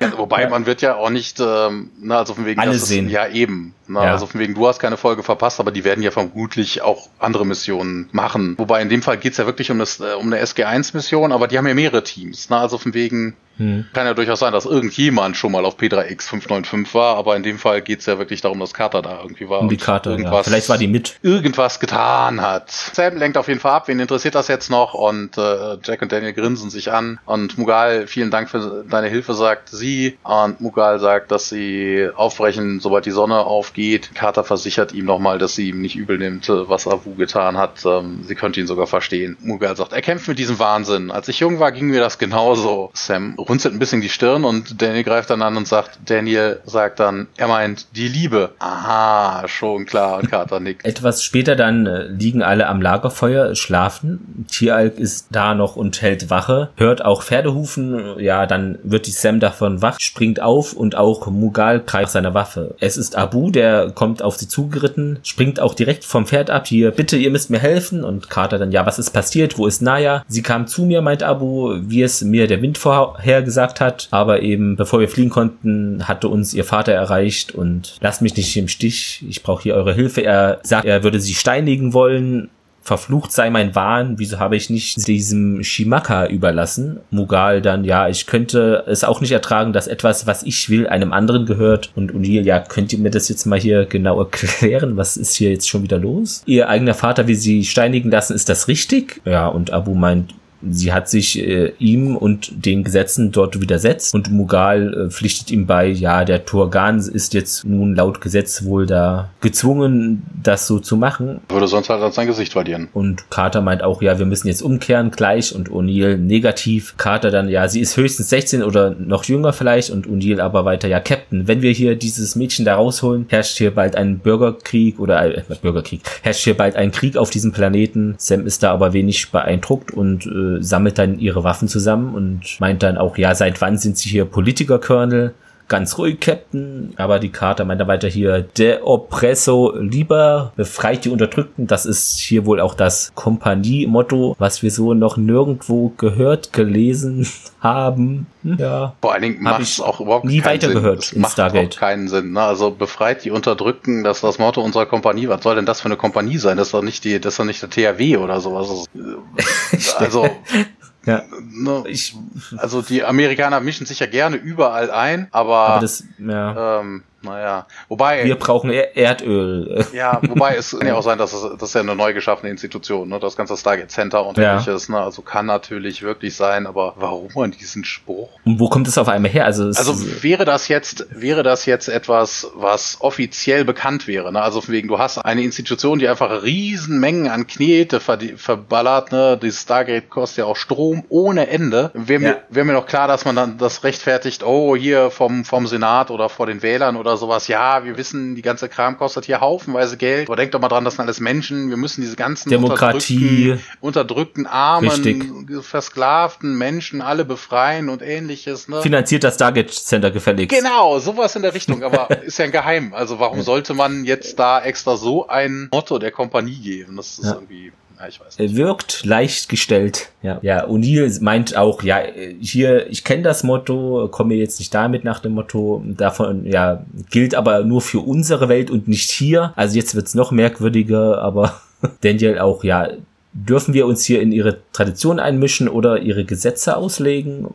ja, wobei ja. man wird ja auch nicht, ähm, na, also von wegen, Alle sehen. Ist, ja eben. Na, ja. Also von wegen, du hast keine Folge verpasst, aber die werden ja vermutlich auch andere Missionen machen. Wobei in dem Fall geht's ja wirklich um, das, äh, um eine SG1-Mission, aber die haben ja mehrere Teams. Na, also von wegen, hm. Kann ja durchaus sein, dass irgendjemand schon mal auf P3X 595 war, aber in dem Fall geht's ja wirklich darum, dass Carter da irgendwie war. Um die Karte, irgendwas, ja. Vielleicht war die mit. Irgendwas getan hat. Sam lenkt auf jeden Fall ab, wen interessiert das jetzt noch? Und äh, Jack und Daniel grinsen sich an. Und Mugal, vielen Dank für deine Hilfe, sagt sie. Und Mugal sagt, dass sie aufbrechen, sobald die Sonne aufgeht. Carter versichert ihm nochmal, dass sie ihm nicht übel nimmt, was Avu getan hat. Ähm, sie könnte ihn sogar verstehen. Mugal sagt, er kämpft mit diesem Wahnsinn. Als ich jung war, ging mir das genauso. Sam runzelt ein bisschen die Stirn und Daniel greift dann an und sagt, Daniel sagt dann, er meint die Liebe. Aha, schon klar, Carter nickt. Etwas später dann äh, liegen alle am Lagerfeuer, schlafen. Tieralk ist da noch und hält Wache, hört auch Pferdehufen, ja, dann wird die Sam davon wach, springt auf und auch Mughal greift seine Waffe. Es ist Abu, der kommt auf sie zugeritten, springt auch direkt vom Pferd ab, hier, bitte, ihr müsst mir helfen und Carter dann, ja, was ist passiert, wo ist Naya? Sie kam zu mir, meint Abu, wie es mir der Wind vorher gesagt hat, aber eben bevor wir fliegen konnten, hatte uns ihr Vater erreicht und lasst mich nicht im Stich, ich brauche hier eure Hilfe. Er sagt, er würde sie steinigen wollen, verflucht sei mein Wahn, wieso habe ich nicht diesem Shimaka überlassen? Mugal dann, ja, ich könnte es auch nicht ertragen, dass etwas, was ich will, einem anderen gehört. Und O'Neill, ja, könnt ihr mir das jetzt mal hier genau erklären? Was ist hier jetzt schon wieder los? Ihr eigener Vater will sie steinigen lassen, ist das richtig? Ja, und Abu meint, Sie hat sich äh, ihm und den Gesetzen dort widersetzt und Mughal äh, pflichtet ihm bei, ja, der Turgan ist jetzt nun laut Gesetz wohl da gezwungen, das so zu machen. Würde sonst halt sein Gesicht verlieren. Und Carter meint auch, ja, wir müssen jetzt umkehren gleich und O'Neill negativ. Carter dann, ja, sie ist höchstens 16 oder noch jünger vielleicht und O'Neill aber weiter, ja, Captain, wenn wir hier dieses Mädchen da rausholen, herrscht hier bald ein Bürgerkrieg oder äh, Bürgerkrieg, herrscht hier bald ein Krieg auf diesem Planeten. Sam ist da aber wenig beeindruckt und äh, sammelt dann ihre Waffen zusammen und meint dann auch, ja, seit wann sind sie hier Politiker-Colonel? Ganz ruhig, Captain. Aber die Karte meint er weiter hier, der Oppresso lieber befreit die Unterdrückten. Das ist hier wohl auch das Kompanie-Motto, was wir so noch nirgendwo gehört, gelesen haben. Hm? Ja. Vor allen Dingen macht es auch überhaupt nie weiter gehört in macht Stargate. Auch keinen Sinn. Ne? Also befreit die Unterdrückten, das ist das Motto unserer Kompanie. Was soll denn das für eine Kompanie sein? Das ist doch nicht die, das ist doch nicht der THW oder sowas. also ja. Ne, ich, also die Amerikaner mischen sich ja gerne überall ein, aber, aber das, ja. ähm, naja, wobei. Wir brauchen Erdöl. Ja, wobei es kann ja auch sein, dass es, das ist ja eine neu geschaffene Institution, ne? Das ganze Stargate Center und ja. ähnliches, ne? Also kann natürlich wirklich sein, aber warum an diesen Spruch? Und wo kommt es auf einmal her? Also, also wäre das jetzt, wäre das jetzt etwas, was offiziell bekannt wäre, ne? Also wegen, du hast eine Institution, die einfach Riesenmengen an Knete ver verballert, ne? Die Stargate kostet ja auch Strom ohne Ende. Wäre mir, ja. wäre mir noch klar, dass man dann das rechtfertigt, oh, hier vom, vom Senat oder vor den Wählern oder oder sowas, ja, wir wissen, die ganze Kram kostet hier haufenweise Geld, aber denkt doch mal dran, das sind alles Menschen, wir müssen diese ganzen Demokratie, unterdrückten, unterdrückten armen, richtig. versklavten Menschen alle befreien und ähnliches. Ne? Finanziert das Stargate Center gefälligst. Genau, sowas in der Richtung, aber ist ja ein Geheim. Also warum sollte man jetzt da extra so ein Motto der Kompanie geben? Das ist ja. irgendwie ja, ich weiß. Er wirkt leicht gestellt. Ja, ja. O'Neill meint auch, ja, hier, ich kenne das Motto, komme jetzt nicht damit nach dem Motto. Davon, ja, gilt aber nur für unsere Welt und nicht hier. Also jetzt wird's noch merkwürdiger, aber Daniel auch, ja, dürfen wir uns hier in ihre Tradition einmischen oder ihre Gesetze auslegen?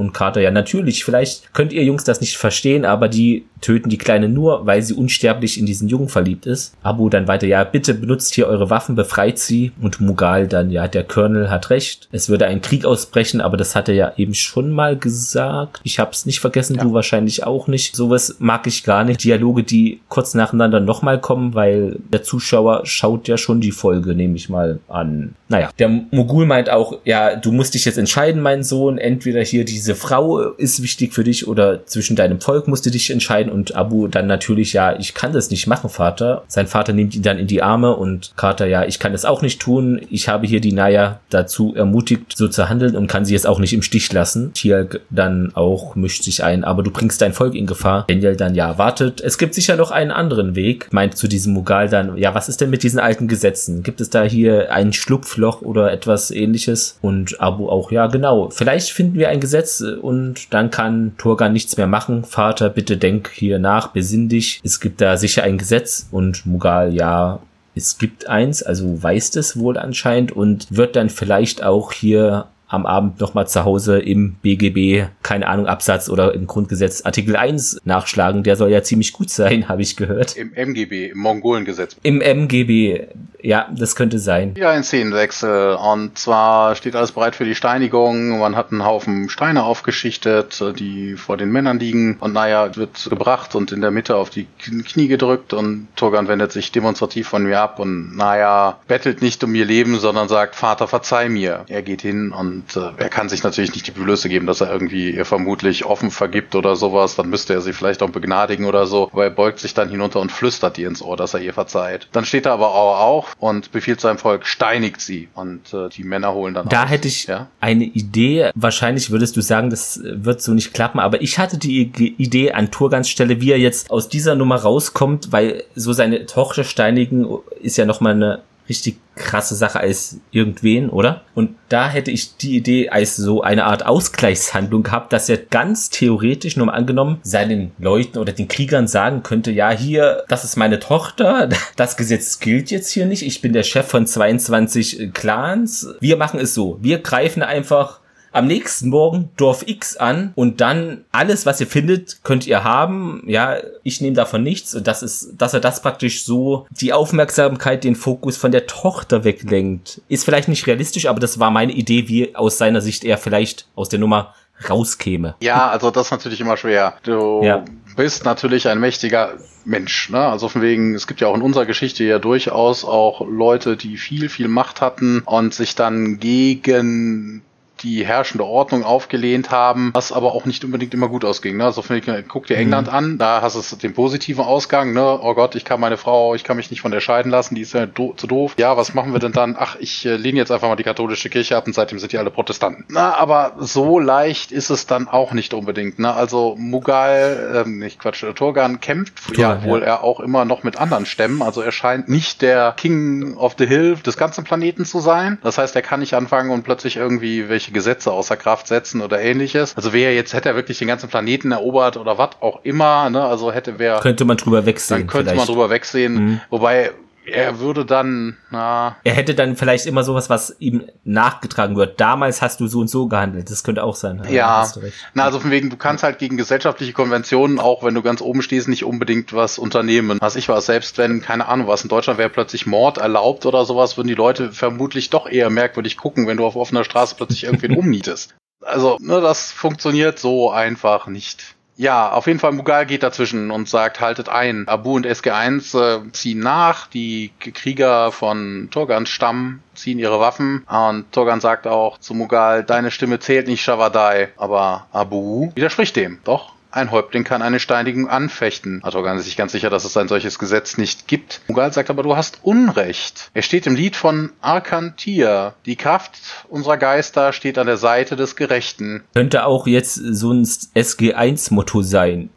Und Carter, ja, natürlich, vielleicht könnt ihr Jungs das nicht verstehen, aber die töten die Kleine nur, weil sie unsterblich in diesen Jungen verliebt ist. Abu dann weiter, ja, bitte benutzt hier eure Waffen, befreit sie. Und Mughal dann, ja, der Colonel hat recht. Es würde ein Krieg ausbrechen, aber das hat er ja eben schon mal gesagt. Ich hab's nicht vergessen, ja. du wahrscheinlich auch nicht. Sowas mag ich gar nicht. Dialoge, die kurz nacheinander nochmal kommen, weil der Zuschauer schaut ja schon die Folge, nehme ich mal an. Naja, der Mogul meint auch, ja, du musst dich jetzt entscheiden, mein Sohn, entweder hier diese diese Frau ist wichtig für dich oder zwischen deinem Volk musst du dich entscheiden und Abu dann natürlich, ja, ich kann das nicht machen, Vater. Sein Vater nimmt ihn dann in die Arme und Carter, ja, ich kann das auch nicht tun. Ich habe hier die Naya dazu ermutigt, so zu handeln und kann sie jetzt auch nicht im Stich lassen. Tiag dann auch mischt sich ein, aber du bringst dein Volk in Gefahr. Daniel dann, ja, wartet. Es gibt sicher noch einen anderen Weg. Meint zu diesem Mughal dann, ja, was ist denn mit diesen alten Gesetzen? Gibt es da hier ein Schlupfloch oder etwas ähnliches? Und Abu auch, ja, genau. Vielleicht finden wir ein Gesetz und dann kann Turgan nichts mehr machen. Vater, bitte denk hier nach, besinn dich. Es gibt da sicher ein Gesetz und Mughal, ja, es gibt eins, also weiß das wohl anscheinend und wird dann vielleicht auch hier am Abend nochmal zu Hause im BGB, keine Ahnung, Absatz oder im Grundgesetz Artikel 1 nachschlagen. Der soll ja ziemlich gut sein, habe ich gehört. Im MGB, im Mongolengesetz. Im MGB, ja, das könnte sein. Ja, ein Szenenwechsel. Und zwar steht alles bereit für die Steinigung. Man hat einen Haufen Steine aufgeschichtet, die vor den Männern liegen. Und naja, wird gebracht und in der Mitte auf die Knie gedrückt. Und Turgan wendet sich demonstrativ von mir ab und naja, bettelt nicht um ihr Leben, sondern sagt, Vater, verzeih mir. Er geht hin und äh, er kann sich natürlich nicht die Blöße geben, dass er irgendwie ihr vermutlich offen vergibt oder sowas. Dann müsste er sie vielleicht auch begnadigen oder so. Aber er beugt sich dann hinunter und flüstert ihr ins Ohr, dass er ihr verzeiht. Dann steht er aber auch auf und befiehlt seinem Volk, steinigt sie. Und äh, die Männer holen dann Da aus. hätte ich ja? eine Idee. Wahrscheinlich würdest du sagen, das wird so nicht klappen. Aber ich hatte die Idee an Turgans Stelle, wie er jetzt aus dieser Nummer rauskommt, weil so seine Tochter steinigen ist ja nochmal eine richtig krasse Sache als irgendwen, oder? Und da hätte ich die Idee als so eine Art Ausgleichshandlung gehabt, dass er ganz theoretisch nur mal angenommen seinen Leuten oder den Kriegern sagen könnte, ja, hier, das ist meine Tochter, das Gesetz gilt jetzt hier nicht, ich bin der Chef von 22 Clans, wir machen es so, wir greifen einfach am nächsten Morgen Dorf X an und dann alles, was ihr findet, könnt ihr haben. Ja, ich nehme davon nichts und das ist, dass er das praktisch so die Aufmerksamkeit, den Fokus von der Tochter weglenkt. Ist vielleicht nicht realistisch, aber das war meine Idee, wie aus seiner Sicht er vielleicht aus der Nummer rauskäme. Ja, also das ist natürlich immer schwer. Du ja. bist natürlich ein mächtiger Mensch, ne? Also von wegen, es gibt ja auch in unserer Geschichte ja durchaus auch Leute, die viel, viel Macht hatten und sich dann gegen die herrschende Ordnung aufgelehnt haben, was aber auch nicht unbedingt immer gut ausging. Ne? Also guck dir England mhm. an, da hast du den positiven Ausgang, ne? Oh Gott, ich kann meine Frau, ich kann mich nicht von der scheiden lassen, die ist ja do zu doof. Ja, was machen wir denn dann? Ach, ich äh, lehne jetzt einfach mal die katholische Kirche ab und seitdem sind die alle Protestanten. Na, aber so leicht ist es dann auch nicht unbedingt. Ne? Also Mughal, ähm, nicht Quatsch, Turgan kämpft Turgan, ja wohl ja. er auch immer noch mit anderen Stämmen. Also er scheint nicht der King of the Hill des ganzen Planeten zu sein. Das heißt, er kann nicht anfangen und plötzlich irgendwie welche irgendwelche Gesetze außer Kraft setzen oder ähnliches. Also wer jetzt hätte er wirklich den ganzen Planeten erobert oder was auch immer, ne? Also hätte wer könnte man drüber wegsehen. Dann könnte vielleicht. man drüber wegsehen, mhm. wobei er würde dann, na. Er hätte dann vielleicht immer sowas, was ihm nachgetragen wird. Damals hast du so und so gehandelt. Das könnte auch sein. Ja. Na, also von wegen, du kannst halt gegen gesellschaftliche Konventionen, auch wenn du ganz oben stehst, nicht unbedingt was unternehmen. Was ich war, selbst wenn, keine Ahnung, was in Deutschland wäre plötzlich Mord erlaubt oder sowas, würden die Leute vermutlich doch eher merkwürdig gucken, wenn du auf offener Straße plötzlich irgendwen umnietest. Also, ne, das funktioniert so einfach nicht. Ja, auf jeden Fall Mughal geht dazwischen und sagt, haltet ein. Abu und SG1 äh, ziehen nach. Die Krieger von Turgans Stamm ziehen ihre Waffen. Und Turgan sagt auch zu Mughal, deine Stimme zählt nicht, Shavadai. Aber Abu widerspricht dem. Doch, ein Häuptling kann eine Steinigung anfechten. Artogan ist sich ganz sicher, dass es ein solches Gesetz nicht gibt. Mughal sagt aber, du hast Unrecht. Er steht im Lied von Arkantir. Die Kraft unserer Geister steht an der Seite des Gerechten. Könnte auch jetzt so ein SG1-Motto sein.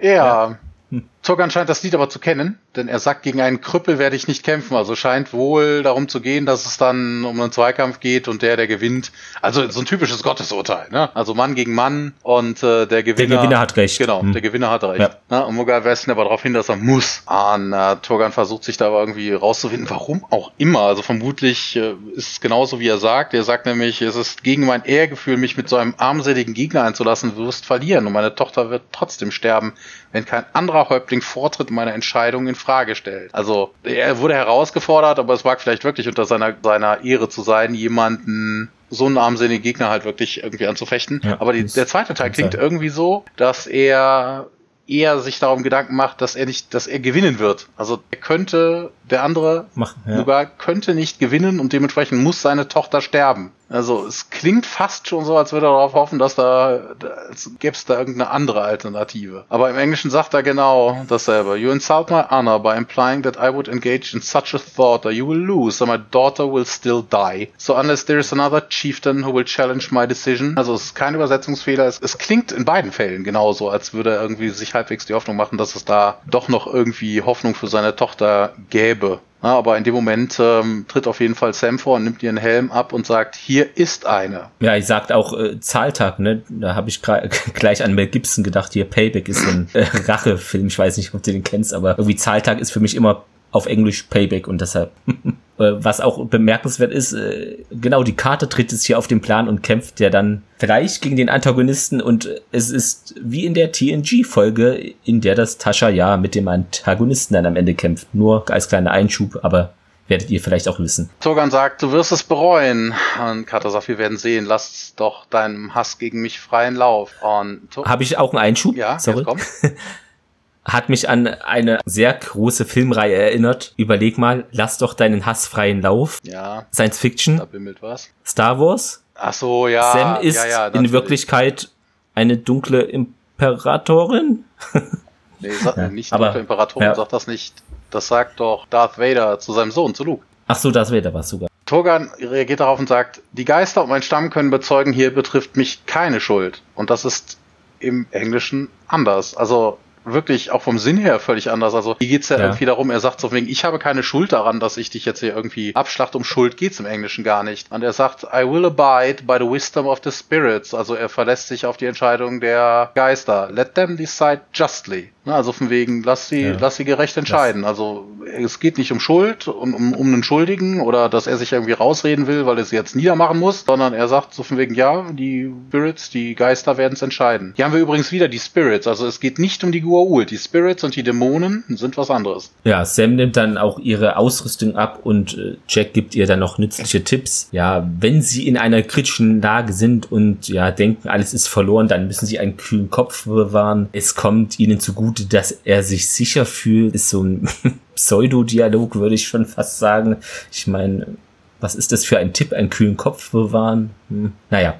ja. ja. Zogan scheint das Lied aber zu kennen, denn er sagt, gegen einen Krüppel werde ich nicht kämpfen. Also scheint wohl darum zu gehen, dass es dann um einen Zweikampf geht und der, der gewinnt. Also so ein typisches Gottesurteil, ne? Also Mann gegen Mann und äh, der Gewinner. Der Gewinner hat recht. Genau, hm. der Gewinner hat recht. Ja. Ne? Und Mughal weist aber darauf hin, dass er muss. Und äh, Turgan versucht sich da aber irgendwie rauszufinden, warum auch immer. Also vermutlich äh, ist es genauso, wie er sagt. Er sagt nämlich, es ist gegen mein Ehrgefühl, mich mit so einem armseligen Gegner einzulassen, du wirst verlieren und meine Tochter wird trotzdem sterben, wenn kein anderer Häuptling Häuptling Vortritt meiner Entscheidung in Frage stellt. Also er wurde herausgefordert, aber es mag vielleicht wirklich unter seiner, seiner Ehre zu sein, jemanden so einen armseligen Gegner halt wirklich irgendwie anzufechten. Ja, aber die, der zweite Teil klingt sein. irgendwie so, dass er eher sich darum Gedanken macht, dass er nicht, dass er gewinnen wird. Also er könnte, der andere Machen, ja. sogar könnte nicht gewinnen und dementsprechend muss seine Tochter sterben. Also es klingt fast schon so, als würde er darauf hoffen, dass da, als gäbe es da irgendeine andere Alternative. Aber im Englischen sagt er genau dasselbe. You insult my honor by implying that I would engage in such a thought or you will lose or my daughter will still die. So unless there is another chieftain who will challenge my decision. Also es ist kein Übersetzungsfehler. Es, es klingt in beiden Fällen genauso, als würde er irgendwie sich halbwegs die Hoffnung machen, dass es da doch noch irgendwie Hoffnung für seine Tochter gäbe. Ja, aber in dem Moment ähm, tritt auf jeden Fall Sam vor und nimmt ihren Helm ab und sagt, hier ist eine. Ja, ich sagt auch äh, Zahltag, ne? Da habe ich gleich an Mel Gibson gedacht, hier Payback ist so ein äh, Rachefilm. Ich weiß nicht, ob du den kennst, aber irgendwie Zahltag ist für mich immer auf Englisch Payback und deshalb was auch bemerkenswert ist, äh, genau, die Karte tritt jetzt hier auf den Plan und kämpft ja dann vielleicht gegen den Antagonisten und es ist wie in der TNG-Folge, in der das Tascha ja mit dem Antagonisten dann am Ende kämpft. Nur als kleiner Einschub, aber werdet ihr vielleicht auch wissen. Togan sagt, du wirst es bereuen. Und Kata sagt, wir werden sehen, lass doch deinem Hass gegen mich freien Lauf. Habe ich auch einen Einschub? Ja, Sorry. Jetzt. hat mich an eine sehr große Filmreihe erinnert. Überleg mal, lass doch deinen Hass freien Lauf. Ja. Science Fiction. Da bimmelt was. Star Wars. Ach so, ja. Sam ist ja, ja, in Wirklichkeit eine dunkle Imperatorin. nee, sag ja, nicht aber, dunkle Imperatorin, ja. sagt das nicht. Das sagt doch Darth Vader zu seinem Sohn, zu Luke. Ach so, Darth Vader war sogar. Togan reagiert darauf und sagt, die Geister und mein Stamm können bezeugen, hier betrifft mich keine Schuld. Und das ist im Englischen anders. Also wirklich auch vom Sinn her völlig anders. Also hier geht's ja, ja. irgendwie darum, er sagt so wegen, ich habe keine Schuld daran, dass ich dich jetzt hier irgendwie abschlacht. Um Schuld geht's im Englischen gar nicht. Und er sagt, I will abide by the wisdom of the spirits. Also er verlässt sich auf die Entscheidung der Geister. Let them decide justly. Also von wegen, lass sie, ja. lass sie gerecht entscheiden. Das also es geht nicht um Schuld, um, um, um einen Schuldigen oder dass er sich irgendwie rausreden will, weil er sie jetzt niedermachen muss, sondern er sagt so von wegen, ja, die Spirits, die Geister werden es entscheiden. Hier haben wir übrigens wieder die Spirits. Also es geht nicht um die Gua'uld. Die Spirits und die Dämonen sind was anderes. Ja, Sam nimmt dann auch ihre Ausrüstung ab und äh, Jack gibt ihr dann noch nützliche Tipps. Ja, wenn sie in einer kritischen Lage sind und ja denken, alles ist verloren, dann müssen sie einen kühlen Kopf bewahren. Es kommt ihnen zugute gut, dass er sich sicher fühlt, ist so ein Pseudo-Dialog, würde ich schon fast sagen. Ich meine, was ist das für ein Tipp, einen kühlen Kopf bewahren? Hm. Naja,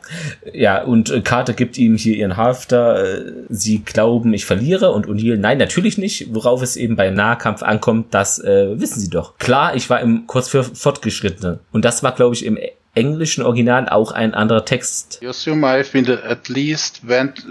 ja, und Carter gibt ihm hier ihren Halfter. Sie glauben, ich verliere und O'Neill, nein, natürlich nicht. Worauf es eben beim Nahkampf ankommt, das äh, wissen sie doch. Klar, ich war im kurz für Fortgeschrittene. Und das war, glaube ich, im englischen Original auch ein anderer Text. You assume I've been at least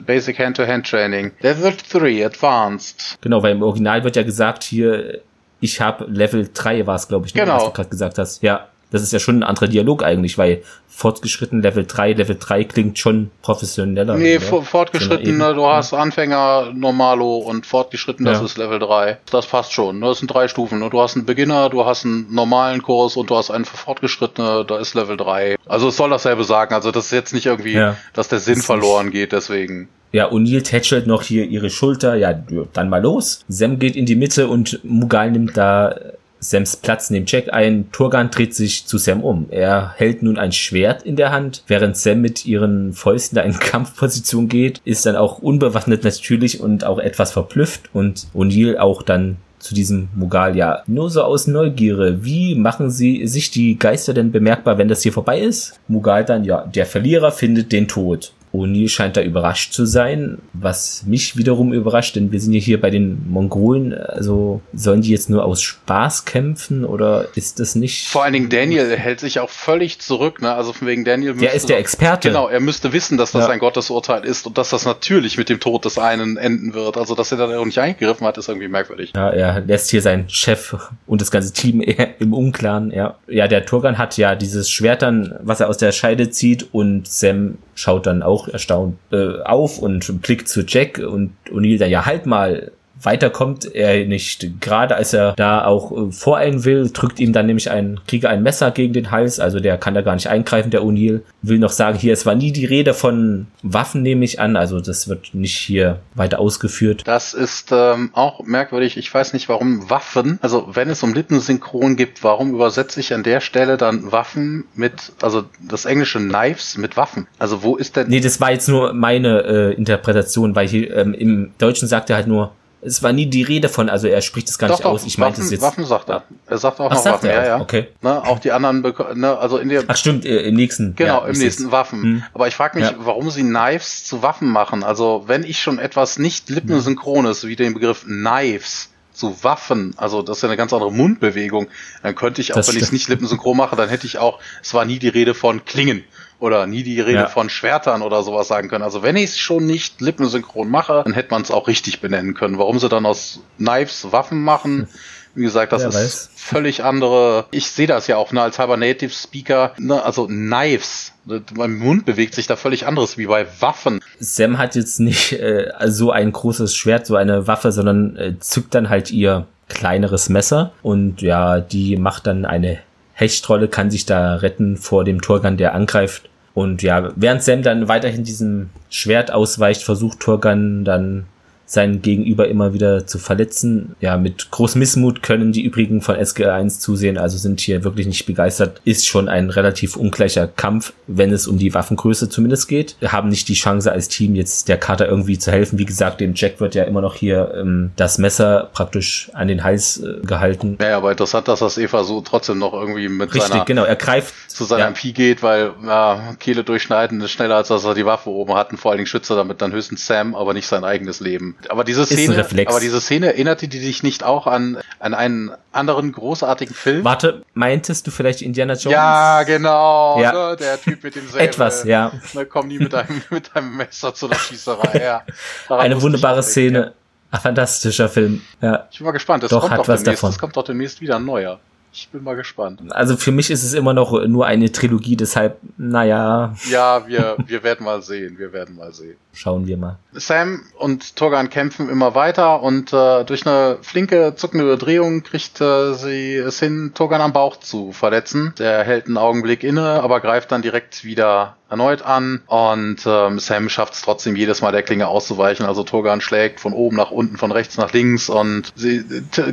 basic hand-to-hand -hand training. Level 3 advanced. Genau, weil im Original wird ja gesagt hier, ich habe Level 3 war es, glaube ich, ne, genau. was du gerade gesagt hast. Ja, das ist ja schon ein anderer Dialog eigentlich, weil fortgeschritten Level 3, Level 3 klingt schon professioneller. Nee, oder? fortgeschritten, ne, du hast Anfänger, Normalo und fortgeschritten, das ja. ist Level 3. Das passt schon. Ne? Das sind drei Stufen. Ne? Du hast einen Beginner, du hast einen normalen Kurs und du hast einen für Fortgeschrittene, da ist Level 3. Also es soll dasselbe sagen. Also das ist jetzt nicht irgendwie, ja. dass der Sinn das verloren geht, deswegen. Ja, O'Neill tätschelt noch hier ihre Schulter. Ja, dann mal los. Sam geht in die Mitte und Mughal nimmt da Sams Platz neben Jack ein. Turgan dreht sich zu Sam um. Er hält nun ein Schwert in der Hand, während Sam mit ihren Fäusten da in Kampfposition geht, ist dann auch unbewaffnet natürlich und auch etwas verblüfft und O'Neill auch dann zu diesem Mughal, ja, nur so aus Neugierde. Wie machen sie sich die Geister denn bemerkbar, wenn das hier vorbei ist? Mughal dann, ja, der Verlierer findet den Tod. O'Neill scheint da überrascht zu sein, was mich wiederum überrascht, denn wir sind ja hier bei den Mongolen, also sollen die jetzt nur aus Spaß kämpfen oder ist das nicht? Vor allen Dingen Daniel hält sich auch völlig zurück, ne? Also von wegen Daniel. Der ist der Experte. Genau, er müsste wissen, dass das ja. ein Gottesurteil ist und dass das natürlich mit dem Tod des einen enden wird. Also dass er da auch nicht eingegriffen hat, ist irgendwie merkwürdig. Ja, er lässt hier seinen Chef und das ganze Team im Unklaren, ja. Ja, der Turgan hat ja dieses Schwert dann, was er aus der Scheide zieht und Sam schaut dann auch erstaunt äh, auf und blickt zu Jack und O'Neill dann, ja, halt mal, weiter kommt er nicht. Gerade als er da auch äh, voreilen will, drückt ihm dann nämlich ein Krieger ein Messer gegen den Hals. Also der kann da gar nicht eingreifen, der O'Neill. Will noch sagen, hier, es war nie die Rede von Waffen, nehme ich an. Also das wird nicht hier weiter ausgeführt. Das ist ähm, auch merkwürdig. Ich weiß nicht, warum Waffen, also wenn es um Lippensynchron gibt, warum übersetze ich an der Stelle dann Waffen mit, also das englische Knives mit Waffen? Also wo ist denn... Nee, das war jetzt nur meine äh, Interpretation, weil hier ähm, im Deutschen sagt er halt nur Es war nie die Rede von, also er spricht es gar doch, nicht doch, aus. Ich meinte es jetzt. Waffen sagt er. Er sagt auch Ach, noch Waffen, ja, ja. Okay. Ne, auch die anderen, ne, also in der, Ach stimmt, äh, im nächsten. Genau, ja, im nächsten. Waffen. Hm. Aber ich frage mich, Ja. warum sie Knives zu Waffen machen. Also wenn ich schon etwas nicht lippensynchrones, wie den Begriff Knives zu Waffen, also das ist ja eine ganz andere Mundbewegung, dann könnte ich auch, Das wenn ich es nicht lippensynchron mache, dann hätte ich auch, es war nie die Rede von Klingen oder nie die Rede Ja. von Schwertern oder sowas sagen können. Also wenn ich es schon nicht lippensynchron mache, dann hätte man es auch richtig benennen können. Warum sie dann aus Knives Waffen machen, wie gesagt, das Wer ist weiß. völlig andere. Ich sehe das ja auch ne, als halber Native Speaker. Ne, also Knives. Ne, Mein Mund bewegt sich da völlig anderes wie bei Waffen. Sam hat jetzt nicht äh, so ein großes Schwert, so eine Waffe, sondern äh, zückt dann halt ihr kleineres Messer und ja, die macht dann eine Hechtrolle, kann sich da retten vor dem Torgan, der angreift. Und ja, während Sam dann weiterhin diesem Schwert ausweicht, versucht Torgan dann seinen Gegenüber immer wieder zu verletzen. Ja, mit großem Missmut können die übrigen von SG1 zusehen, also sind hier wirklich nicht begeistert. Ist schon ein relativ ungleicher Kampf, wenn es um die Waffengröße zumindest geht. Wir haben nicht die Chance als Team jetzt der Kater irgendwie zu helfen. Wie gesagt, dem Jack wird ja immer noch hier ähm, das Messer praktisch an den Hals äh, gehalten. Naja, aber interessant, dass das Eva so trotzdem noch irgendwie mit Richtig, seiner genau. Er greift zu seiner ja, MP geht, weil ja, Kehle durchschneiden ist schneller, als dass er die Waffe oben hat und vor allen Dingen schützt er damit dann höchstens Sam, aber nicht sein eigenes Leben. Aber diese Szene, aber diese Szene erinnerte die dich nicht auch an, an einen anderen großartigen Film? Warte, meintest du vielleicht Indiana Jones? Ja, genau. Ja. Ne, der Typ mit dem Säbel. Etwas, ja. Ne, komm nie mit deinem, mit deinem Messer zu der Schießerei. Ja. Daran Eine wunderbare Szene. Ein fantastischer Film. Ja. Ich bin mal gespannt. Es Doch, kommt hat doch was demnächst, davon. Es kommt doch demnächst wieder ein neuer. Ich bin mal gespannt. Also für mich ist es immer noch nur eine Trilogie, deshalb, naja, Ja, wir, wir werden mal sehen. Wir werden mal sehen. schauen wir mal. Sam und Torgan kämpfen immer weiter und äh, durch eine flinke, zuckende Drehung kriegt äh, sie es hin, Torgan am Bauch zu verletzen. Der hält einen Augenblick inne, aber greift dann direkt wieder erneut an und ähm, Sam schafft es trotzdem jedes Mal der Klinge auszuweichen. Also Torgan schlägt von oben nach unten, von rechts nach links und sie,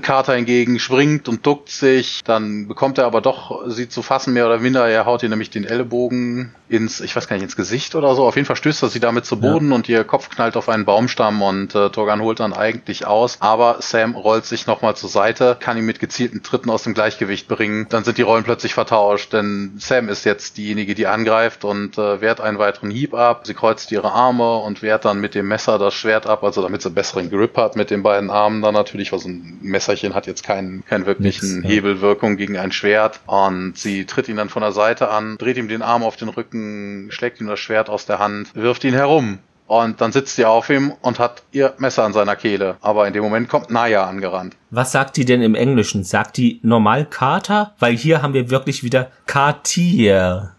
Carter hingegen springt und duckt sich. Dann bekommt er aber doch sie zu fassen, mehr oder minder. Er haut ihr nämlich den Ellenbogen ins, ich weiß gar nicht, ins Gesicht oder so. Auf jeden Fall stößt er sie damit zu Boden und ihr Kopf knallt auf einen Baumstamm und äh, Torgan holt dann eigentlich aus. Aber Sam rollt sich nochmal zur Seite, kann ihn mit gezielten Tritten aus dem Gleichgewicht bringen. Dann sind die Rollen plötzlich vertauscht, denn Sam ist jetzt diejenige, die angreift und äh, wehrt einen weiteren Hieb ab. Sie kreuzt ihre Arme und wehrt dann mit dem Messer das Schwert ab, also damit sie besseren Grip hat mit den beiden Armen dann natürlich, weil so ein Messerchen hat jetzt keinen, keinen wirklichen Nix, ja. Hebelwirkung gegen ein Schwert. Und sie tritt ihn dann von der Seite an, dreht ihm den Arm auf den Rücken, schlägt ihm das Schwert aus der Hand, wirft ihn herum. Und dann sitzt sie auf ihm und hat ihr Messer an seiner Kehle. Aber in dem Moment kommt Naya angerannt. Was sagt die denn im Englischen? Sagt die normal Carter? Weil hier haben wir wirklich wieder Cartier.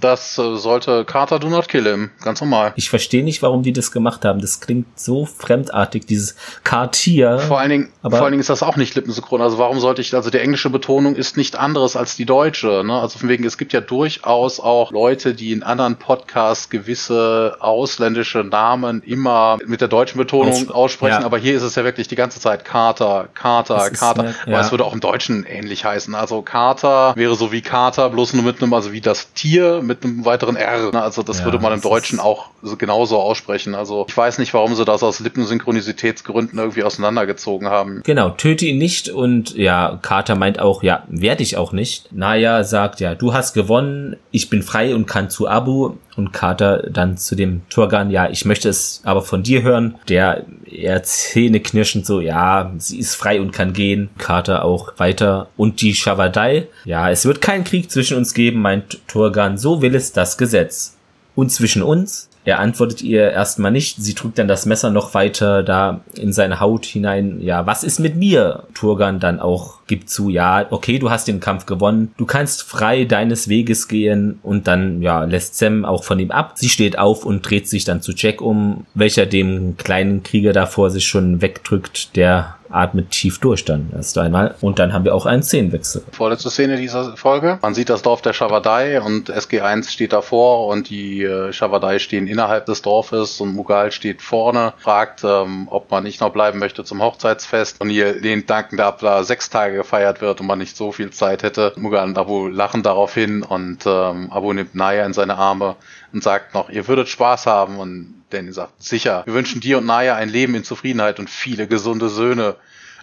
Das äh, sollte Carter do not kill him. Ganz normal. Ich verstehe nicht, warum die das gemacht haben. Das klingt so fremdartig, dieses Cartier. Vor allen Dingen, Aber- vor allen Dingen ist das auch nicht lippensynchron. Also warum sollte ich, also die englische Betonung ist nicht anderes als die deutsche. Ne? Also von wegen, es gibt ja durchaus auch Leute, die in anderen Podcasts gewisse ausländische Namen immer mit der deutschen Betonung Aus- aussprechen. ja. Aber hier ist es ja wirklich die ganze Zeit Carter, Carter, Das Carter. Aber ja. es würde auch im Deutschen ähnlich heißen. Also Carter wäre so wie Carter, bloß nur mit einem, also wie das Tier mit einem weiteren R. Ne? Also das Ja, würde man im Deutschen auch so genauso aussprechen. Also ich weiß nicht, warum sie das aus Lippensynchronisitätsgründen irgendwie auseinandergezogen haben. Genau, töte ihn nicht und ja, Carter meint auch, ja, werde ich auch nicht. Naya sagt, ja, du hast gewonnen, ich bin frei und kann zu Abu und Carter dann zu dem Turgan, ja, ich möchte es aber von dir hören. Der eher zähneknirschend so, ja, sie ist frei und kann gehen. Carter auch weiter und die Shavadai, ja, es wird keinen Krieg zwischen uns geben, meint Turgan, so will es das Gesetz. Und zwischen uns? Er antwortet ihr erstmal nicht. Sie drückt dann das Messer noch weiter da in seine Haut hinein. Ja, was ist mit mir? Turgan dann auch gibt zu, ja, okay, du hast den Kampf gewonnen. Du kannst frei deines Weges gehen und dann, ja, lässt Sam auch von ihm ab. Sie steht auf und dreht sich dann zu Jack um, welcher dem kleinen Krieger da vor sich schon wegdrückt. Der atmet tief durch dann erst einmal. Und dann haben wir auch einen Szenenwechsel. Vorletzte Szene dieser Folge. Man sieht das Dorf der Shavadai und SG1 steht davor und die äh, Shavadai stehen innerhalb des Dorfes und Mughal steht vorne, fragt, ähm, ob man nicht noch bleiben möchte zum Hochzeitsfest. Und ihr lehnt dankend ab, da sechs Tage gefeiert wird und man nicht so viel Zeit hätte. Mughal und Abu lachen darauf hin und ähm, Abu nimmt Naya in seine Arme und sagt noch, ihr würdet Spaß haben und Daniel sagt, sicher, wir wünschen dir und Naya ein Leben in Zufriedenheit und viele gesunde Söhne.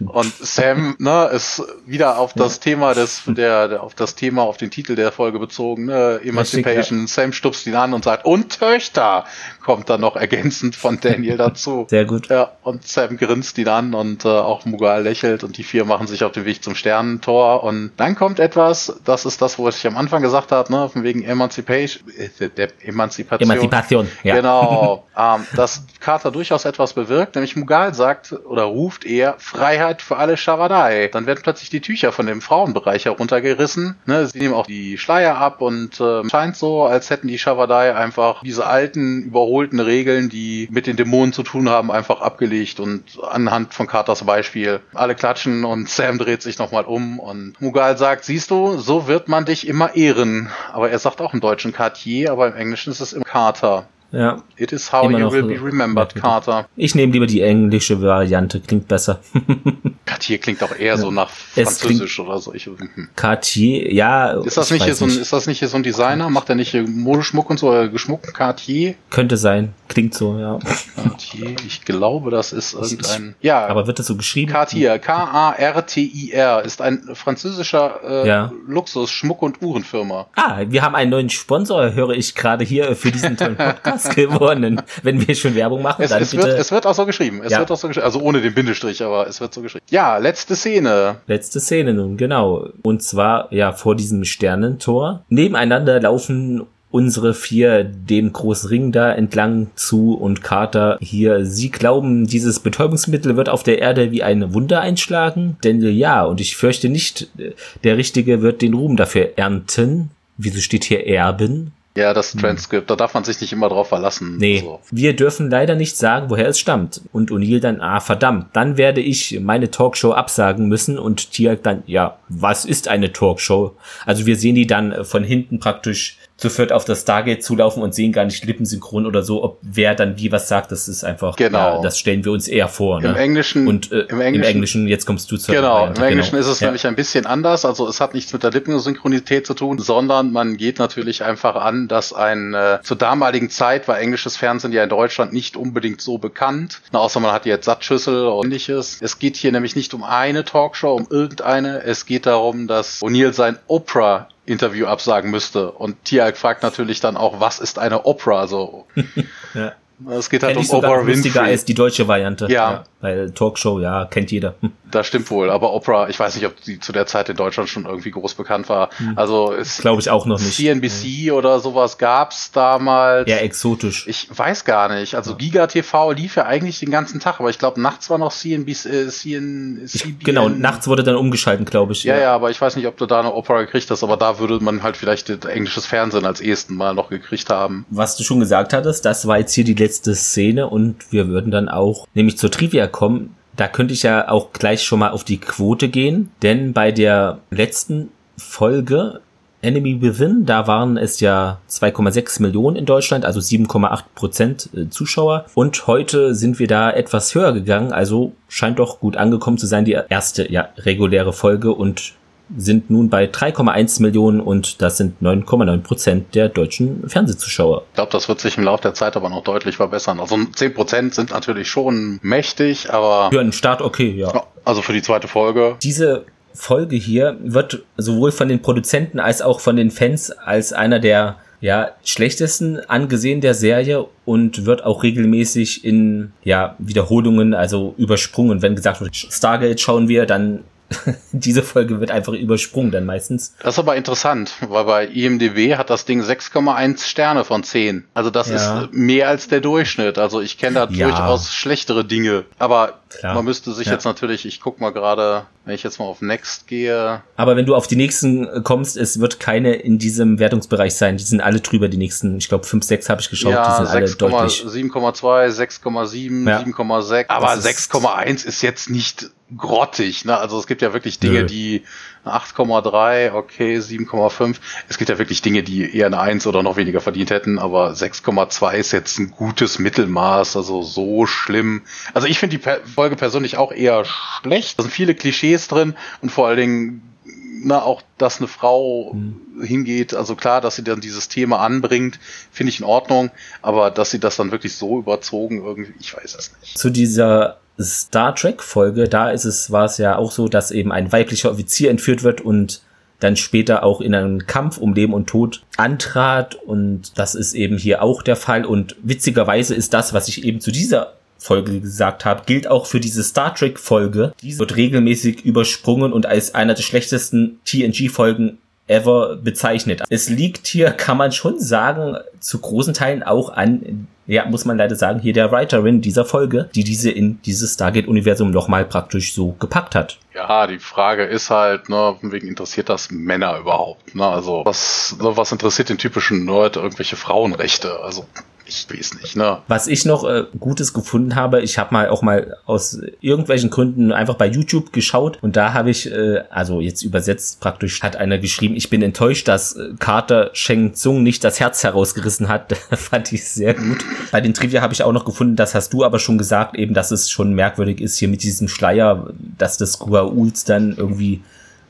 Und Sam, ne, ist wieder auf das ja. Thema des, der, der, auf das Thema, auf den Titel der Folge bezogen, ne, Emancipation. Ja. Sam stupst ihn an und sagt, und Töchter kommt dann noch ergänzend von Daniel dazu. Sehr gut. Ja, und Sam grinst ihn an und äh, auch Mughal lächelt und die vier machen sich auf den Weg zum Sternentor und dann kommt etwas, das ist das, wo ich am Anfang gesagt habe, ne, von wegen Emancipation, äh, der Emanzipation. Emanzipation, ja. Genau, ähm, dass Carter durchaus etwas bewirkt, nämlich Mughal sagt oder ruft eher Freiheit Freiheit für alle Scharadai. Dann werden plötzlich die Tücher von dem Frauenbereich heruntergerissen. Ne, sie nehmen auch die Schleier ab und äh, scheint so, als hätten die Scharadai einfach diese alten, überholten Regeln, die mit den Dämonen zu tun haben, einfach abgelegt und anhand von Carters Beispiel alle klatschen und Sam dreht sich nochmal um und Mughal sagt, siehst du, so wird man dich immer ehren. Aber er sagt auch im Deutschen Cartier, aber im Englischen ist es im Carter. Ja. It is how Immer you will be remembered, Carter. Ich nehme lieber die englische Variante, klingt besser. Cartier klingt auch eher ja. so nach Französisch oder so. Ich, hm. Cartier, ja. Ist das nicht hier so ein, ist das nicht hier so ein Designer? Macht er nicht Modeschmuck und so, oder geschmuckten Cartier? Könnte sein. Klingt so, ja. Cartier, ich glaube, das ist irgendein, ja. Aber wird das so geschrieben? Cartier, K-A-R-T-I-R, ist ein französischer äh, ja. Luxus, Schmuck- und Uhrenfirma. Ah, wir haben einen neuen Sponsor, höre ich gerade hier für diesen tollen Podcast. Podcast gewonnen. Wenn wir schon Werbung machen, es, dann es bitte. Wird, es wird auch so geschrieben. Es ja. wird auch so geschrieben. Also ohne den Bindestrich, aber es wird so geschrieben. Ja, letzte Szene. Letzte Szene nun, genau. Und zwar, ja, vor diesem Sternentor. Nebeneinander laufen unsere vier dem großen Ring da entlang zu und Carter hier. Sie glauben, dieses Betäubungsmittel wird auf der Erde wie ein Wunder einschlagen? Denn ja, und ich fürchte nicht, der Richtige wird den Ruhm dafür ernten. Wieso steht hier Erben? Ja, das hm. Transkript, da darf man sich nicht immer drauf verlassen. Nee, so. wir dürfen leider nicht sagen, woher es stammt. Und O'Neill dann, ah, verdammt, dann werde ich meine Talkshow absagen müssen und Tiag dann, ja, was ist eine Talkshow? Also wir sehen die dann von hinten praktisch zu viert auf das Stargate zulaufen und sehen gar nicht lippensynchron oder so, ob wer dann wie was sagt, das ist einfach, genau. Ja, das stellen wir uns eher vor. Ne? Im Englischen, und äh, im, Englischen, im Englischen, jetzt kommst du zur Genau, Variante. im Englischen genau. ist es ja. nämlich ein bisschen anders, also es hat nichts mit der Lippensynchronität zu tun, sondern man geht natürlich einfach an, dass ein, äh, zur damaligen Zeit war englisches Fernsehen ja in Deutschland nicht unbedingt so bekannt, Na, außer man hat jetzt Sattschüssel und ähnliches. Es geht hier nämlich nicht um eine Talkshow, um irgendeine, es geht darum, dass O'Neill sein Oprah Interview absagen müsste. Und Tiag fragt natürlich dann auch, was ist eine Opera? So. ja. Es geht halt Kenn um Oprah Winfrey. als die deutsche Variante. Ja. ja. Weil Talkshow, ja, kennt jeder. Hm. Das stimmt wohl, aber Oprah, ich weiß nicht, ob die zu der Zeit in Deutschland schon irgendwie groß bekannt war. Hm. Also glaube ich auch noch nicht. CNBC ja. oder sowas gab's damals. Ja, exotisch. Ich weiß gar nicht. Also Giga TV lief ja eigentlich den ganzen Tag, aber ich glaube nachts war noch CNBC. Äh, CN, CBN. Genau, nachts wurde dann umgeschalten, glaube ich. Ja, ja, ja, aber ich weiß nicht, ob du da eine Oprah gekriegt hast, aber da würde man halt vielleicht englisches Fernsehen als ehesten mal noch gekriegt haben. Was du schon gesagt hattest, das war jetzt hier die letzte Szene und wir würden dann auch nämlich zur Trivia kommen. Da könnte ich ja auch gleich schon mal auf die Quote gehen, denn bei der letzten Folge Enemy Within, da waren es ja 2,6 Millionen in Deutschland, also 7,8 Prozent äh, Zuschauer. Und heute sind wir da etwas höher gegangen, also scheint doch gut angekommen zu sein, die erste ja, reguläre Folge. Und sind nun bei 3,1 Millionen und das sind 9,9 Prozent der deutschen Fernsehzuschauer. Ich glaube, das wird sich im Laufe der Zeit aber noch deutlich verbessern. Also 10 Prozent sind natürlich schon mächtig, aber... Für einen Start okay, ja. Also für die zweite Folge. Diese Folge hier wird sowohl von den Produzenten als auch von den Fans als einer der ja, schlechtesten angesehen der Serie und wird auch regelmäßig in ja, Wiederholungen, also übersprungen. Wenn gesagt wird, Stargate schauen wir, dann diese Folge wird einfach übersprungen dann meistens. Das ist aber interessant, weil bei IMDb hat das Ding 6,1 Sterne von 10. Also das ja. ist mehr als der Durchschnitt. Also ich kenne da ja. durchaus schlechtere Dinge. Aber Klar. man müsste sich ja. jetzt natürlich, ich guck mal gerade, wenn ich jetzt mal auf Next gehe. Aber wenn du auf die nächsten kommst, es wird keine in diesem Wertungsbereich sein. Die sind alle drüber, die nächsten, ich glaube 5, 6 habe ich geschaut, ja, die sind 6, alle deutlich. 7,2, 6,7, 7,6. Aber 6,1 ist jetzt nicht grottig. Ne? Also es gibt ja wirklich Dinge, Nö. die 8,3, okay, 7,5. Es gibt ja wirklich Dinge, die eher eine 1 oder noch weniger verdient hätten, aber 6,2 ist jetzt ein gutes Mittelmaß, also so schlimm. Also ich finde die Folge persönlich auch eher schlecht. Da sind viele Klischees drin und vor allen Dingen na, auch, dass eine Frau mhm. hingeht, also klar, dass sie dann dieses Thema anbringt, finde ich in Ordnung, aber dass sie das dann wirklich so überzogen irgendwie, ich weiß es nicht. Zu dieser Star Trek Folge, da ist es, war es ja auch so, dass eben ein weiblicher Offizier entführt wird und dann später auch in einen Kampf um Leben und Tod antrat und das ist eben hier auch der Fall und witzigerweise ist das, was ich eben zu dieser Folge gesagt habe, gilt auch für diese Star Trek Folge. Diese wird regelmäßig übersprungen und als einer der schlechtesten TNG Folgen ever bezeichnet. Es liegt hier, kann man schon sagen, zu großen Teilen auch an, ja, muss man leider sagen, hier der Writerin dieser Folge, die diese in dieses Stargate-Universum nochmal praktisch so gepackt hat. Ja, die Frage ist halt, ne, wegen interessiert das Männer überhaupt? Ne? Also was, was interessiert den typischen Nerd irgendwelche Frauenrechte? Also ich weiß nicht, ne? Was ich noch äh, Gutes gefunden habe, ich habe mal auch mal aus irgendwelchen Gründen einfach bei YouTube geschaut und da habe ich, äh, also jetzt übersetzt praktisch, hat einer geschrieben, ich bin enttäuscht, dass äh, Carter Sheng Tsung nicht das Herz herausgerissen hat. Fand ich sehr gut. Bei den Trivia habe ich auch noch gefunden, das hast du aber schon gesagt, eben, dass es schon merkwürdig ist hier mit diesem Schleier, dass das Guauls dann irgendwie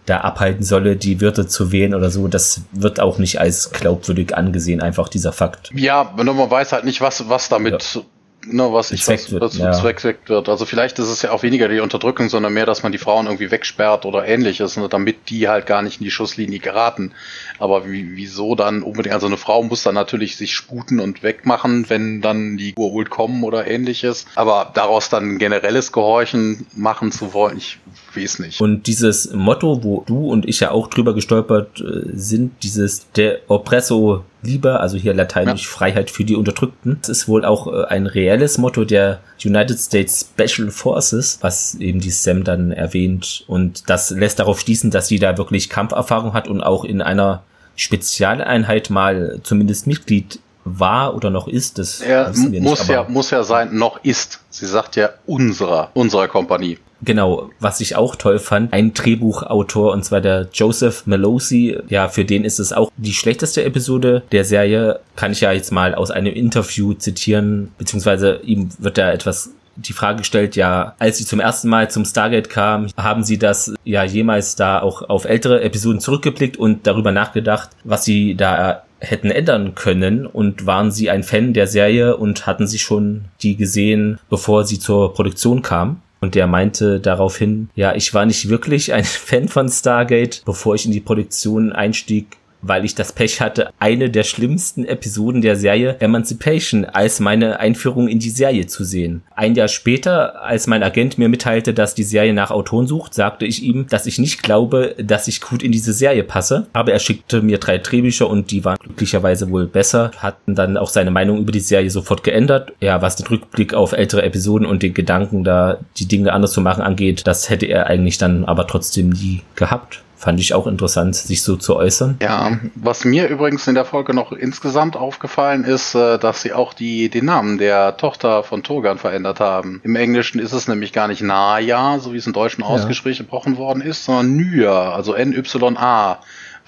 da abhalten solle, die Wirte zu wählen oder so, das wird auch nicht als glaubwürdig angesehen, einfach dieser Fakt. Ja, nur man weiß halt nicht, was, was damit ja ne, was ich was, wird, was ja. wird. Also vielleicht ist es ja auch weniger die Unterdrückung, sondern mehr, dass man die Frauen irgendwie wegsperrt oder ähnliches, ne, damit die halt gar nicht in die Schusslinie geraten. Aber wie, wieso dann unbedingt? Also eine Frau muss dann natürlich sich sputen und wegmachen, wenn dann die Urult kommen oder ähnliches. Aber daraus dann generelles Gehorchen machen zu wollen, ich weiß nicht. Und dieses Motto, wo du und ich ja auch drüber gestolpert äh, sind, dieses der Oppresso lieber, also hier lateinisch ja. Freiheit für die Unterdrückten. Das ist wohl auch äh, ein reelles Motto der United States Special Forces, was eben die Sam dann erwähnt. Und das lässt darauf schließen, dass sie da wirklich Kampferfahrung hat und auch in einer Spezialeinheit mal zumindest Mitglied war oder noch ist. Das er muss nicht, ja muss ja sein, noch ist. Sie sagt ja unserer unserer Kompanie. Genau, was ich auch toll fand, ein Drehbuchautor und zwar der Joseph Melosi. Ja, für den ist es auch die schlechteste Episode der Serie. Kann ich ja jetzt mal aus einem Interview zitieren, beziehungsweise ihm wird da etwas die Frage gestellt, ja, als sie zum ersten Mal zum Stargate kam, haben sie das ja jemals da auch auf ältere Episoden zurückgeblickt und darüber nachgedacht, was sie da hätten ändern können und waren sie ein Fan der Serie und hatten sie schon die gesehen, bevor sie zur Produktion kam? Und der meinte daraufhin, ja, ich war nicht wirklich ein Fan von Stargate, bevor ich in die Produktion einstieg weil ich das Pech hatte, eine der schlimmsten Episoden der Serie Emancipation als meine Einführung in die Serie zu sehen. Ein Jahr später, als mein Agent mir mitteilte, dass die Serie nach Autoren sucht, sagte ich ihm, dass ich nicht glaube, dass ich gut in diese Serie passe. Aber er schickte mir drei Drehbücher und die waren glücklicherweise wohl besser, hatten dann auch seine Meinung über die Serie sofort geändert. Ja, was den Rückblick auf ältere Episoden und den Gedanken da, die Dinge anders zu machen angeht, das hätte er eigentlich dann aber trotzdem nie gehabt. Fand ich auch interessant, sich so zu äußern. Ja, was mir übrigens in der Folge noch insgesamt aufgefallen ist, äh, dass sie auch die, den Namen der Tochter von Togan verändert haben. Im Englischen ist es nämlich gar nicht Naya, so wie es im Deutschen ja. ausgesprochen worden ist, sondern Nya, also N-Y-A.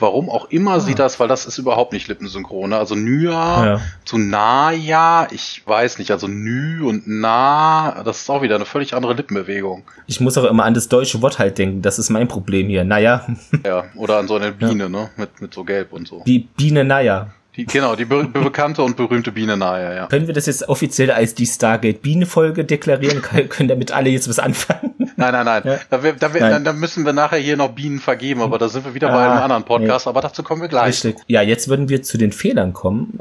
Warum auch immer ah. sie das, weil das ist überhaupt nicht lippensynchron. Ne? Also Nya ja. zu Naya, ich weiß nicht, also Nü und Na, das ist auch wieder eine völlig andere Lippenbewegung. Ich muss auch immer an das deutsche Wort halt denken, das ist mein Problem hier. Naja. Ja, oder an so eine Biene, ja. ne? Mit, mit so Gelb und so. Die Biene Naja. Die, genau, die be bekannte und berühmte Biene Naja, ja. Können wir das jetzt offiziell als die Stargate Biene-Folge deklarieren? können damit alle jetzt was anfangen? Nein, nein, nein. Ja? Da, da, nein. da, müssen wir nachher hier noch Bienen vergeben, aber da sind wir wieder ah, bei einem anderen Podcast, nee. aber dazu kommen wir gleich. Richtig. Ja, jetzt würden wir zu den Fehlern kommen.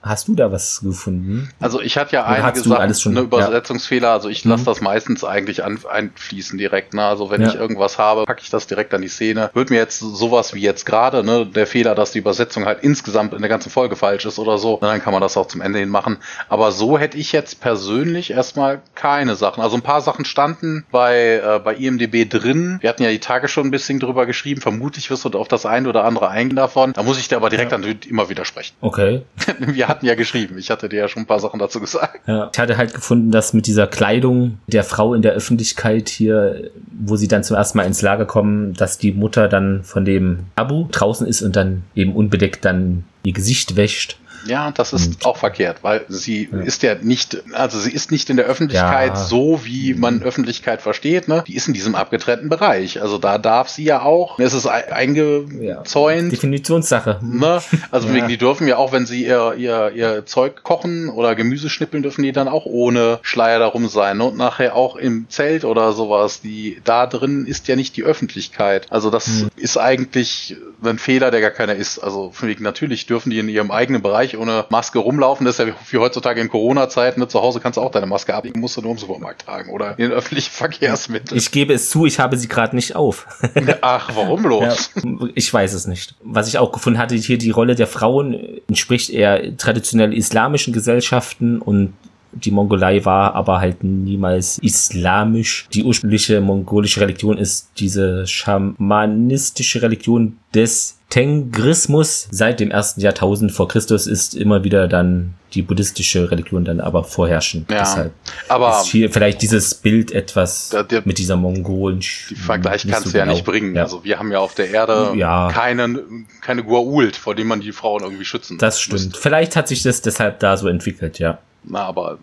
Hast du da was gefunden? Also ich hatte ja einige Sachen, schon, eine Übersetzungsfehler, also ich lasse mhm. das meistens eigentlich an, einfließen direkt. Ne? Also wenn ja. ich irgendwas habe, packe ich das direkt an die Szene. Wird mir jetzt sowas wie jetzt gerade, ne, der Fehler, dass die Übersetzung halt insgesamt in der ganzen Folge falsch ist oder so, dann kann man das auch zum Ende hin machen. Aber so hätte ich jetzt persönlich erstmal keine Sachen. Also ein paar Sachen standen bei, äh, bei IMDB drin. Wir hatten ja die Tage schon ein bisschen drüber geschrieben. Vermutlich wirst du auf das eine oder andere eingehen davon. Da muss ich dir aber direkt ja. dann immer widersprechen. Okay. Wir hatten ja geschrieben. Ich hatte dir ja schon ein paar Sachen dazu gesagt. Ja, ich hatte halt gefunden, dass mit dieser Kleidung der Frau in der Öffentlichkeit hier, wo sie dann zum ersten Mal ins Lager kommen, dass die Mutter dann von dem Abu draußen ist und dann eben unbedeckt dann ihr Gesicht wäscht Ja, das ist und, auch verkehrt, weil sie ja. ist ja nicht, also sie ist nicht in der Öffentlichkeit ja. so, wie man mhm. Öffentlichkeit versteht, ne? Die ist in diesem abgetrennten Bereich. Also da darf sie ja auch, es ist eingezäunt. Definitionssache. Ne? Also wegen, die dürfen ja auch, wenn sie ihr, ihr, ihr Zeug kochen oder Gemüse schnippeln, dürfen die dann auch ohne Schleier darum sein. Ne? Und nachher auch im Zelt oder sowas, die da drin ist ja nicht die Öffentlichkeit. Also das hm. ist eigentlich ein Fehler, der gar keiner ist. Also von wegen, natürlich dürfen die in ihrem eigenen Bereich ohne Maske rumlaufen. Das ist ja wie heutzutage in Corona-Zeiten. Ne? Zu Hause kannst du auch deine Maske ablegen, musst du nur im Supermarkt tragen oder in öffentlichen Verkehrsmitteln. Ich gebe es zu, ich habe sie gerade nicht auf. Ach, warum los? Ja, ich weiß es nicht. Was ich auch gefunden hatte, hier die Rolle der Frauen entspricht eher traditionell islamischen Gesellschaften und die Mongolei war aber halt niemals islamisch. Die ursprüngliche mongolische Religion ist diese schamanistische Religion des Tengrismus. Seit dem ersten Jahrtausend vor Christus ist immer wieder dann die buddhistische Religion dann aber vorherrschend. Ja, Deshalb aber ist hier vielleicht dieses Bild etwas der, der, mit dieser mongolen. Die Vergleich kannst so du ja genau. nicht bringen. Ja. Also wir haben ja auf der Erde ja. keinen, keine Guault, vor dem man die Frauen irgendwie schützen Das stimmt. Müsste. Vielleicht hat sich das deshalb da so entwickelt, ja. Na, aber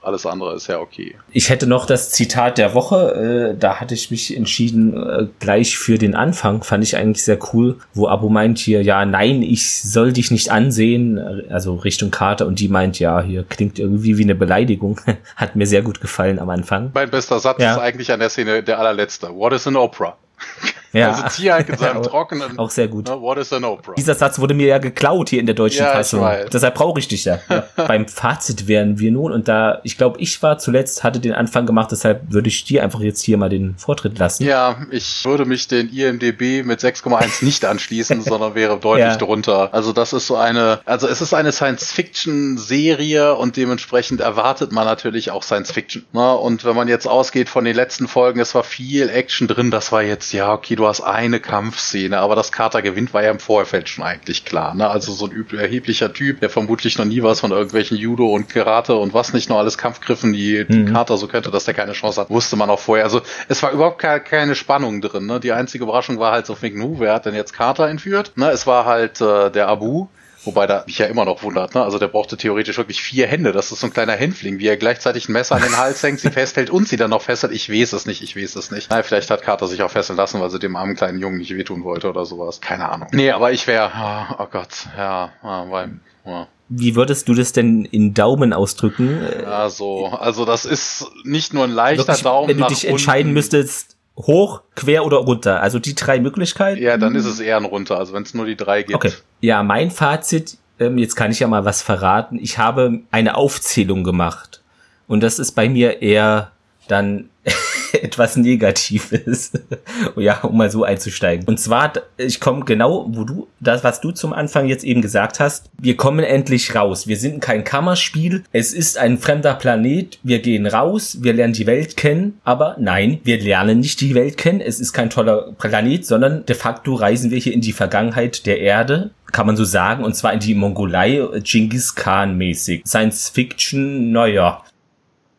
alles andere ist ja okay. Ich hätte noch das Zitat der Woche. Äh, da hatte ich mich entschieden, äh, gleich für den Anfang. Fand ich eigentlich sehr cool, wo Abo meint hier, ja, nein, ich soll dich nicht ansehen. Also Richtung Karte. Und die meint, ja, hier klingt irgendwie wie eine Beleidigung. Hat mir sehr gut gefallen am Anfang. Mein bester Satz ja. ist eigentlich an der Szene der allerletzte. What is an Opera? Ja. Also Ziehhark in seinem trockenen. Auch sehr gut. Ne, what is an Oprah? Dieser Satz wurde mir ja geklaut hier in der deutschen ja, Fassung. Deshalb brauche ich dich ja. ja. Beim Fazit wären wir nun und da, ich glaube, ich war zuletzt, hatte den Anfang gemacht, deshalb würde ich dir einfach jetzt hier mal den Vortritt lassen. Ja, ich würde mich den IMDB mit 6,1 nicht anschließen, sondern wäre deutlich ja. drunter. Also das ist so eine, also es ist eine Science-Fiction-Serie und dementsprechend erwartet man natürlich auch Science-Fiction. Ne? Und wenn man jetzt ausgeht von den letzten Folgen, es war viel Action drin, das war jetzt, ja, okay, du hast eine Kampfszene, aber dass Carter gewinnt, war ja im Vorfeld schon eigentlich klar. Ne? Also so ein erheblicher Typ, der vermutlich noch nie was von irgendwelchen Judo und Karate und was nicht noch alles Kampfgriffen, die, die mhm. Carter so könnte, dass der keine Chance hat, wusste man auch vorher. Also es war überhaupt keine, keine Spannung drin. Ne? Die einzige Überraschung war halt so, nu, wer hat denn jetzt Carter entführt? Ne? Es war halt äh, der Abu, Wobei da mich ja immer noch wundert, ne? Also der brauchte theoretisch wirklich vier Hände. Das ist so ein kleiner Hänfling, wie er gleichzeitig ein Messer an den Hals hängt, sie festhält und sie dann noch fesselt. Ich weiß es nicht, ich weiß es nicht. Na, vielleicht hat Carter sich auch fesseln lassen, weil sie dem armen kleinen Jungen nicht wehtun wollte oder sowas. Keine Ahnung. Nee, aber ich wäre, oh, oh, Gott, ja, weil, ja. Wie würdest du das denn in Daumen ausdrücken? Ja, so. Also das ist nicht nur ein leichter Wirklich, Daumen. Wenn du dich entscheiden müsstest, hoch, quer oder runter. Also die drei Möglichkeiten. Ja, dann ist es eher ein runter, also wenn es nur die drei gibt. Okay. Ja, mein Fazit, ähm, jetzt kann ich ja mal was verraten. Ich habe eine Aufzählung gemacht. Und das ist bei mir eher dann etwas Negatives. ja, um mal so einzusteigen. Und zwar, ich komme genau, wo du, das, was du zum Anfang jetzt eben gesagt hast, wir kommen endlich raus. Wir sind kein Kammerspiel. Es ist ein fremder Planet. Wir gehen raus. Wir lernen die Welt kennen. Aber nein, wir lernen nicht die Welt kennen. Es ist kein toller Planet, sondern de facto reisen wir hier in die Vergangenheit der Erde kann man so sagen, und zwar in die Mongolei, Genghis Khan mäßig. Science Fiction, naja,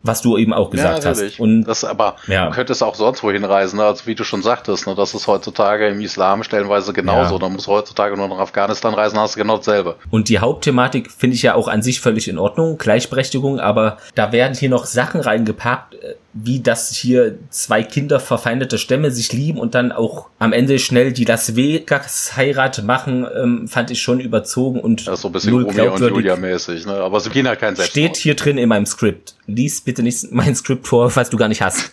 was du eben auch gesagt ja, hast. Und das aber ja. du könntest auch sonst wohin reisen, ne? also wie du schon sagtest, ne? das ist heutzutage im Islam stellenweise genauso. Ja. Da musst du heutzutage nur nach Afghanistan reisen, hast du genau dasselbe. Und die Hauptthematik finde ich ja auch an sich völlig in Ordnung, Gleichberechtigung, aber da werden hier noch Sachen reingepackt, äh, wie das hier zwei Kinder verfeindete Stämme sich lieben und dann auch am Ende schnell die Las Vegas Heirat machen, ähm, fand ich schon überzogen und das ist so ein bisschen Romeo und Julia mäßig, ne? Aber sie gehen halt kein Selbstmord. Steht hier drin in meinem Skript. Lies bitte nicht mein Skript vor, was du gar nicht hast.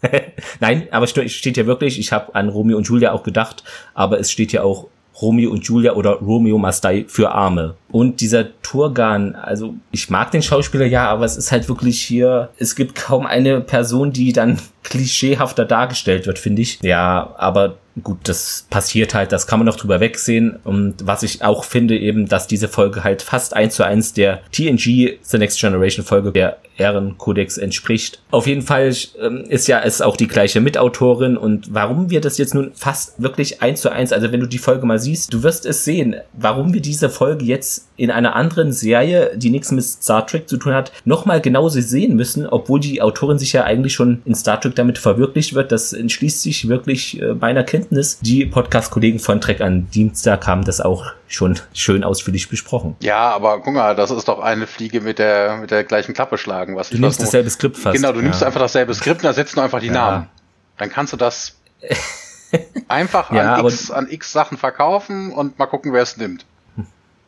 Nein, aber steht hier wirklich, ich habe an Romeo und Julia auch gedacht, aber es steht hier auch Romeo und Julia oder Romeo Mastai für Arme. Und dieser Turgan, also ich mag den Schauspieler ja, aber es ist halt wirklich hier, es gibt kaum eine Person, die dann klischeehafter dargestellt wird, finde ich. Ja, aber gut, das passiert halt, das kann man noch drüber wegsehen. Und was ich auch finde, eben, dass diese Folge halt fast eins zu eins der TNG The Next Generation Folge der Ehrenkodex entspricht. Auf jeden Fall ähm, ist ja es auch die gleiche Mitautorin und warum wir das jetzt nun fast wirklich eins zu eins, also wenn du die Folge mal siehst, du wirst es sehen, warum wir diese Folge jetzt in einer anderen Serie, die nichts mit Star Trek zu tun hat, nochmal genauso sehen müssen, obwohl die Autorin sich ja eigentlich schon in Star Trek damit verwirklicht wird. Das entschließt sich wirklich äh, meiner Kenntnis Kenntnis. Die Podcast-Kollegen von Trek an Dienstag haben das auch schon schön ausführlich besprochen. Ja, aber guck mal, das ist doch eine Fliege mit der, mit der gleichen Klappe schlagen. Was du nimmst dasselbe Skript fast. Genau, du nimmst ja. einfach dasselbe Skript und da setzt du einfach die ja. Namen. Dann kannst du das einfach ja, an, X, an X Sachen verkaufen und mal gucken, wer es nimmt.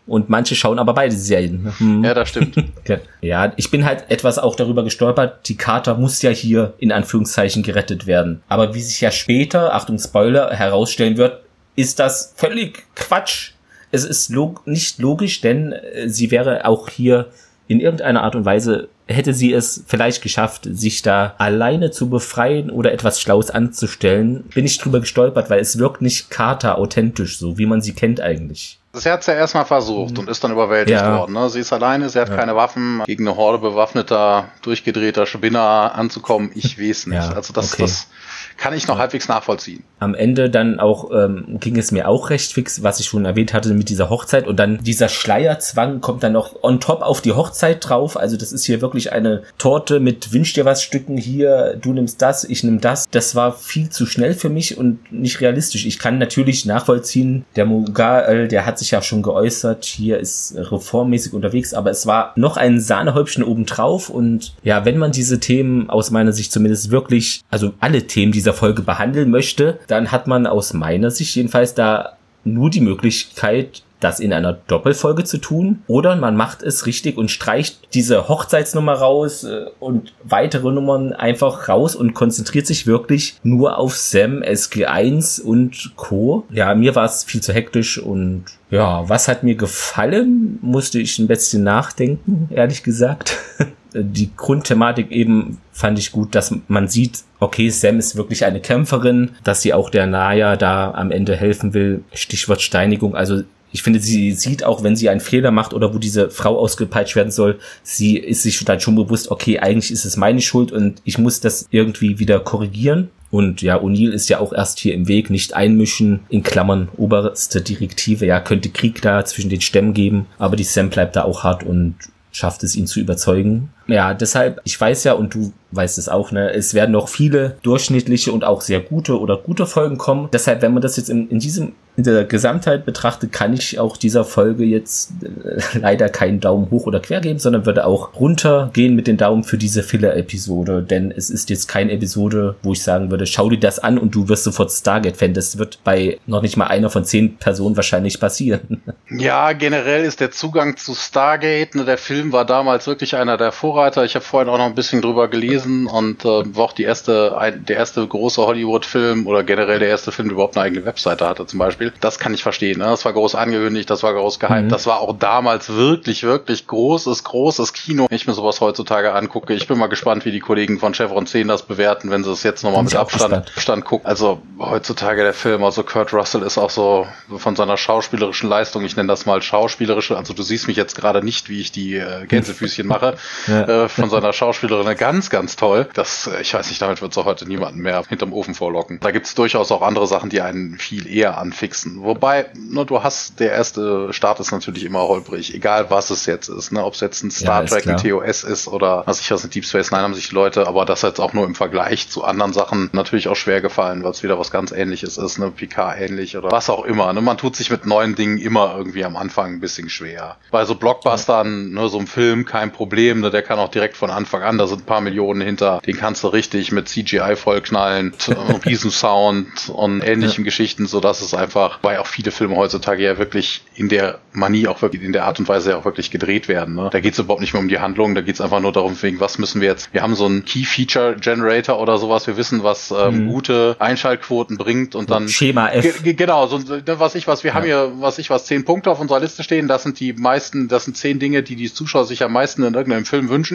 Und manche schauen aber beide Serien. Hm. Ja, das stimmt. ja, ich bin halt etwas auch darüber gestolpert. Die Carter muss ja hier in Anführungszeichen gerettet werden. Aber wie sich ja später, Achtung Spoiler, herausstellen wird, ist das völlig Quatsch. Es ist log nicht logisch, denn äh, sie wäre auch hier in irgendeiner Art und Weise hätte sie es vielleicht geschafft, sich da alleine zu befreien oder etwas Schlaues anzustellen, bin ich drüber gestolpert, weil es wirkt nicht Carter authentisch, so wie man sie kennt eigentlich. Sie hat es ja erstmal versucht mhm. und ist dann überwältigt ja. worden. Ne? Sie ist alleine, sie hat ja. keine Waffen, gegen eine Horde bewaffneter, durchgedrehter Spinner anzukommen. Ich weiß nicht. Ja, also das, okay. das kann ich noch halbwegs nachvollziehen. Am Ende dann auch ähm, ging es mir auch recht fix, was ich schon erwähnt hatte mit dieser Hochzeit und dann dieser Schleierzwang kommt dann noch on top auf die Hochzeit drauf. Also das ist hier wirklich eine Torte mit wünsch dir was Stücken hier, du nimmst das, ich nimm das. Das war viel zu schnell für mich und nicht realistisch. Ich kann natürlich nachvollziehen, der Mughal, der hat sich ja schon geäußert, hier ist reformmäßig unterwegs, aber es war noch ein Sahnehäubchen obendrauf und ja, wenn man diese Themen aus meiner Sicht zumindest wirklich, also alle Themen, die dieser Folge behandeln möchte, dann hat man aus meiner Sicht jedenfalls da nur die Möglichkeit, das in einer Doppelfolge zu tun oder man macht es richtig und streicht diese Hochzeitsnummer raus äh, und weitere Nummern einfach raus und konzentriert sich wirklich nur auf Sam, SG1 und Co. Ja, mir war es viel zu hektisch und ja, was hat mir gefallen, musste ich ein bisschen nachdenken, ehrlich gesagt. die Grundthematik eben fand ich gut, dass man sieht, okay, Sam ist wirklich eine Kämpferin, dass sie auch der Naya da am Ende helfen will. Stichwort Steinigung. Also ich finde, sie sieht auch, wenn sie einen Fehler macht oder wo diese Frau ausgepeitscht werden soll, sie ist sich dann schon bewusst, okay, eigentlich ist es meine Schuld und ich muss das irgendwie wieder korrigieren. Und ja, O'Neill ist ja auch erst hier im Weg, nicht einmischen, in Klammern, oberste Direktive, ja, könnte Krieg da zwischen den Stämmen geben, aber die Sam bleibt da auch hart und schafft es, ihn zu überzeugen. Ja, deshalb, ich weiß ja, und du weißt es auch, ne, es werden noch viele durchschnittliche und auch sehr gute oder gute Folgen kommen. Deshalb, wenn man das jetzt in, in diesem in der Gesamtheit betrachtet, kann ich auch dieser Folge jetzt äh, leider keinen Daumen hoch oder quer geben, sondern würde auch runtergehen mit den Daumen für diese Filler-Episode, denn es ist jetzt keine Episode, wo ich sagen würde, schau dir das an und du wirst sofort Stargate-Fan. Das wird bei noch nicht mal einer von zehn Personen wahrscheinlich passieren. Ja, generell ist der Zugang zu Stargate, ne, der Film war damals wirklich einer der Vorreiter. Ich habe vorhin auch noch ein bisschen drüber gelesen und äh, war auch die erste, ein, der erste große Hollywood-Film oder generell der erste Film, der überhaupt eine eigene Webseite hatte zum Beispiel. Das kann ich verstehen. Ne? Das war groß angekündigt, das war groß gehypt. Mhm. Das war auch damals wirklich, wirklich großes, großes Kino. Wenn ich mir sowas heutzutage angucke, ich bin mal gespannt, wie die Kollegen von Chevron 10 das bewerten, wenn sie es jetzt nochmal mit Abstand, Abstand gucken. Also heutzutage der Film, also Kurt Russell ist auch so von seiner schauspielerischen Leistung, ich nenne das mal schauspielerische, also du siehst mich jetzt gerade nicht, wie ich die äh, Gänsefüßchen mache, ja. Äh, von seiner Schauspielerin ganz, ganz toll. Das, äh, ich weiß nicht, damit wird es auch heute niemanden mehr hinterm Ofen vorlocken. Da gibt es durchaus auch andere Sachen, die einen viel eher anfixen fixen. Wobei, ne, du hast, der erste Start ist natürlich immer holprig, egal was es jetzt ist, ne, ob es jetzt ein Star ja, Trek, ein TOS ist oder was ich was in Deep Space Nine haben sich die Leute, aber das jetzt auch nur im Vergleich zu anderen Sachen natürlich auch schwer gefallen, weil es wieder was ganz ähnliches ist, ne, Picard ähnlich oder was auch immer. Ne, man tut sich mit neuen Dingen immer irgendwie am Anfang ein bisschen schwer. Bei so Blockbustern, ne, so einem Film kein Problem, ne, der kann auch direkt von Anfang an, da sind ein paar Millionen hinter, den kannst du richtig mit CGI vollknallen, Riesensound und ähnlichen ja. Geschichten, so dass es einfach weil auch viele Filme heutzutage ja wirklich in der Manie auch wirklich, in der Art und Weise ja auch wirklich gedreht werden. Ne? Da geht es überhaupt nicht mehr um die Handlung, da geht es einfach nur darum, wegen was müssen wir jetzt, wir haben so einen Key Feature Generator oder sowas, wir wissen, was ähm, mhm. gute Einschaltquoten bringt und dann Schema F. Genau, so ne, was ich was, wir ja. haben hier, was ich was, zehn Punkte auf unserer Liste stehen, das sind die meisten, das sind zehn Dinge, die die Zuschauer sich am meisten in irgendeinem Film wünschen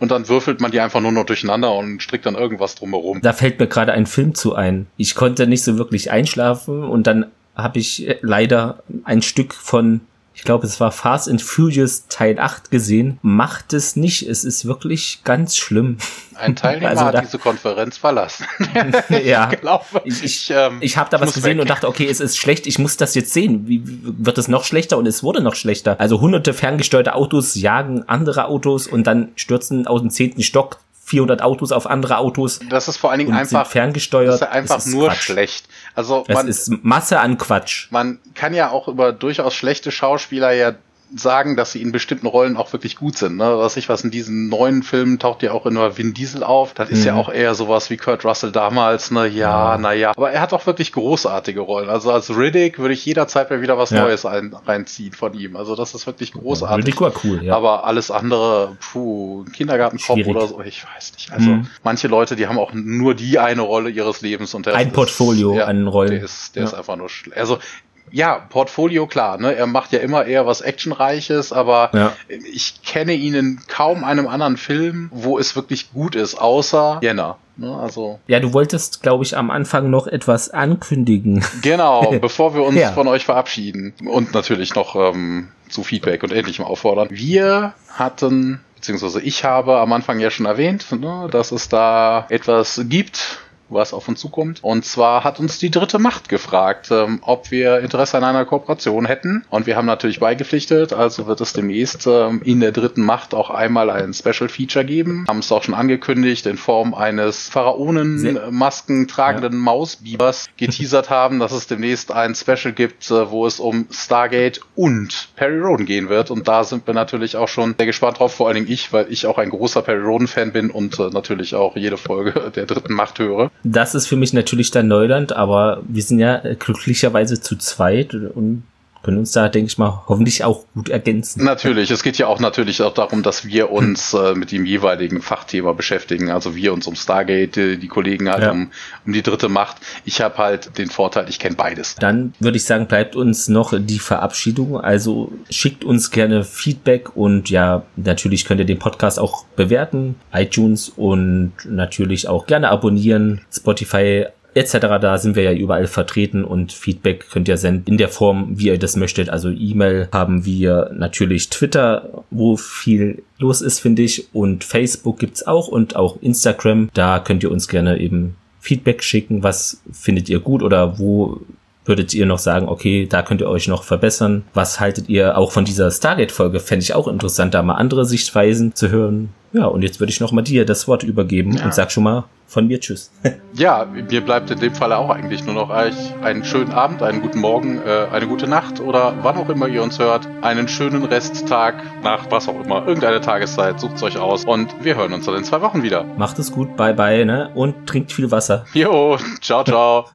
und dann würfelt man die einfach nur noch durcheinander und strickt dann irgendwas drumherum. Da fällt mir gerade ein Film zu ein. Ich konnte nicht so wirklich einschlafen und dann habe ich äh, leider ein Stück von, ich glaube, es war Fast and Furious Teil 8 gesehen. Macht es nicht. Es ist wirklich ganz schlimm. Ein Teilnehmer also hat diese Konferenz verlassen. ja, ich, glaube, ich, ich, ähm, ich habe da was gesehen weg. und dachte, okay, es ist schlecht, ich muss das jetzt sehen. Wie, wird es noch schlechter? Und es wurde noch schlechter. Also hunderte ferngesteuerte Autos jagen andere Autos und dann stürzen aus dem zehnten Stock 400 Autos auf andere Autos. Das ist vor allen Dingen einfach ferngesteuert. Das ist einfach das ist nur Quatsch. schlecht. Also man, es ist Masse an Quatsch. Man kann ja auch über durchaus schlechte Schauspieler ja sagen, dass sie in bestimmten Rollen auch wirklich gut sind. Ne? Was ich was in diesen neuen Filmen taucht ja auch immer Vin Diesel auf. Das ist mhm. ja auch eher sowas wie Kurt Russell damals. Ne? Ja, ja. naja. Aber er hat auch wirklich großartige Rollen. Also als Riddick würde ich jederzeit mal wieder was ja. Neues ein, reinziehen von ihm. Also das ist wirklich großartig. Riddick war cool, ja. Aber alles andere, puh, Kindergartenkopf oder so, ich weiß nicht. Also mhm. manche Leute, die haben auch nur die eine Rolle ihres Lebens und der ein Portfolio ist, ja, an Rollen. Der ist, der ist einfach nur schlecht. Also ja, Portfolio klar, ne? Er macht ja immer eher was Actionreiches, aber ja. ich kenne ihn in kaum einem anderen Film, wo es wirklich gut ist, außer Jenner. Ne, also. Ja, du wolltest, glaube ich, am Anfang noch etwas ankündigen. Genau, bevor wir uns ja. von euch verabschieden und natürlich noch ähm, zu Feedback und mal auffordern. Wir hatten, beziehungsweise ich habe am Anfang ja schon erwähnt, ne, dass es da etwas gibt, was auf uns zukommt. Und zwar hat uns die dritte Macht gefragt, ähm, ob wir Interesse an einer Kooperation hätten. Und wir haben natürlich beigepflichtet, also wird es demnächst ähm, in der dritten Macht auch einmal ein Special Feature geben. Haben es auch schon angekündigt in Form eines Pharaonenmasken tragenden ja. Mausbibers geteasert haben, dass es demnächst ein Special gibt, äh, wo es um Stargate und Perry Roden gehen wird. Und da sind wir natürlich auch schon sehr gespannt drauf, vor allen Dingen ich, weil ich auch ein großer Perry Roden Fan bin und äh, natürlich auch jede Folge der dritten Macht höre. Das ist für mich natürlich dann Neuland, aber wir sind ja glücklicherweise zu zweit und können uns da, denke ich mal, hoffentlich auch gut ergänzen. Natürlich, es geht ja auch natürlich auch darum, dass wir uns äh, mit dem jeweiligen Fachthema beschäftigen. Also wir uns um Stargate, die, die Kollegen halt ja. um, um die dritte Macht. Ich habe halt den Vorteil, ich kenne beides. Dann würde ich sagen, bleibt uns noch die Verabschiedung. Also schickt uns gerne Feedback und ja, natürlich könnt ihr den Podcast auch bewerten, iTunes und natürlich auch gerne abonnieren, Spotify, etc. Da sind wir ja überall vertreten und Feedback könnt ihr senden in der Form, wie ihr das möchtet. Also E-Mail haben wir natürlich Twitter, wo viel los ist, finde ich. Und Facebook gibt's auch und auch Instagram. Da könnt ihr uns gerne eben Feedback schicken. Was findet ihr gut oder wo würdet ihr noch sagen, okay, da könnt ihr euch noch verbessern? Was haltet ihr auch von dieser Stargate-Folge? Fände ich auch interessant, da mal andere Sichtweisen zu hören. Ja, und jetzt würde ich noch mal dir das Wort übergeben ja. und sag schon mal von mir Tschüss. ja, mir bleibt in dem Falle auch eigentlich nur noch euch einen schönen Abend, einen guten Morgen, äh, eine gute Nacht oder wann auch immer ihr uns hört. Einen schönen Resttag, nach was auch immer, irgendeine Tageszeit, sucht es euch aus und wir hören uns dann in zwei Wochen wieder. Macht es gut, bye bye, ne? Und trinkt viel Wasser. Jo, ciao, ciao.